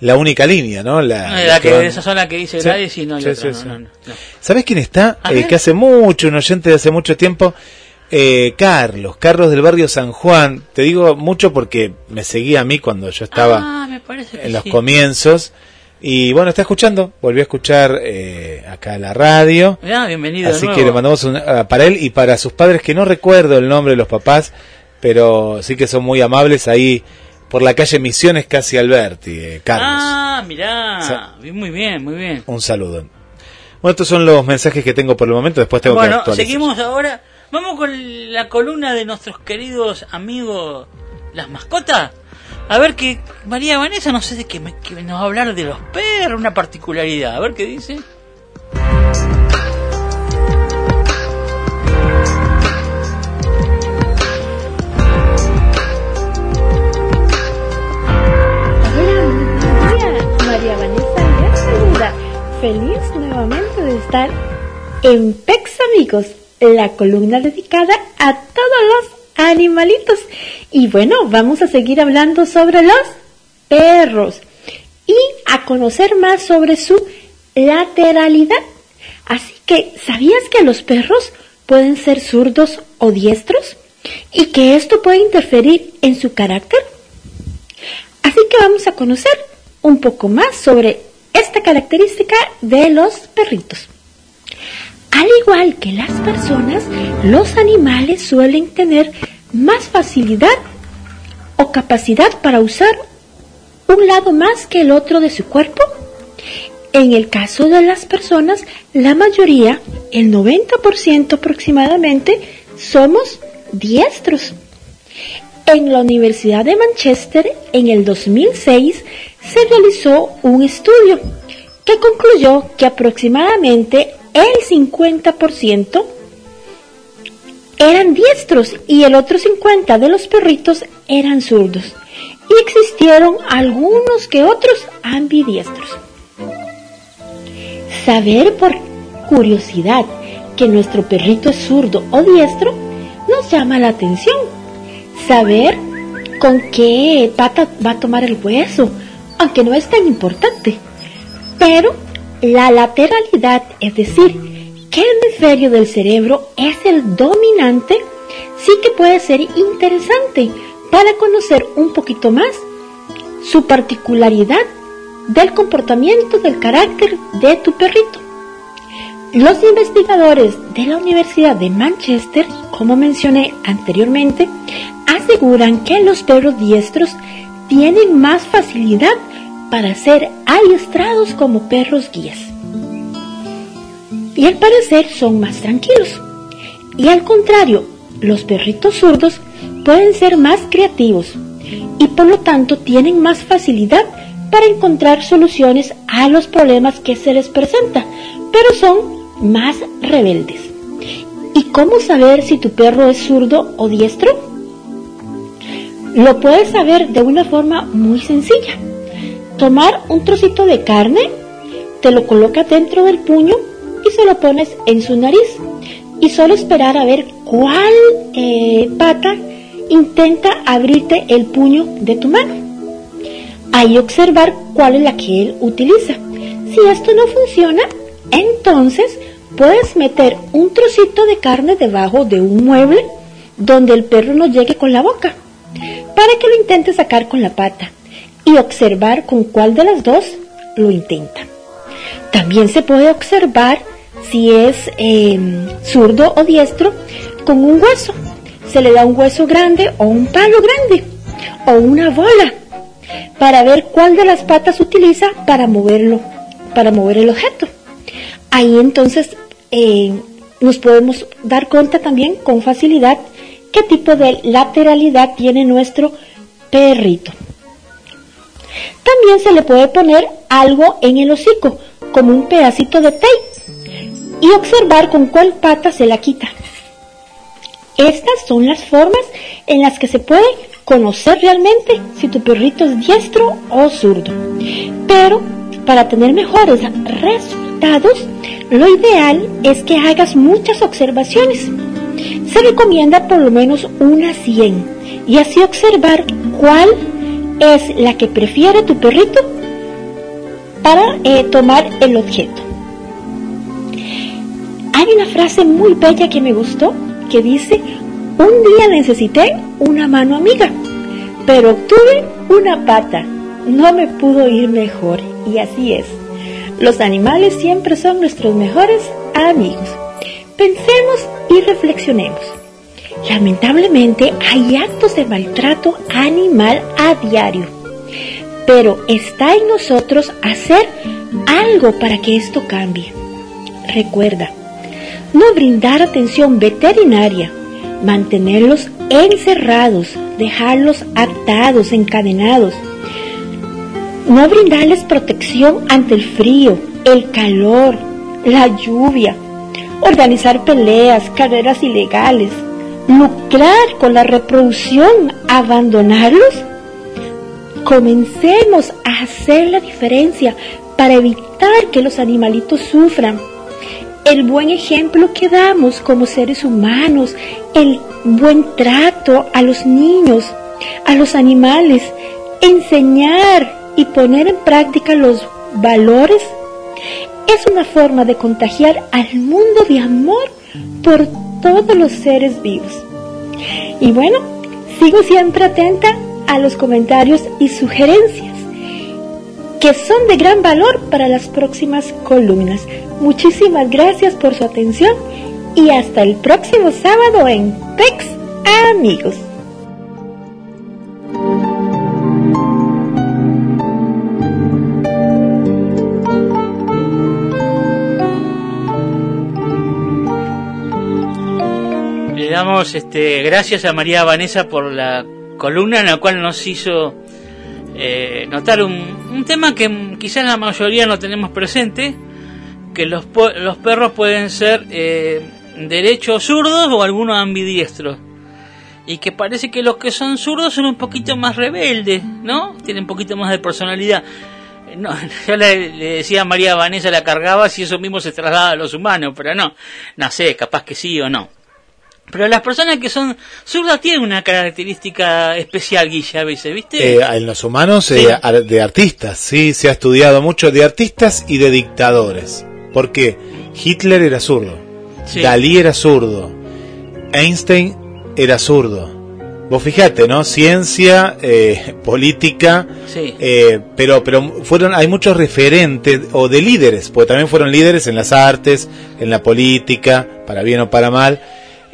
la única línea, ¿no? La, que, van- esa zona que dice Sí, Gladys y no hay sí, otra, sí, no, no, no. ¿Sabes quién está? Eh, que hace mucho, un oyente de hace mucho tiempo, eh, Carlos, Carlos del barrio San Juan. Te digo mucho porque me seguía a mí cuando yo estaba Ah, que en los comienzos. Y bueno, está escuchando, volvió a escuchar eh, acá la radio. Bienvenido Así que le mandamos un, ah, para él y para sus padres, que no recuerdo el nombre de los papás, pero sí que son muy amables ahí por la calle Misiones, casi Alberti, eh, Carlos. Ah, mirá. Muy bien, muy bien. Un saludo. Bueno, estos son los mensajes que tengo por el momento, después tengo que Bueno, seguimos ahora. Vamos con la columna de nuestros queridos amigos, las mascotas. A ver que María Vanessa, no sé de qué, me, que nos va a hablar de los perros, una particularidad. A ver qué dice. Feliz nuevamente de estar en Pex Amigos, la columna dedicada a todos los animalitos. Y bueno, vamos a seguir hablando sobre los perros y a conocer más sobre su lateralidad. Así que, ¿sabías que los perros pueden ser zurdos o diestros? Y que esto puede interferir en su carácter. Así que vamos a conocer un poco más sobre esta característica de los perritos. Al igual que las personas, los animales suelen tener más facilidad o capacidad para usar un lado más que el otro de su cuerpo. En el caso de las personas, la mayoría, el 90% aproximadamente, somos diestros. En la Universidad de Manchester, en el 2006, se realizó un estudio que concluyó que aproximadamente el 50% eran diestros y el otro 50% de los perritos eran zurdos. Y existieron algunos que otros ambidiestros. Saber por curiosidad que nuestro perrito es zurdo o diestro nos llama la atención. Saber con qué pata va a tomar el hueso, aunque no es tan importante. Pero la lateralidad, es decir, qué hemisferio del cerebro es el dominante, sí que puede ser interesante para conocer un poquito más su particularidad del comportamiento del carácter de tu perrito. Los investigadores de la Universidad de Manchester, como mencioné anteriormente, aseguran que los perros diestros tienen más facilidad para ser adiestrados como perros guías. Y al parecer son más tranquilos. Y al contrario, los perritos zurdos pueden ser más creativos y por lo tanto tienen más facilidad para encontrar soluciones a los problemas que se les presenta, pero son más rebeldes. ¿Y cómo saber si tu perro es zurdo o diestro? Lo puedes saber de una forma muy sencilla. Tomar un trocito de carne, te lo colocas dentro del puño y se lo pones en su nariz. Y solo esperar a ver cuál eh, pata intenta abrirte el puño de tu mano. Ahí observar cuál es la que él utiliza. Si esto no funciona, entonces puedes meter un trocito de carne debajo de un mueble donde el perro no llegue con la boca, para que lo intente sacar con la pata y observar con cuál de las dos lo intenta. También se puede observar si es eh, zurdo o diestro con un hueso. Se le da un hueso grande o un palo grande o una bola para ver cuál de las patas utiliza para moverlo, para mover el objeto. Ahí entonces eh, nos podemos dar cuenta también con facilidad qué tipo de lateralidad tiene nuestro perrito. También se le puede poner algo en el hocico, como un pedacito de tape, y observar con cuál pata se la quita. Estas son las formas en las que se puede conocer realmente si tu perrito es diestro o zurdo. Pero para tener mejores resultados, lo ideal es que hagas muchas observaciones. Se recomienda por lo menos unas 100 y así observar cuál es la que prefiere tu perrito para eh, tomar el objeto. Hay una frase muy bella que me gustó que dice, un día necesité una mano amiga, pero obtuve una pata. No me pudo ir mejor. Y así es. Los animales siempre son nuestros mejores amigos. Pensemos y reflexionemos. Lamentablemente hay actos de maltrato animal a diario, pero está en nosotros hacer algo para que esto cambie. Recuerda, no brindar atención veterinaria mantenerlos encerrados, dejarlos atados, encadenados, no brindarles protección ante el frío, el calor, la lluvia, organizar peleas, carreras ilegales, lucrar con la reproducción, abandonarlos. Comencemos a hacer la diferencia para evitar que los animalitos sufran. El buen ejemplo que damos como seres humanos, el buen trato a los niños, a los animales, enseñar y poner en práctica los valores es una forma de contagiar al mundo de amor por todos los seres vivos. Y bueno, sigo siempre atenta a los comentarios y sugerencias que son de gran valor para las próximas columnas. Muchísimas gracias por su atención y hasta el próximo sábado en PEX Amigos. Damos este, gracias a María Vanessa por la columna en la cual nos hizo eh, notar un, tema que quizás la mayoría no tenemos presente, que los, los perros pueden ser eh, derechos zurdos o algunos ambidiestros. Y que parece que los que son zurdos son un poquito más rebeldes, ¿no? Tienen un poquito más de personalidad. No, yo le, le decía a María Vanessa, la cargaba si eso mismo se traslada a los humanos, pero no, no sé, capaz que sí o no. Pero las personas que son zurdas tienen una característica especial, Guilla, a veces, ¿viste? Eh, en los humanos, Sí. eh, de artistas, sí, se ha estudiado mucho de artistas y de dictadores. Porque Hitler era zurdo, Sí. Dalí era zurdo, Einstein era zurdo. Vos fijate, ¿no? Ciencia, eh, política, Sí. eh, pero pero fueron hay muchos referentes o de líderes, porque también fueron líderes en las artes, en la política, para bien o para mal.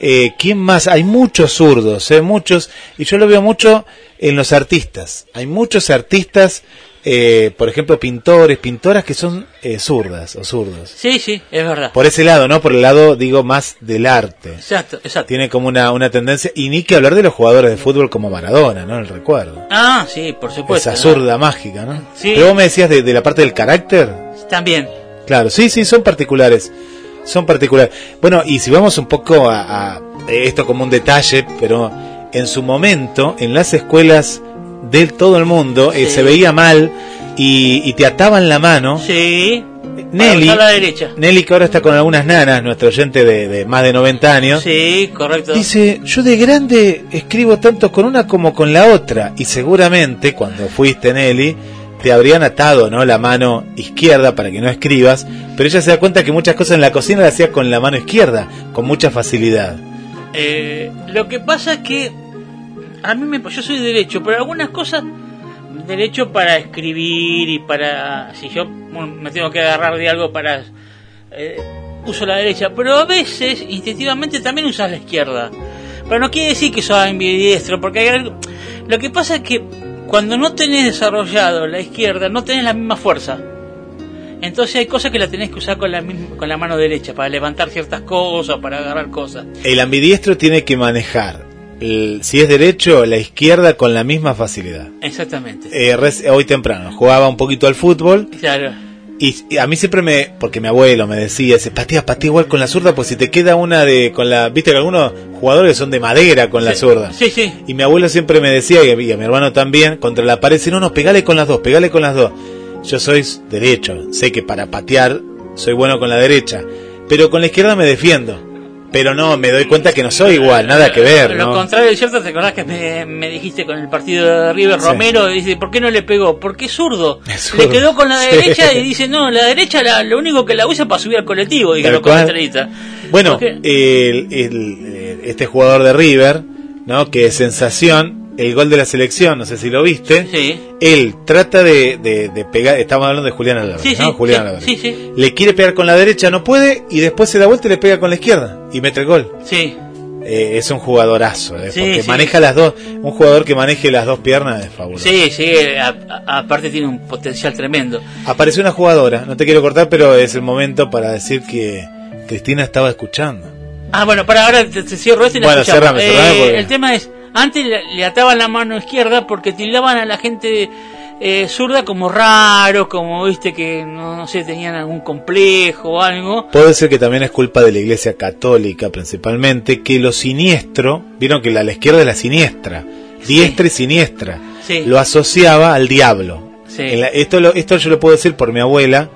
Eh, ¿Quién más? Hay muchos zurdos, eh, muchos, y yo lo veo mucho en los artistas. Hay muchos artistas, eh, por ejemplo, pintores, pintoras que son eh, zurdas o zurdos. Sí, sí, es verdad. Por ese lado, ¿no? Por el lado, digo, más del arte. Exacto, exacto. Tiene como una, una tendencia, y ni que hablar de los jugadores de fútbol como Maradona, ¿no? El recuerdo. Ah, sí, por supuesto. Esa ¿no? zurda mágica, ¿no? Sí. Pero vos me decías de, de la parte del carácter. También. Claro, sí, sí, son particulares. Son particulares. Bueno, y si vamos un poco a, a esto como un detalle, pero en su momento, en las escuelas de todo el mundo, eh, se veía mal y, y te ataban la mano. Sí. Nelly, la derecha. Nelly, que ahora está con algunas nanas, nuestro oyente de, de más de 90 años. Sí, correcto. Dice, yo de grande escribo tanto con una como con la otra. Y seguramente cuando fuiste Nelly, te habrían atado ¿no? la mano izquierda para que no escribas. Pero ella se da cuenta que muchas cosas en la cocina las hacía con la mano izquierda, con mucha facilidad. Eh, lo que pasa es que a mí me, yo soy derecho, pero algunas cosas derecho para escribir y para si yo me tengo que agarrar de algo para eh, uso la derecha, pero a veces instintivamente también usas la izquierda. Pero no quiere decir que sos ambidiestro, porque hay algo, lo que pasa es que cuando no tenés desarrollado la izquierda no tenés la misma fuerza. Entonces hay cosas que la tenés que usar con la misma, con la mano derecha para levantar ciertas cosas, para agarrar cosas. El ambidiestro tiene que manejar, el- si es derecho, la izquierda con la misma facilidad. Exactamente. Eh, res- hoy temprano jugaba un poquito al fútbol Claro. Y, y a mí siempre me, porque mi abuelo me decía, ese patea, patea igual con la zurda, pues si te queda una de, con la, viste que algunos jugadores son de madera con la zurda. Sí, sí. Y mi abuelo siempre me decía, y a, y a mi hermano también, contra la pared, si no, no, pegale con las dos, pegale con las dos. Yo soy derecho, sé que para patear soy bueno con la derecha, pero con la izquierda me defiendo. Pero no, me doy cuenta que no soy igual, nada que ver, Lo ¿no? contrario es cierto, ¿te acordás que me, me dijiste con el partido de River Sí. Romero? Dice, ¿por qué no le pegó? Porque es zurdo. Es zurdo. Le quedó con la Sí. derecha y dice, no, la derecha la, lo único que la usa para subir al colectivo, dijeron con estrellita. Bueno, el, el- eh, este jugador de River, ¿no? Que es sensación, el gol de la selección, no sé si lo viste. Sí. Él trata de, de- de pegar, estamos hablando de Julián Álvarez, Sí, ¿no? sí, Julián Álvarez. sí, sí. Le quiere pegar con la derecha, no puede, y después se da vuelta y le pega con la izquierda, y mete el gol. Sí. Eh, es un jugadorazo, eh, Sí, porque maneja las dos, un jugador que maneje las dos piernas es fabuloso. Sí, sí, aparte tiene un potencial tremendo. Apareció una jugadora, no te quiero cortar, pero es el momento para decir que Cristina estaba escuchando. Ah, bueno, para ahora te, te cierro esto y la Bueno, cerrame, cerrame, Eh, porque- El tema es, antes le, ataban la mano izquierda porque tildaban a la gente eh, zurda como raros, como viste que no, no sé, tenían algún complejo o algo. Puede ser que también es culpa de la Iglesia Católica principalmente, que lo siniestro, vieron que la, la izquierda es la siniestra, diestra y siniestra, Sí. lo asociaba al diablo. Sí. La- esto, lo- esto yo lo puedo decir por mi abuela,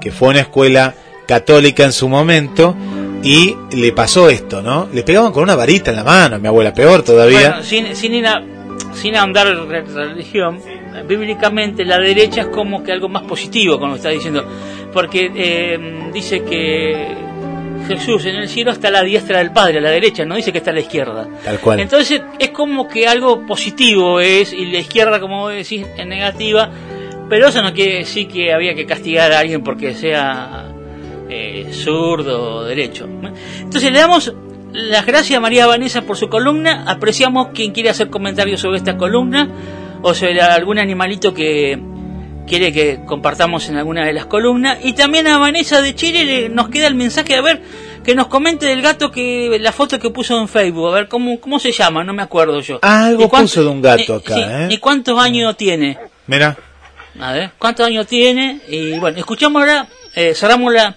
que fue a una escuela católica en su momento, y le pasó esto, ¿no? Le pegaban con una varita en la mano, mi abuela, peor todavía. Bueno, sin, sin, ir a- sin ahondar en re- religión, bíblicamente la derecha es como que algo más positivo, como está diciendo, porque eh, dice que Jesús en el cielo está a la diestra del Padre, a la derecha, no dice que está a la izquierda. Tal cual. Entonces es como que algo positivo es, y la izquierda, como decís, es negativa, pero eso no quiere decir que había que castigar a alguien porque sea eh, zurdo o derecho. Entonces le damos las gracias a María Vanessa por su columna, apreciamos quien quiere hacer comentarios sobre esta columna o sobre algún animalito que quiere que compartamos en alguna de las columnas. Y también a Vanessa de Chile le- nos queda el mensaje a ver que nos comente del gato que la foto que puso en Facebook. A ver cómo cómo se llama no me acuerdo yo. Ah, algo ¿Y cuánto- puso de un gato acá, sí, ¿eh? y cuántos años tiene Mira, a ver, ¿cuántos años tiene? Y bueno, escuchamos ahora, eh, cerramos la,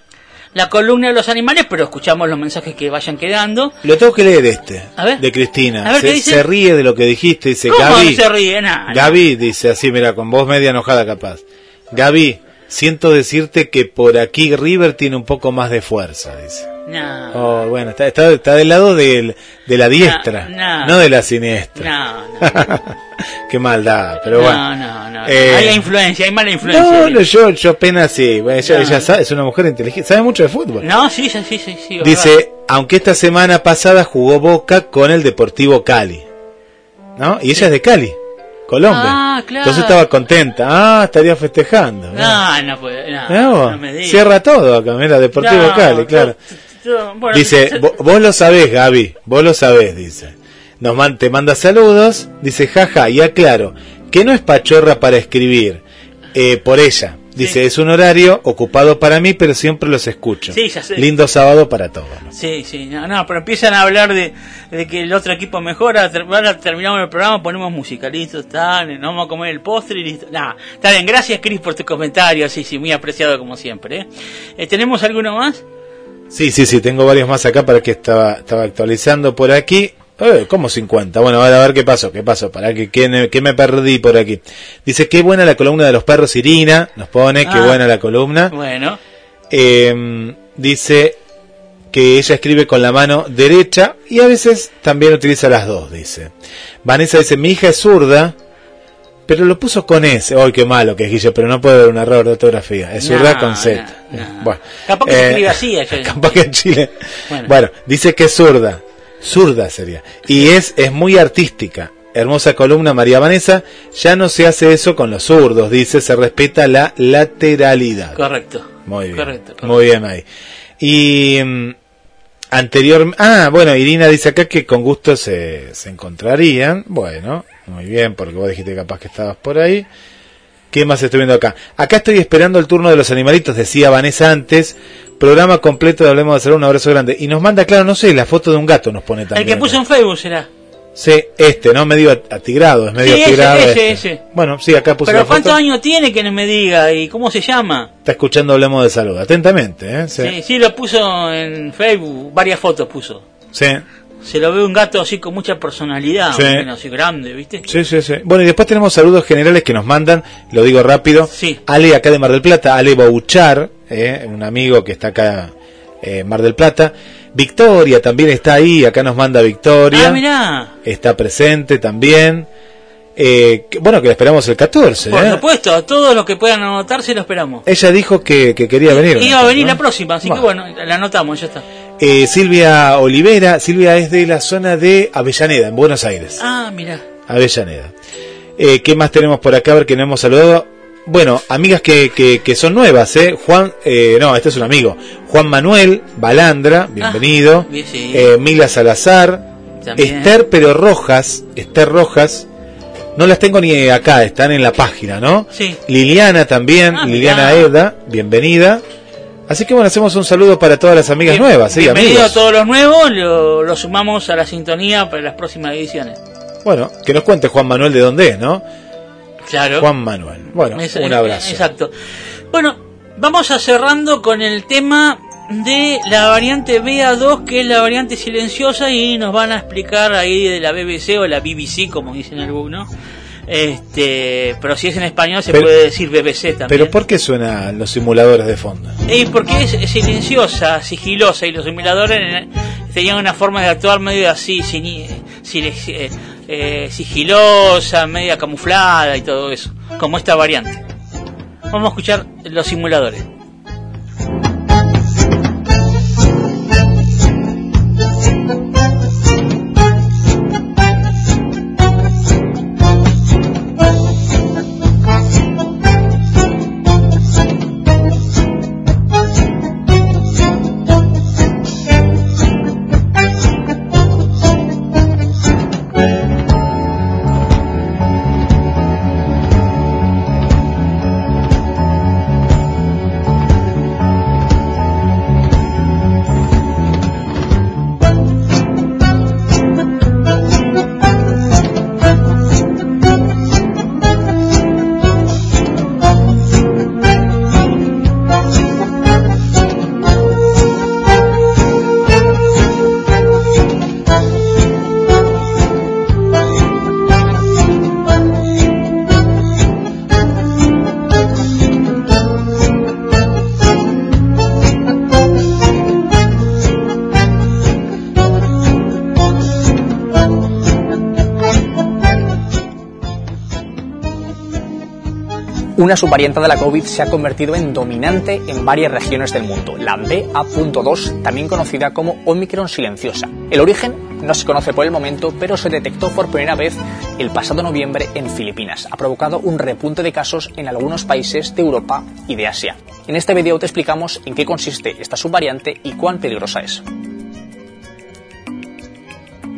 la columna de los animales, pero escuchamos los mensajes que vayan quedando. lo tengo que leer este, A ver. de Cristina. A ver, se, ¿qué dice? se ríe de lo que dijiste, dice ¿Cómo Gaby. no se ríe? Nah, Gaby dice así, mira, con voz media enojada capaz. Gaby, siento decirte que por aquí River tiene un poco más de fuerza, dice. Nah, Oh, bueno, está, está, está del lado del, de la diestra, no. no de la siniestra. no, Qué maldad, pero no, bueno. no, no, Eh, hay influencia, hay mala influencia. No, no, yo, yo apenas sí. bueno, ella, No. ella sabe, es una mujer inteligente, sabe mucho de fútbol. No, sí, sí, sí, sí, sí, Dice, verdad. aunque esta semana pasada jugó Boca con el Deportivo Cali. ¿No? Y ella es de Cali, Colombia. Ah, claro. Entonces estaba contenta. Ah, estaría festejando. No, no puede, no, no me digas. Cierra todo acá, mira, Deportivo No, Cali, claro. Yo- yo- bueno, Dice, yo- "Vo- vos lo sabés, Gaby, vos lo sabés, dice. Nos man- te manda saludos, dice, jaja, y aclaro, que no es pachorra para escribir, eh, por ella. Dice, es un horario ocupado para mí, pero siempre los escucho. Sí, ya sé. Lindo sábado para todos. Sí, sí, no, no, pero empiezan a hablar de, de que el otro equipo mejora, ahora terminamos el programa, ponemos música, listo, está, nos vamos a comer el postre y listo. Nada, está bien, gracias Cris por tu comentario, sí, sí, muy apreciado como siempre. ¿eh? Eh, ¿Tenemos alguno más? Sí, sí, sí, tengo varios más acá para que estaba, estaba actualizando por aquí. Eh, ¿Cómo 50? Bueno, a ver, a ver qué pasó, qué pasó, para que, ¿qué, qué me perdí por aquí. Dice, qué buena la columna de los perros, Irina, nos pone, qué Ah. buena la columna. Bueno, Eh, dice que ella escribe con la mano derecha y a veces también utiliza las dos, dice. Vanessa dice, mi hija es zurda, pero lo puso con S. ¡Ay, qué malo que es Guille! Pero no puede haber un error de ortografía. Es zurda No, con Z. Bueno, capaz que se eh, escribe así. capaz que en Chile. Bueno. Bueno. dice que es zurda. Zurda sería. Y es, es muy artística. Hermosa columna María Vanessa. Ya no se hace eso con los zurdos, dice. Se respeta la lateralidad. Correcto. Muy bien. Correcto, correcto. Muy bien ahí. Y mm, anterior, ah, bueno, Irina dice acá que con gusto se, se encontrarían. Bueno, muy bien, porque vos dijiste capaz que estabas por ahí. ¿Qué más estoy viendo acá? Acá estoy esperando el turno de los animalitos, decía Vanessa antes. Programa completo de Hablemos de Salud, un abrazo grande. Y nos manda, claro, no sé, la foto de un gato nos pone El también. que puso en Facebook será. Sí, este, ¿no? Medio atigrado, es medio Sí, ese, atigrado. ese, este. ese. Bueno, sí, acá puso Pero la ¿cuántos foto. años tiene que no me diga? ¿Y cómo se llama? Está escuchando Hablemos de Salud. Atentamente, ¿eh? Sí. Sí, sí, lo puso en Facebook, varias fotos puso. sí. Se lo ve un gato así con mucha personalidad, Sí. así grande, ¿viste? Sí, sí, sí. Bueno, y después tenemos saludos generales que nos mandan, lo digo rápido. Sí. Ale, acá de Mar del Plata, Ale Bouchar, eh, un amigo que está acá eh, en Mar del Plata. Victoria también está ahí, acá nos manda Victoria. Ah, mirá. Está presente también. Eh, que- bueno, que la esperamos el 14. Por ¿eh? supuesto, a todos los que puedan anotarse lo esperamos. Ella dijo que, que quería venir. Iba a venir ¿no? la próxima, así que bueno, la anotamos, ya está. Eh, Silvia Olivera, Silvia es de la zona de Avellaneda, en Buenos Aires. Ah, mira. Avellaneda. Eh, ¿Qué más tenemos por acá? A ver que no hemos saludado. Bueno, amigas que, que, que son nuevas, ¿eh? Juan, eh, no, este es un amigo. Juan Manuel Balandra, bienvenido. Ah, bien, sí. Eh, Mila Salazar. También. Esther, pero Rojas. Esther Rojas. No las tengo ni acá, están en la página, ¿no? Sí. Liliana también, Ah, Liliana mirá. Eda, bienvenida. Así que bueno, hacemos un saludo para todas las amigas Bien- nuevas, sí, Bienvenido amigos. a todos los nuevos, lo, lo sumamos a la sintonía para las próximas ediciones. Bueno, que nos cuente Juan Manuel de dónde es, ¿no? Claro. Juan Manuel. Bueno, Es- un eh, abrazo. Exacto. Bueno, vamos a cerrando con el tema de la variante BA2, que es la variante silenciosa, y nos van a explicar ahí de la BBC o la BBC, como dicen algunos. Este, pero si es en español se Pero- puede decir BBC también. Pero ¿por qué suenan los simuladores de fondo? Y porque es silenciosa, sigilosa, y los simuladores tenían una forma de actuar medio así, sini- sile- eh, eh, sigilosa, media camuflada y todo eso, como esta variante. Vamos a escuchar los simuladores. Una subvariante de la COVID se ha convertido en dominante en varias regiones del mundo, la BA.2, también conocida como Omicron silenciosa. El origen no se conoce por el momento, pero se detectó por primera vez el pasado noviembre en Filipinas. Ha provocado un repunte de casos en algunos países de Europa y de Asia. En este vídeo te explicamos en qué consiste esta subvariante y cuán peligrosa es.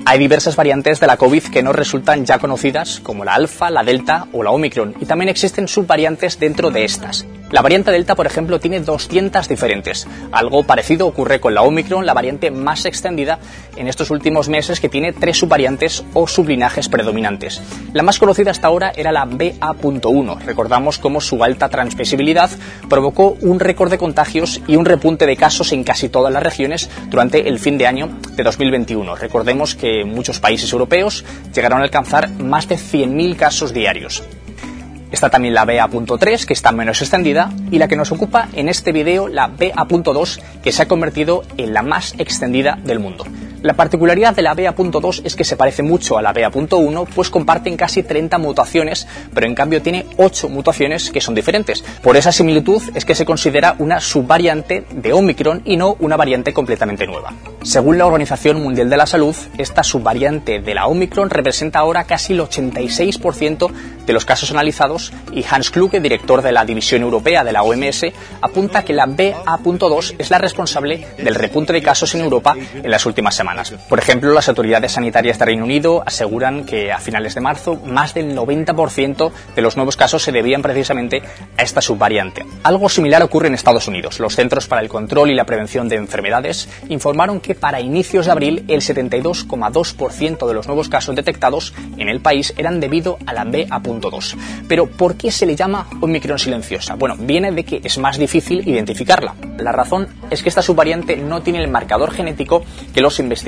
Hay diversas variantes de la COVID que no resultan ya conocidas, como la alfa, la delta o la omicron, y también existen subvariantes dentro de estas. La variante delta, por ejemplo, tiene 200 diferentes. Algo parecido ocurre con la omicron, la variante más extendida en estos últimos meses, que tiene tres subvariantes o sublinajes predominantes. La más conocida hasta ahora era la BA.1. Recordamos cómo su alta transmisibilidad provocó un récord de contagios y un repunte de casos en casi todas las regiones durante el fin de año de 2021. Recordemos que muchos países europeos llegaron a alcanzar más de 100.000 casos diarios. Está también la BA.3, que está menos extendida, y la que nos ocupa en este video, la BA.2, que se ha convertido en la más extendida del mundo. La particularidad de la BA.2 es que se parece mucho a la BA.1, pues comparten casi 30 mutaciones, pero en cambio tiene 8 mutaciones que son diferentes. Por esa similitud es que se considera una subvariante de Omicron y no una variante completamente nueva. Según la Organización Mundial de la Salud, esta subvariante de la Omicron representa ahora casi el 86% de los casos analizados y Hans Kluge, director de la División Europea de la OMS, apunta que la BA.2 es la responsable del repunte de casos en Europa en las últimas semanas. Por ejemplo, las autoridades sanitarias de Reino Unido aseguran que a finales de marzo más del 90% de los nuevos casos se debían precisamente a esta subvariante. Algo similar ocurre en Estados Unidos. Los Centros para el Control y la Prevención de Enfermedades informaron que para inicios de abril el 72,2% de los nuevos casos detectados en el país eran debido a la BA.2. Pero ¿por qué se le llama Omicron silenciosa? Bueno, viene de que es más difícil identificarla. La razón es que esta subvariante no tiene el marcador genético que los investigadores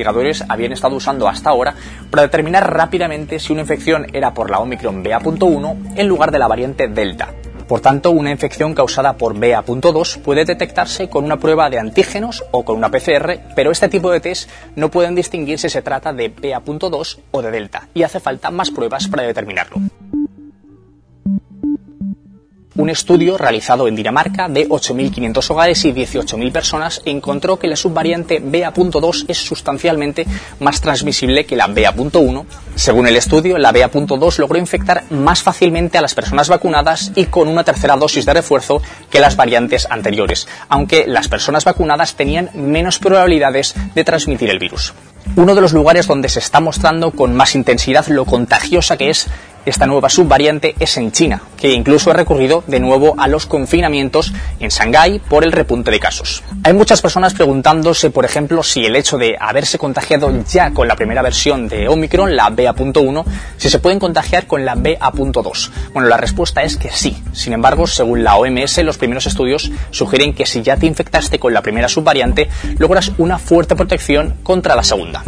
habían estado usando hasta ahora para determinar rápidamente si una infección era por la Omicron BA.1 en lugar de la variante Delta. Por tanto, una infección causada por BA.2 puede detectarse con una prueba de antígenos o con una PCR, pero este tipo de test no pueden distinguir si se trata de BA.2 o de Delta, y hace falta más pruebas para determinarlo. Un estudio realizado en Dinamarca de 8.500 hogares y 18.000 personas encontró que la subvariante BA.2 es sustancialmente más transmisible que la BA.1. Según el estudio, la BA.2 logró infectar más fácilmente a las personas vacunadas y con una tercera dosis de refuerzo que las variantes anteriores, aunque las personas vacunadas tenían menos probabilidades de transmitir el virus. Uno de los lugares donde se está mostrando con más intensidad lo contagiosa que es esta nueva subvariante es en China, que incluso ha recurrido de nuevo a los confinamientos en Shanghái por el repunte de casos. Hay muchas personas preguntándose, por ejemplo, si el hecho de haberse contagiado ya con la primera versión de Omicron, la BA.1, si se pueden contagiar con la BA.2. Bueno, la respuesta es que sí. Sin embargo, según la OMS, los primeros estudios sugieren que si ya te infectaste con la primera subvariante, logras una fuerte protección contra la segunda.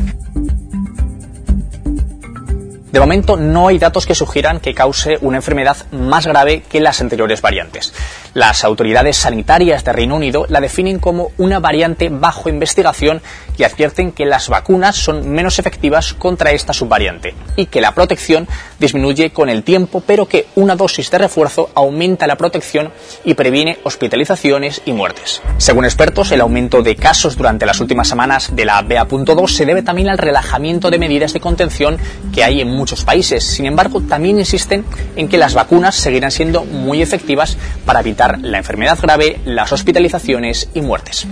De momento no hay datos que sugieran que cause una enfermedad más grave que las anteriores variantes. Las autoridades sanitarias de Reino Unido la definen como una variante bajo investigación y advierten que las vacunas son menos efectivas contra esta subvariante y que la protección disminuye con el tiempo, pero que una dosis de refuerzo aumenta la protección y previene hospitalizaciones y muertes. Según expertos, el aumento de casos durante las últimas semanas de la BA.2 se debe también al relajamiento de medidas de contención que hay en muchos países. Sin embargo, también insisten en que las vacunas seguirán siendo muy efectivas para evitar la enfermedad grave, las hospitalizaciones y muertes.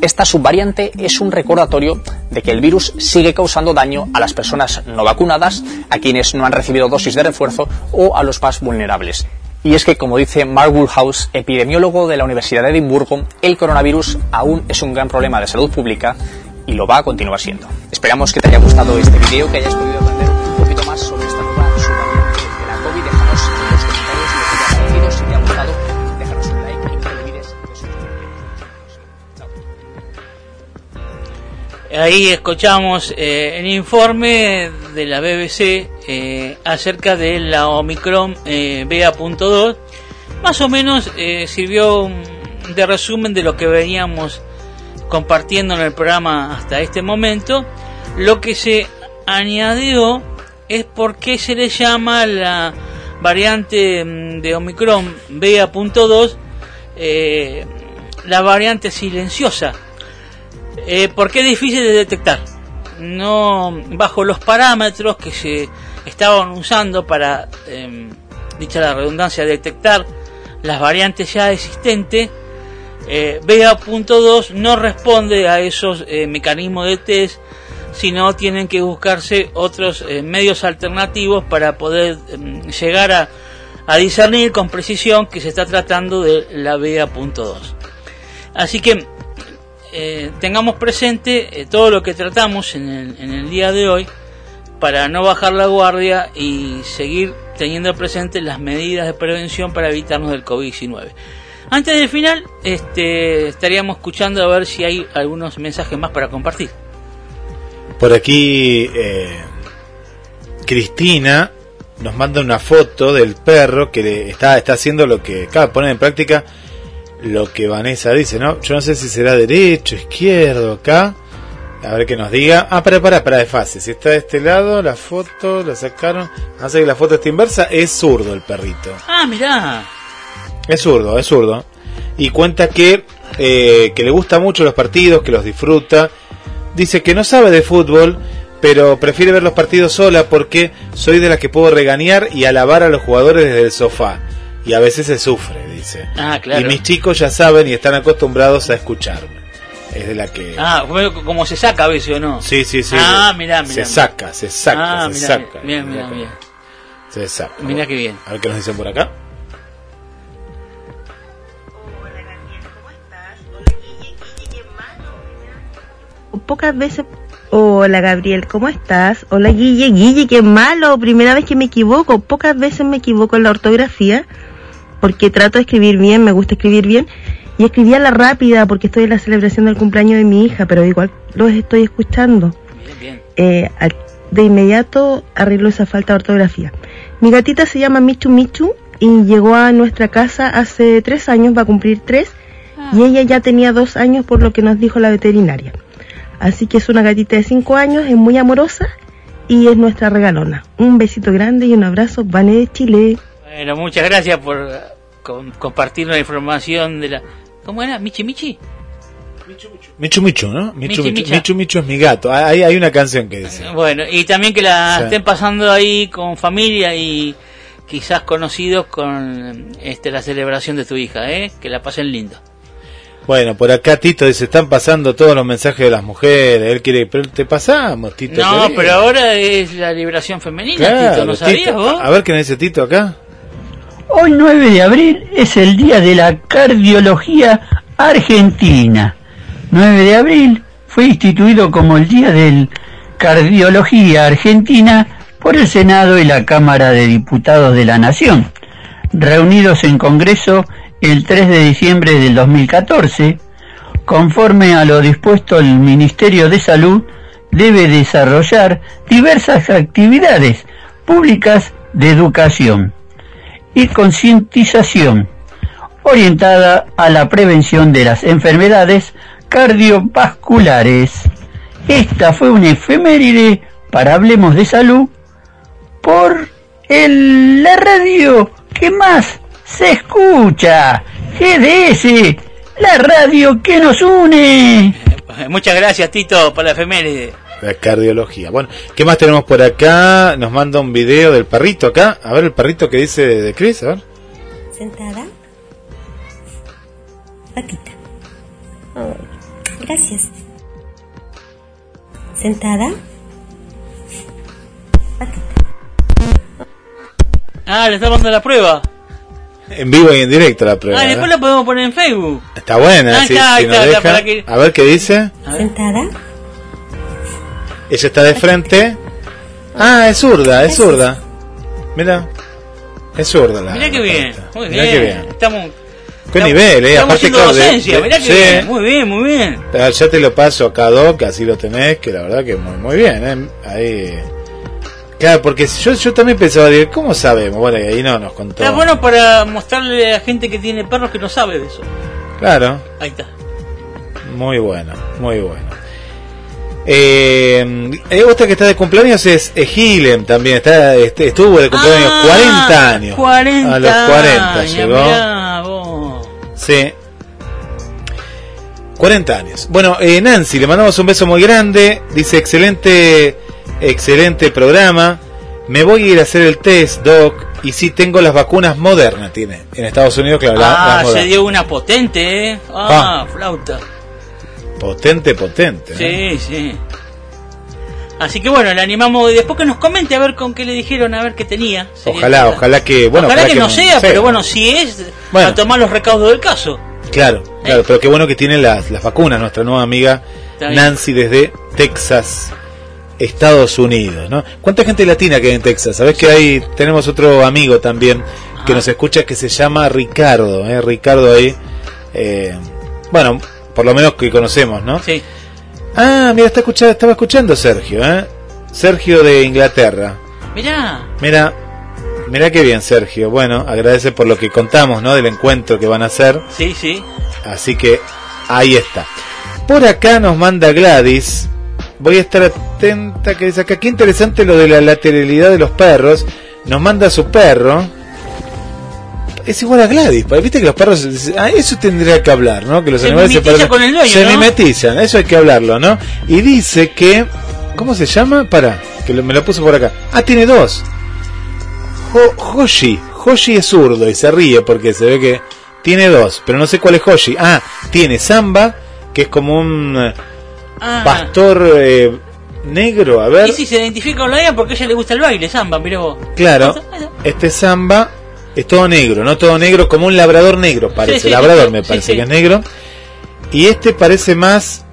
Esta subvariante es un recordatorio de que el virus sigue causando daño a las personas no vacunadas, a quienes no han recibido dosis de refuerzo o a los más vulnerables. Y es que, como dice Mark Woolhouse, epidemiólogo de la Universidad de Edimburgo, el coronavirus aún es un gran problema de salud pública y lo va a continuar siendo. Esperamos que te haya gustado este video, que hayas podido Ahí escuchamos eh, el informe de la BBC eh, acerca de la Omicron eh, BA.2. Más o menos eh, sirvió de resumen de lo que veníamos compartiendo en el programa hasta este momento. Lo que se añadió es por qué se le llama la variante mm, de Omicron BA.2 eh, la variante silenciosa. Eh, porque es difícil de detectar. No bajo los parámetros que se estaban usando para, eh, dicha redundancia, detectar las variantes ya existentes. Eh, BA.2 no responde a esos eh, mecanismos de test, sino tienen que buscarse otros eh, medios alternativos para poder em, llegar a, a discernir con precisión que se está tratando de la BA.2. Así que eh, tengamos presente eh, todo lo que tratamos en el, en el día de hoy para no bajar la guardia y seguir teniendo presente las medidas de prevención para evitarnos del COVID-19. Antes del final, este, estaríamos escuchando a ver si hay algunos mensajes más para compartir. Por aquí, eh, Cristina nos manda una foto del perro que está, está haciendo lo que, claro, pone en práctica lo que Vanessa dice, ¿no? Yo no sé si será derecho, izquierdo, acá. A ver que nos diga. Ah, para, para, para, de fase. Si está de este lado, la foto, la sacaron. Hace que la foto esté inversa. Es zurdo el perrito. Ah, mirá. Es zurdo, es zurdo. Y cuenta que, eh, que le gusta mucho los partidos, que los disfruta. Dice que no sabe de fútbol, pero prefiere ver los partidos sola porque soy de las que puedo regañar y alabar a los jugadores desde el sofá. Y a veces se sufre, dice. Ah, claro. Y mis chicos ya saben y están acostumbrados a escucharme. Es de la que... Ah, como, se saca a veces o no. Sí, sí, sí. Ah, mirá, mirá. Se saca, se saca, Ah, se mirá, saca. mirá, mirá, mirá. Se saca. Mirá qué bien. A ver qué nos dicen por acá. pocas veces. Hola Gabriel, ¿cómo estás? Hola Guille, Guille, qué malo, primera vez que me equivoco, pocas veces me equivoco en la ortografía, porque trato de escribir bien, me gusta escribir bien, y escribí a la rápida porque estoy en la celebración del cumpleaños de mi hija, pero igual los estoy escuchando. Eh, al- de inmediato arreglo esa falta de ortografía. Mi gatita se llama Michu Michu y llegó a nuestra casa hace tres años, va a cumplir tres, y ella ya tenía dos años por lo que nos dijo la veterinaria. Así que es una gatita de cinco años, es muy amorosa y es nuestra regalona. Un besito grande y un abrazo, Vane de Chile. Bueno, muchas gracias por eh, com- compartir la información de la... ¿Cómo era? ¿Michi Michi? Michu Michu, ¿no? Michu Michu. Michu Michu es mi gato. Hay, hay una canción que dice. Bueno, y también que la Sí. estén pasando ahí con familia y quizás conocidos con este la celebración de tu hija, ¿eh? Que la pasen lindo. Bueno, por acá Tito dice, están pasando todos los mensajes de las mujeres. Él quiere, pero te pasamos, Tito. No, pero ahora es la liberación femenina, Claro, Tito, ¿no sabías Tito. vos? A ver qué nos dice Tito acá. Hoy 9 de abril es el día de la cardiología argentina. 9 de abril fue instituido como el día de cardiología argentina por el Senado y la Cámara de Diputados de la Nación, reunidos en Congreso el 3 de diciembre del 2014. Conforme a lo dispuesto, el Ministerio de Salud debe desarrollar diversas actividades públicas de educación y concientización orientada a la prevención de las enfermedades cardiovasculares. Esta fue una efeméride para Hablemos de Salud por el, la radio que más se escucha, GDS, la radio que nos une. Muchas gracias, Tito, por la efeméride. La cardiología. Bueno, ¿qué más tenemos por acá? Nos manda un video del perrito acá. A ver el perrito que dice de Chris, a ver. Sentada. Patita. Oh, gracias. Sentada. Ah, le está dando la prueba. En vivo y en directo la prueba. ah, después la podemos poner en Facebook. Está buena, Ah, sí, está, si está, nos está, deja. para que- A ver qué dice. Sentada. Ella está de frente. Ah, es zurda, es zurda. Mira. Es zurda la. Mirá qué bien, muy Mirá bien. qué bien. Estamos, Qué nivel, eh. Estamos Aparte, claro, docencia, de- mirá qué sí. bien, muy bien, muy bien. Ah, Ya te lo paso acá, Doc, así lo tenés, que la verdad que muy, muy bien, ¿eh? Ahí. Claro, porque yo, yo también pensaba, digo, ¿cómo sabemos? Bueno, y ahí no nos contó. Está bueno para mostrarle a gente que tiene perros que no sabe de eso. Claro, Ahí está. muy bueno, muy bueno. Eh, eh, otra que está de cumpleaños es eh, Gilem también, está, este, estuvo de cumpleaños Ah, 40 años. 40 A los 40 años, llegó. mirá vos. Sí. 40 años. Bueno, eh, Nancy, le mandamos un beso muy grande. Dice, excelente, excelente programa. Me voy a ir a hacer el test, Doc. Y sí, tengo las vacunas modernas, tiene. En Estados Unidos, claro, las Ah, se dio una potente, ¿eh? Ah, flauta. Potente, potente. ¿no? Sí, sí. Así que bueno, le animamos después que nos comente a ver con qué le dijeron, a ver qué tenía. Ojalá, ojalá que, bueno, ojalá, que, no sea, sea. pero bueno, si es, Bueno. a tomar los recaudos del caso. Claro, claro, pero qué bueno que tiene las, las vacunas, nuestra nueva amiga. Nancy desde Texas, Estados Unidos, ¿no? ¿Cuánta gente latina que hay en Texas? Sabes que ahí tenemos otro amigo también que nos escucha que se llama Ricardo, ¿eh? Ricardo ahí, eh, bueno, por lo menos que conocemos, ¿no? Sí. Ah, mira, está escuchando, estaba escuchando Sergio, ¿eh? Sergio de Inglaterra. Mirá, Mira, mira qué bien, Sergio. Bueno, agradece por lo que contamos, ¿no? Del encuentro que van a hacer. sí, sí. Así que ahí está. Por acá nos manda Gladys. Voy a estar atenta que dice acá. Qué interesante lo de la lateralidad de los perros. Nos manda su perro. Es igual a Gladys. Viste que los perros. Ah, eso tendría que hablar, ¿no? Que los Se animales mimetizan parecen- con el dueño, Se ¿no? mimetizan. Eso hay que hablarlo, ¿no? Y dice que. ¿Cómo se llama? Para. Que me lo puso por acá. Ah, tiene dos. Ho- Hoshi. Hoshi es zurdo y se ríe porque se ve que tiene dos, pero no sé cuál es Hoshi. Ah, tiene Samba, que es como un Ah. pastor eh, negro, a ver. Y si se identifica con la porque a ella le gusta el baile, samba, mirá vos. Claro, este Samba es todo negro, no todo negro, como un labrador negro parece. Sí, labrador sí, me parece sí. que es negro. Y este parece más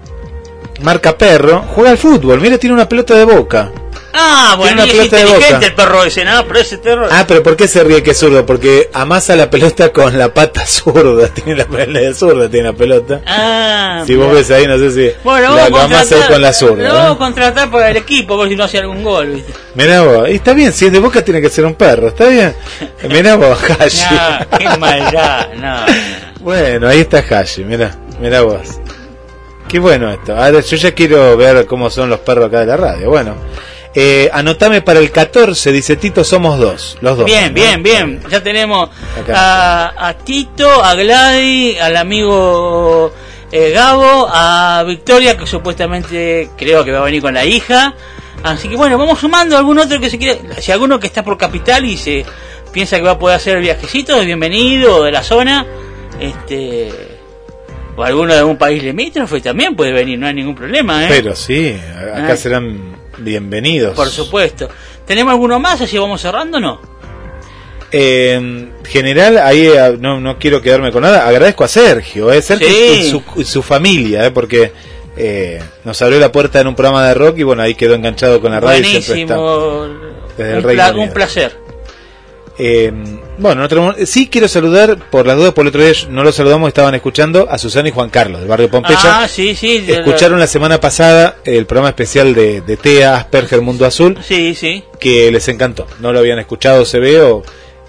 marca perro. Juega al fútbol, mira, tiene una pelota de boca. Ah, bueno, es de inteligente el perro ese, ¿no? Pero ese perro... Ah, pero ¿por qué se ríe que es zurdo? Porque amasa la pelota con la pata zurda. Tiene la pelota zurda, tiene la pelota. Ah, Si vos ves ahí, no sé si Bueno, vamos lo a amasa con la lo vamos a contratar para el equipo, por si no hace algún gol, ¿viste? Mirá vos, y está bien, si es de boca tiene que ser un perro, ¿está bien? Mirá vos, Hashi. No, qué maldad, no. Bueno, ahí está Hashi, mirá, mirá vos. Qué bueno esto. Ahora yo ya quiero ver cómo son los perros acá de la radio. Bueno, eh, anotame para el 14, dice Tito, somos dos, los dos. Bien, ¿no? bien, bien. Ya tenemos a, a Tito, a Gladys, al amigo eh, Gabo, a Victoria, que supuestamente creo que va a venir con la hija. Así que bueno, vamos sumando algún otro que se quiere. Si alguno que está por capital y se piensa que va a poder hacer el viajecito, es bienvenido de la zona. Este. o alguno de un país limítrofe también puede venir, no hay ningún problema, ¿eh? Pero sí, acá Ay. serán bienvenidos. Por supuesto. ¿Tenemos alguno más así vamos cerrando no? Eh, En general, ahí eh, no, no quiero quedarme con nada. Agradezco a Sergio, eh, Sergio Sí. y su, y su familia, eh, porque eh, nos abrió la puerta en un programa de rock y bueno, ahí quedó enganchado con la radio. y siempre está. Desde el Un, pla- un placer. Eh, bueno, no tenemos- sí quiero saludar, por las dudas, por el otro día no lo saludamos, estaban escuchando a Susana y Juan Carlos del barrio Pompeya. Ah, sí, sí. Escucharon la semana pasada el programa especial de, de TEA, Asperger, Mundo Azul, Sí, sí. que les encantó. No lo habían escuchado, se ve, o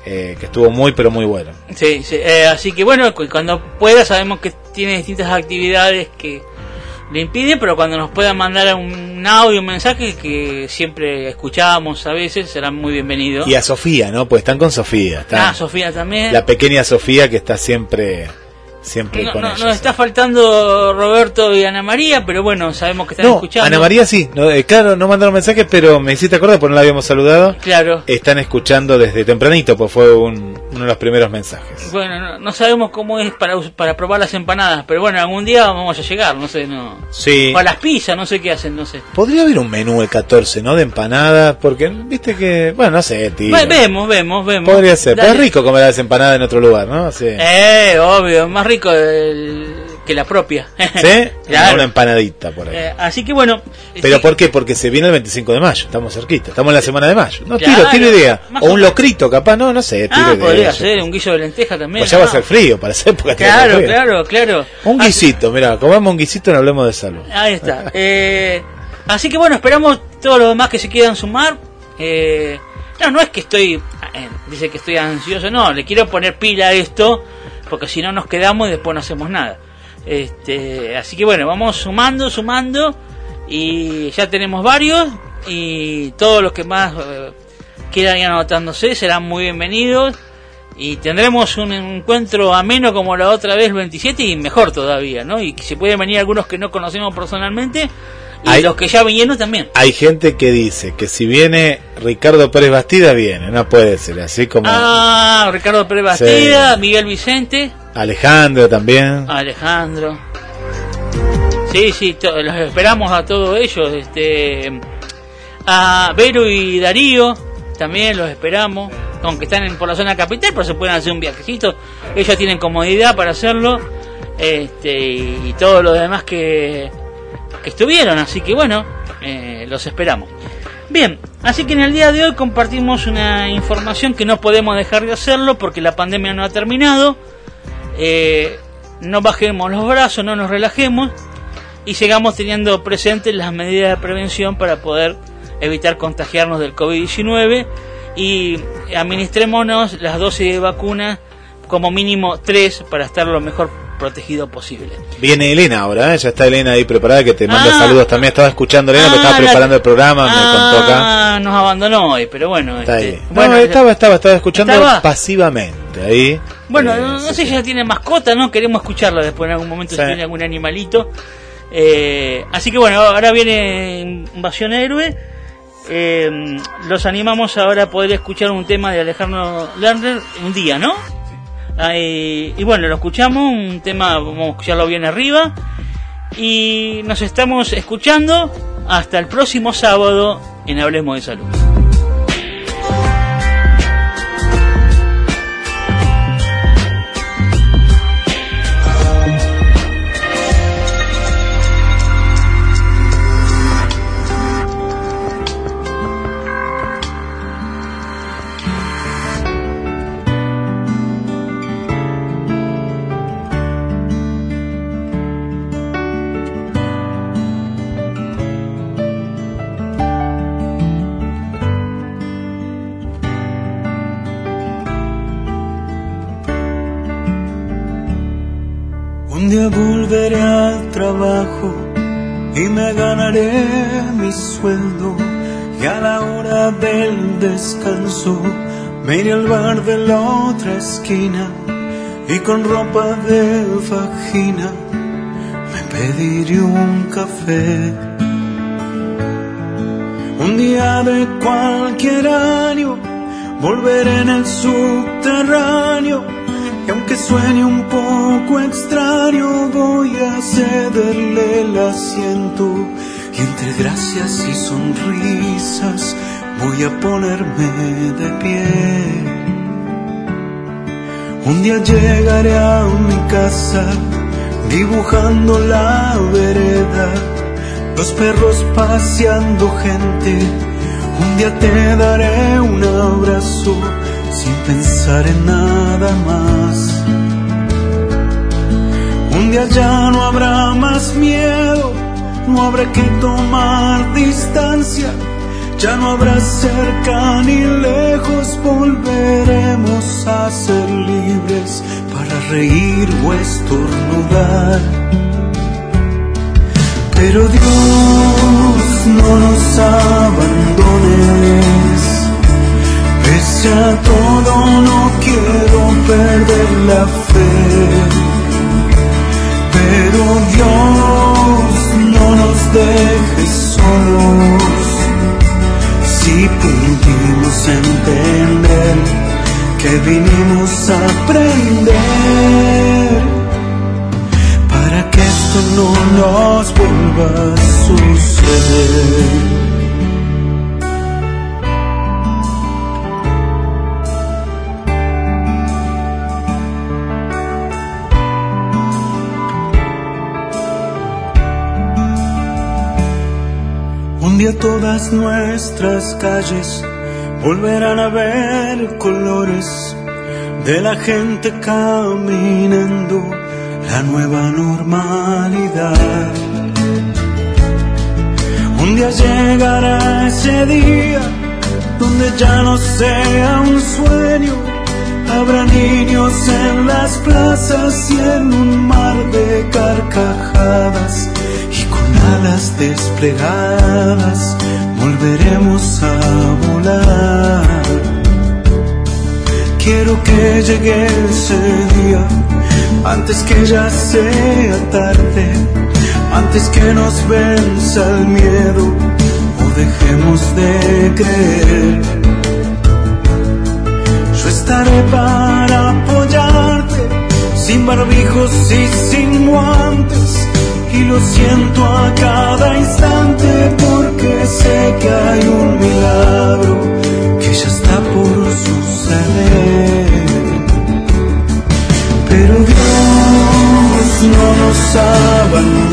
eh, que estuvo muy, pero muy bueno. Sí, sí, eh, así que bueno, cu- cuando pueda sabemos que tiene distintas actividades que le impiden, pero cuando nos pueda mandar un audio, un mensaje que siempre escuchamos a veces, será muy bienvenido. Y a Sofía, ¿no? Pues están con Sofía. Ah, Sofía también. la pequeña Sofía que está siempre, siempre No, con no, ellos. nos está faltando Roberto y Ana María, pero bueno, sabemos que están No, escuchando. Ana María sí, no, eh, claro, no mandaron mensajes, pero me hiciste acordar, porque no la habíamos saludado. Claro. Están escuchando desde tempranito, pues fue un- uno de los primeros mensajes. Bueno, no, sabemos cómo es para, para probar las empanadas, pero bueno, algún día vamos a llegar, no sé, no. Sí. O a las pizzas, no sé qué hacen, no sé. Podría haber un menú el 14, ¿no? De empanadas, porque viste que, bueno, no sé, tío. Ve- vemos, vemos, vemos. Podría ser, pero es rico comer las empanadas en otro lugar, ¿no? Sí. Eh, obvio, más rico el- que la propia. ¿Sí? Claro. Una empanadita por ahí. Eh, así que bueno. ¿Pero sí, por qué? Porque se viene el 25 de mayo, estamos cerquita, estamos en la semana de mayo. No, Claro, tiro, tiro idea. O un locrito, capaz, no, no sé, tiro Ah, idea. podría ser un guiso de lenteja también. Pues ya va a ser frío, para esa época Claro, claro, claro. Un guisito, mira, comamos un guisito y no hablemos de salud. Ahí está. Eh, así que bueno, esperamos todos los demás que se quieran sumar. Eh, no, no es que estoy, eh, dice que estoy ansioso, no, le quiero poner pila a esto, porque si no nos quedamos y después no hacemos nada. Este, así que bueno, vamos sumando, sumando, y ya tenemos varios, y todos los que más eh, quieran ir anotándose serán muy bienvenidos. Y tendremos un encuentro ameno como la otra vez el 27 y mejor todavía, ¿no? Y se pueden venir algunos que no conocemos personalmente y Hay- los que ya vinieron también. Hay gente que dice que si viene Ricardo Pérez Bastida, viene, no puede ser, así como Ah, Ricardo Pérez Sí. Bastida, Miguel Vicente, Alejandro también. Alejandro. Sí, sí, los esperamos a todos ellos. Este, a Vero y Darío también los esperamos. Aunque están en, por la zona capital, pero se pueden hacer un viajecito. Ellos tienen comodidad para hacerlo. Este, y, todos los demás que estuvieron. Así que bueno, eh, los esperamos. Bien, así que en el día de hoy compartimos una información que no podemos dejar de hacerlo porque la pandemia no ha terminado. Eh, no bajemos los brazos, no nos relajemos y sigamos teniendo presentes las medidas de prevención para poder evitar contagiarnos del COVID-19 y administrémonos las dosis de vacuna como mínimo tres para estar lo mejor protegido posible. Viene Elena ahora, ¿eh? ya está Elena ahí preparada que te manda Ah. saludos también. Estaba escuchando Elena, Ah, estaba la- preparando el programa, me contó acá. Ah, nos abandonó hoy, pero bueno. Está este, ahí. No, bueno, estaba, estaba, estaba escuchando ¿Estaba? pasivamente ahí. Bueno, Eh, no, no sí, sé sí. si ya tiene mascota, ¿no? Queremos escucharla después en algún momento Sí. si tiene algún animalito. Eh, así que bueno, ahora viene Invasión Héroe. Eh, los animamos ahora a poder escuchar un tema de Alejandro Lerner un día, ¿no? Y bueno, lo escuchamos, un tema, vamos a escucharlo bien arriba. Y nos estamos escuchando hasta el próximo sábado en Hablemos de Salud. Día volveré al trabajo y me ganaré mi sueldo. Y a la hora del descanso me iré al bar de la otra esquina y con ropa de vagina me pediré un café. Un día de cualquier año volveré en el subterráneo aunque suene un poco extraño, voy a cederle el asiento y entre gracias y sonrisas voy a ponerme de pie. Un día llegaré a mi casa dibujando la vereda, los perros paseando gente. Un día te daré un abrazo sin pensar en nada más. Un día ya no habrá más miedo, no habrá que tomar distancia, ya no habrá cerca ni lejos, volveremos a ser libres para reír o estornudar. Pero Dios, no nos abandones. Pese a todo no dejes solos. Si pudimos entender que vinimos a aprender para que esto no nos vuelva a suceder. Día todas nuestras calles volverán a ver colores de la gente caminando la nueva normalidad. Un día llegará ese día donde ya no sea un sueño, habrá niños en las plazas y en un mar de carcajadas alas desplegadas volveremos a volar. Quiero que llegue ese día antes que ya sea tarde, antes que nos venza el miedo o dejemos de creer. Yo estaré para apoyarte, sin barbijos y sin guantes, y lo siento a cada instante porque sé que hay un milagro que ya está por suceder. Pero Dios, no nos abandones,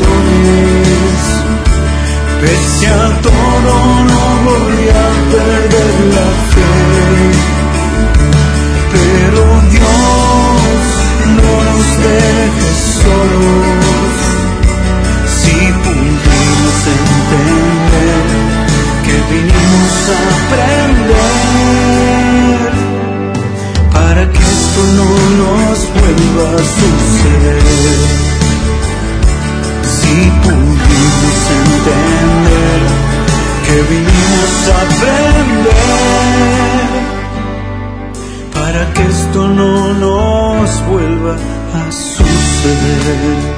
pese a todo no voy a perder la fe. Pero Dios, no nos dejes solos, si pudimos entender que vinimos a aprender para que esto no nos vuelva a suceder. Si pudimos entender que vinimos a aprender para que esto no nos vuelva a suceder.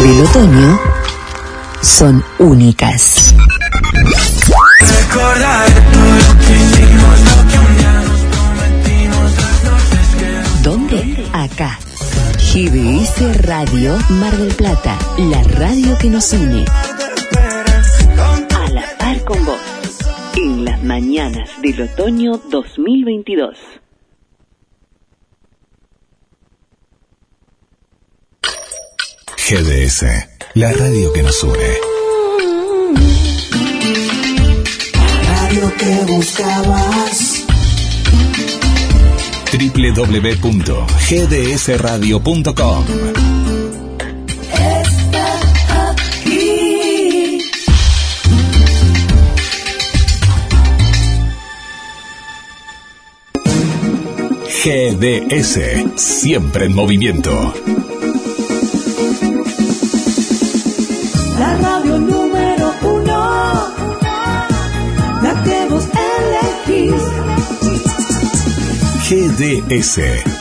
Del otoño son únicas. ¿Dónde? Acá. GBS Radio Mar del Plata, la radio que nos une. A la par con vos. En las mañanas del otoño 2022. GDS, la radio que nos une. Radio que buscabas. www.gdsradio.com GDS, siempre en movimiento. GDS.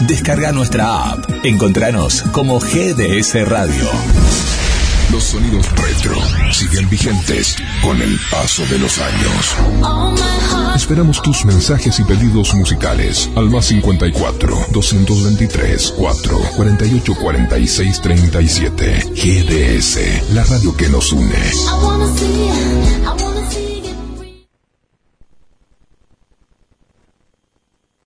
Descarga nuestra app. Encontranos como GDS Radio. Los sonidos retro siguen vigentes con el paso de los años. Esperamos tus mensajes y pedidos musicales al más 54 223 4 48 46 37. GDS, la radio que nos une.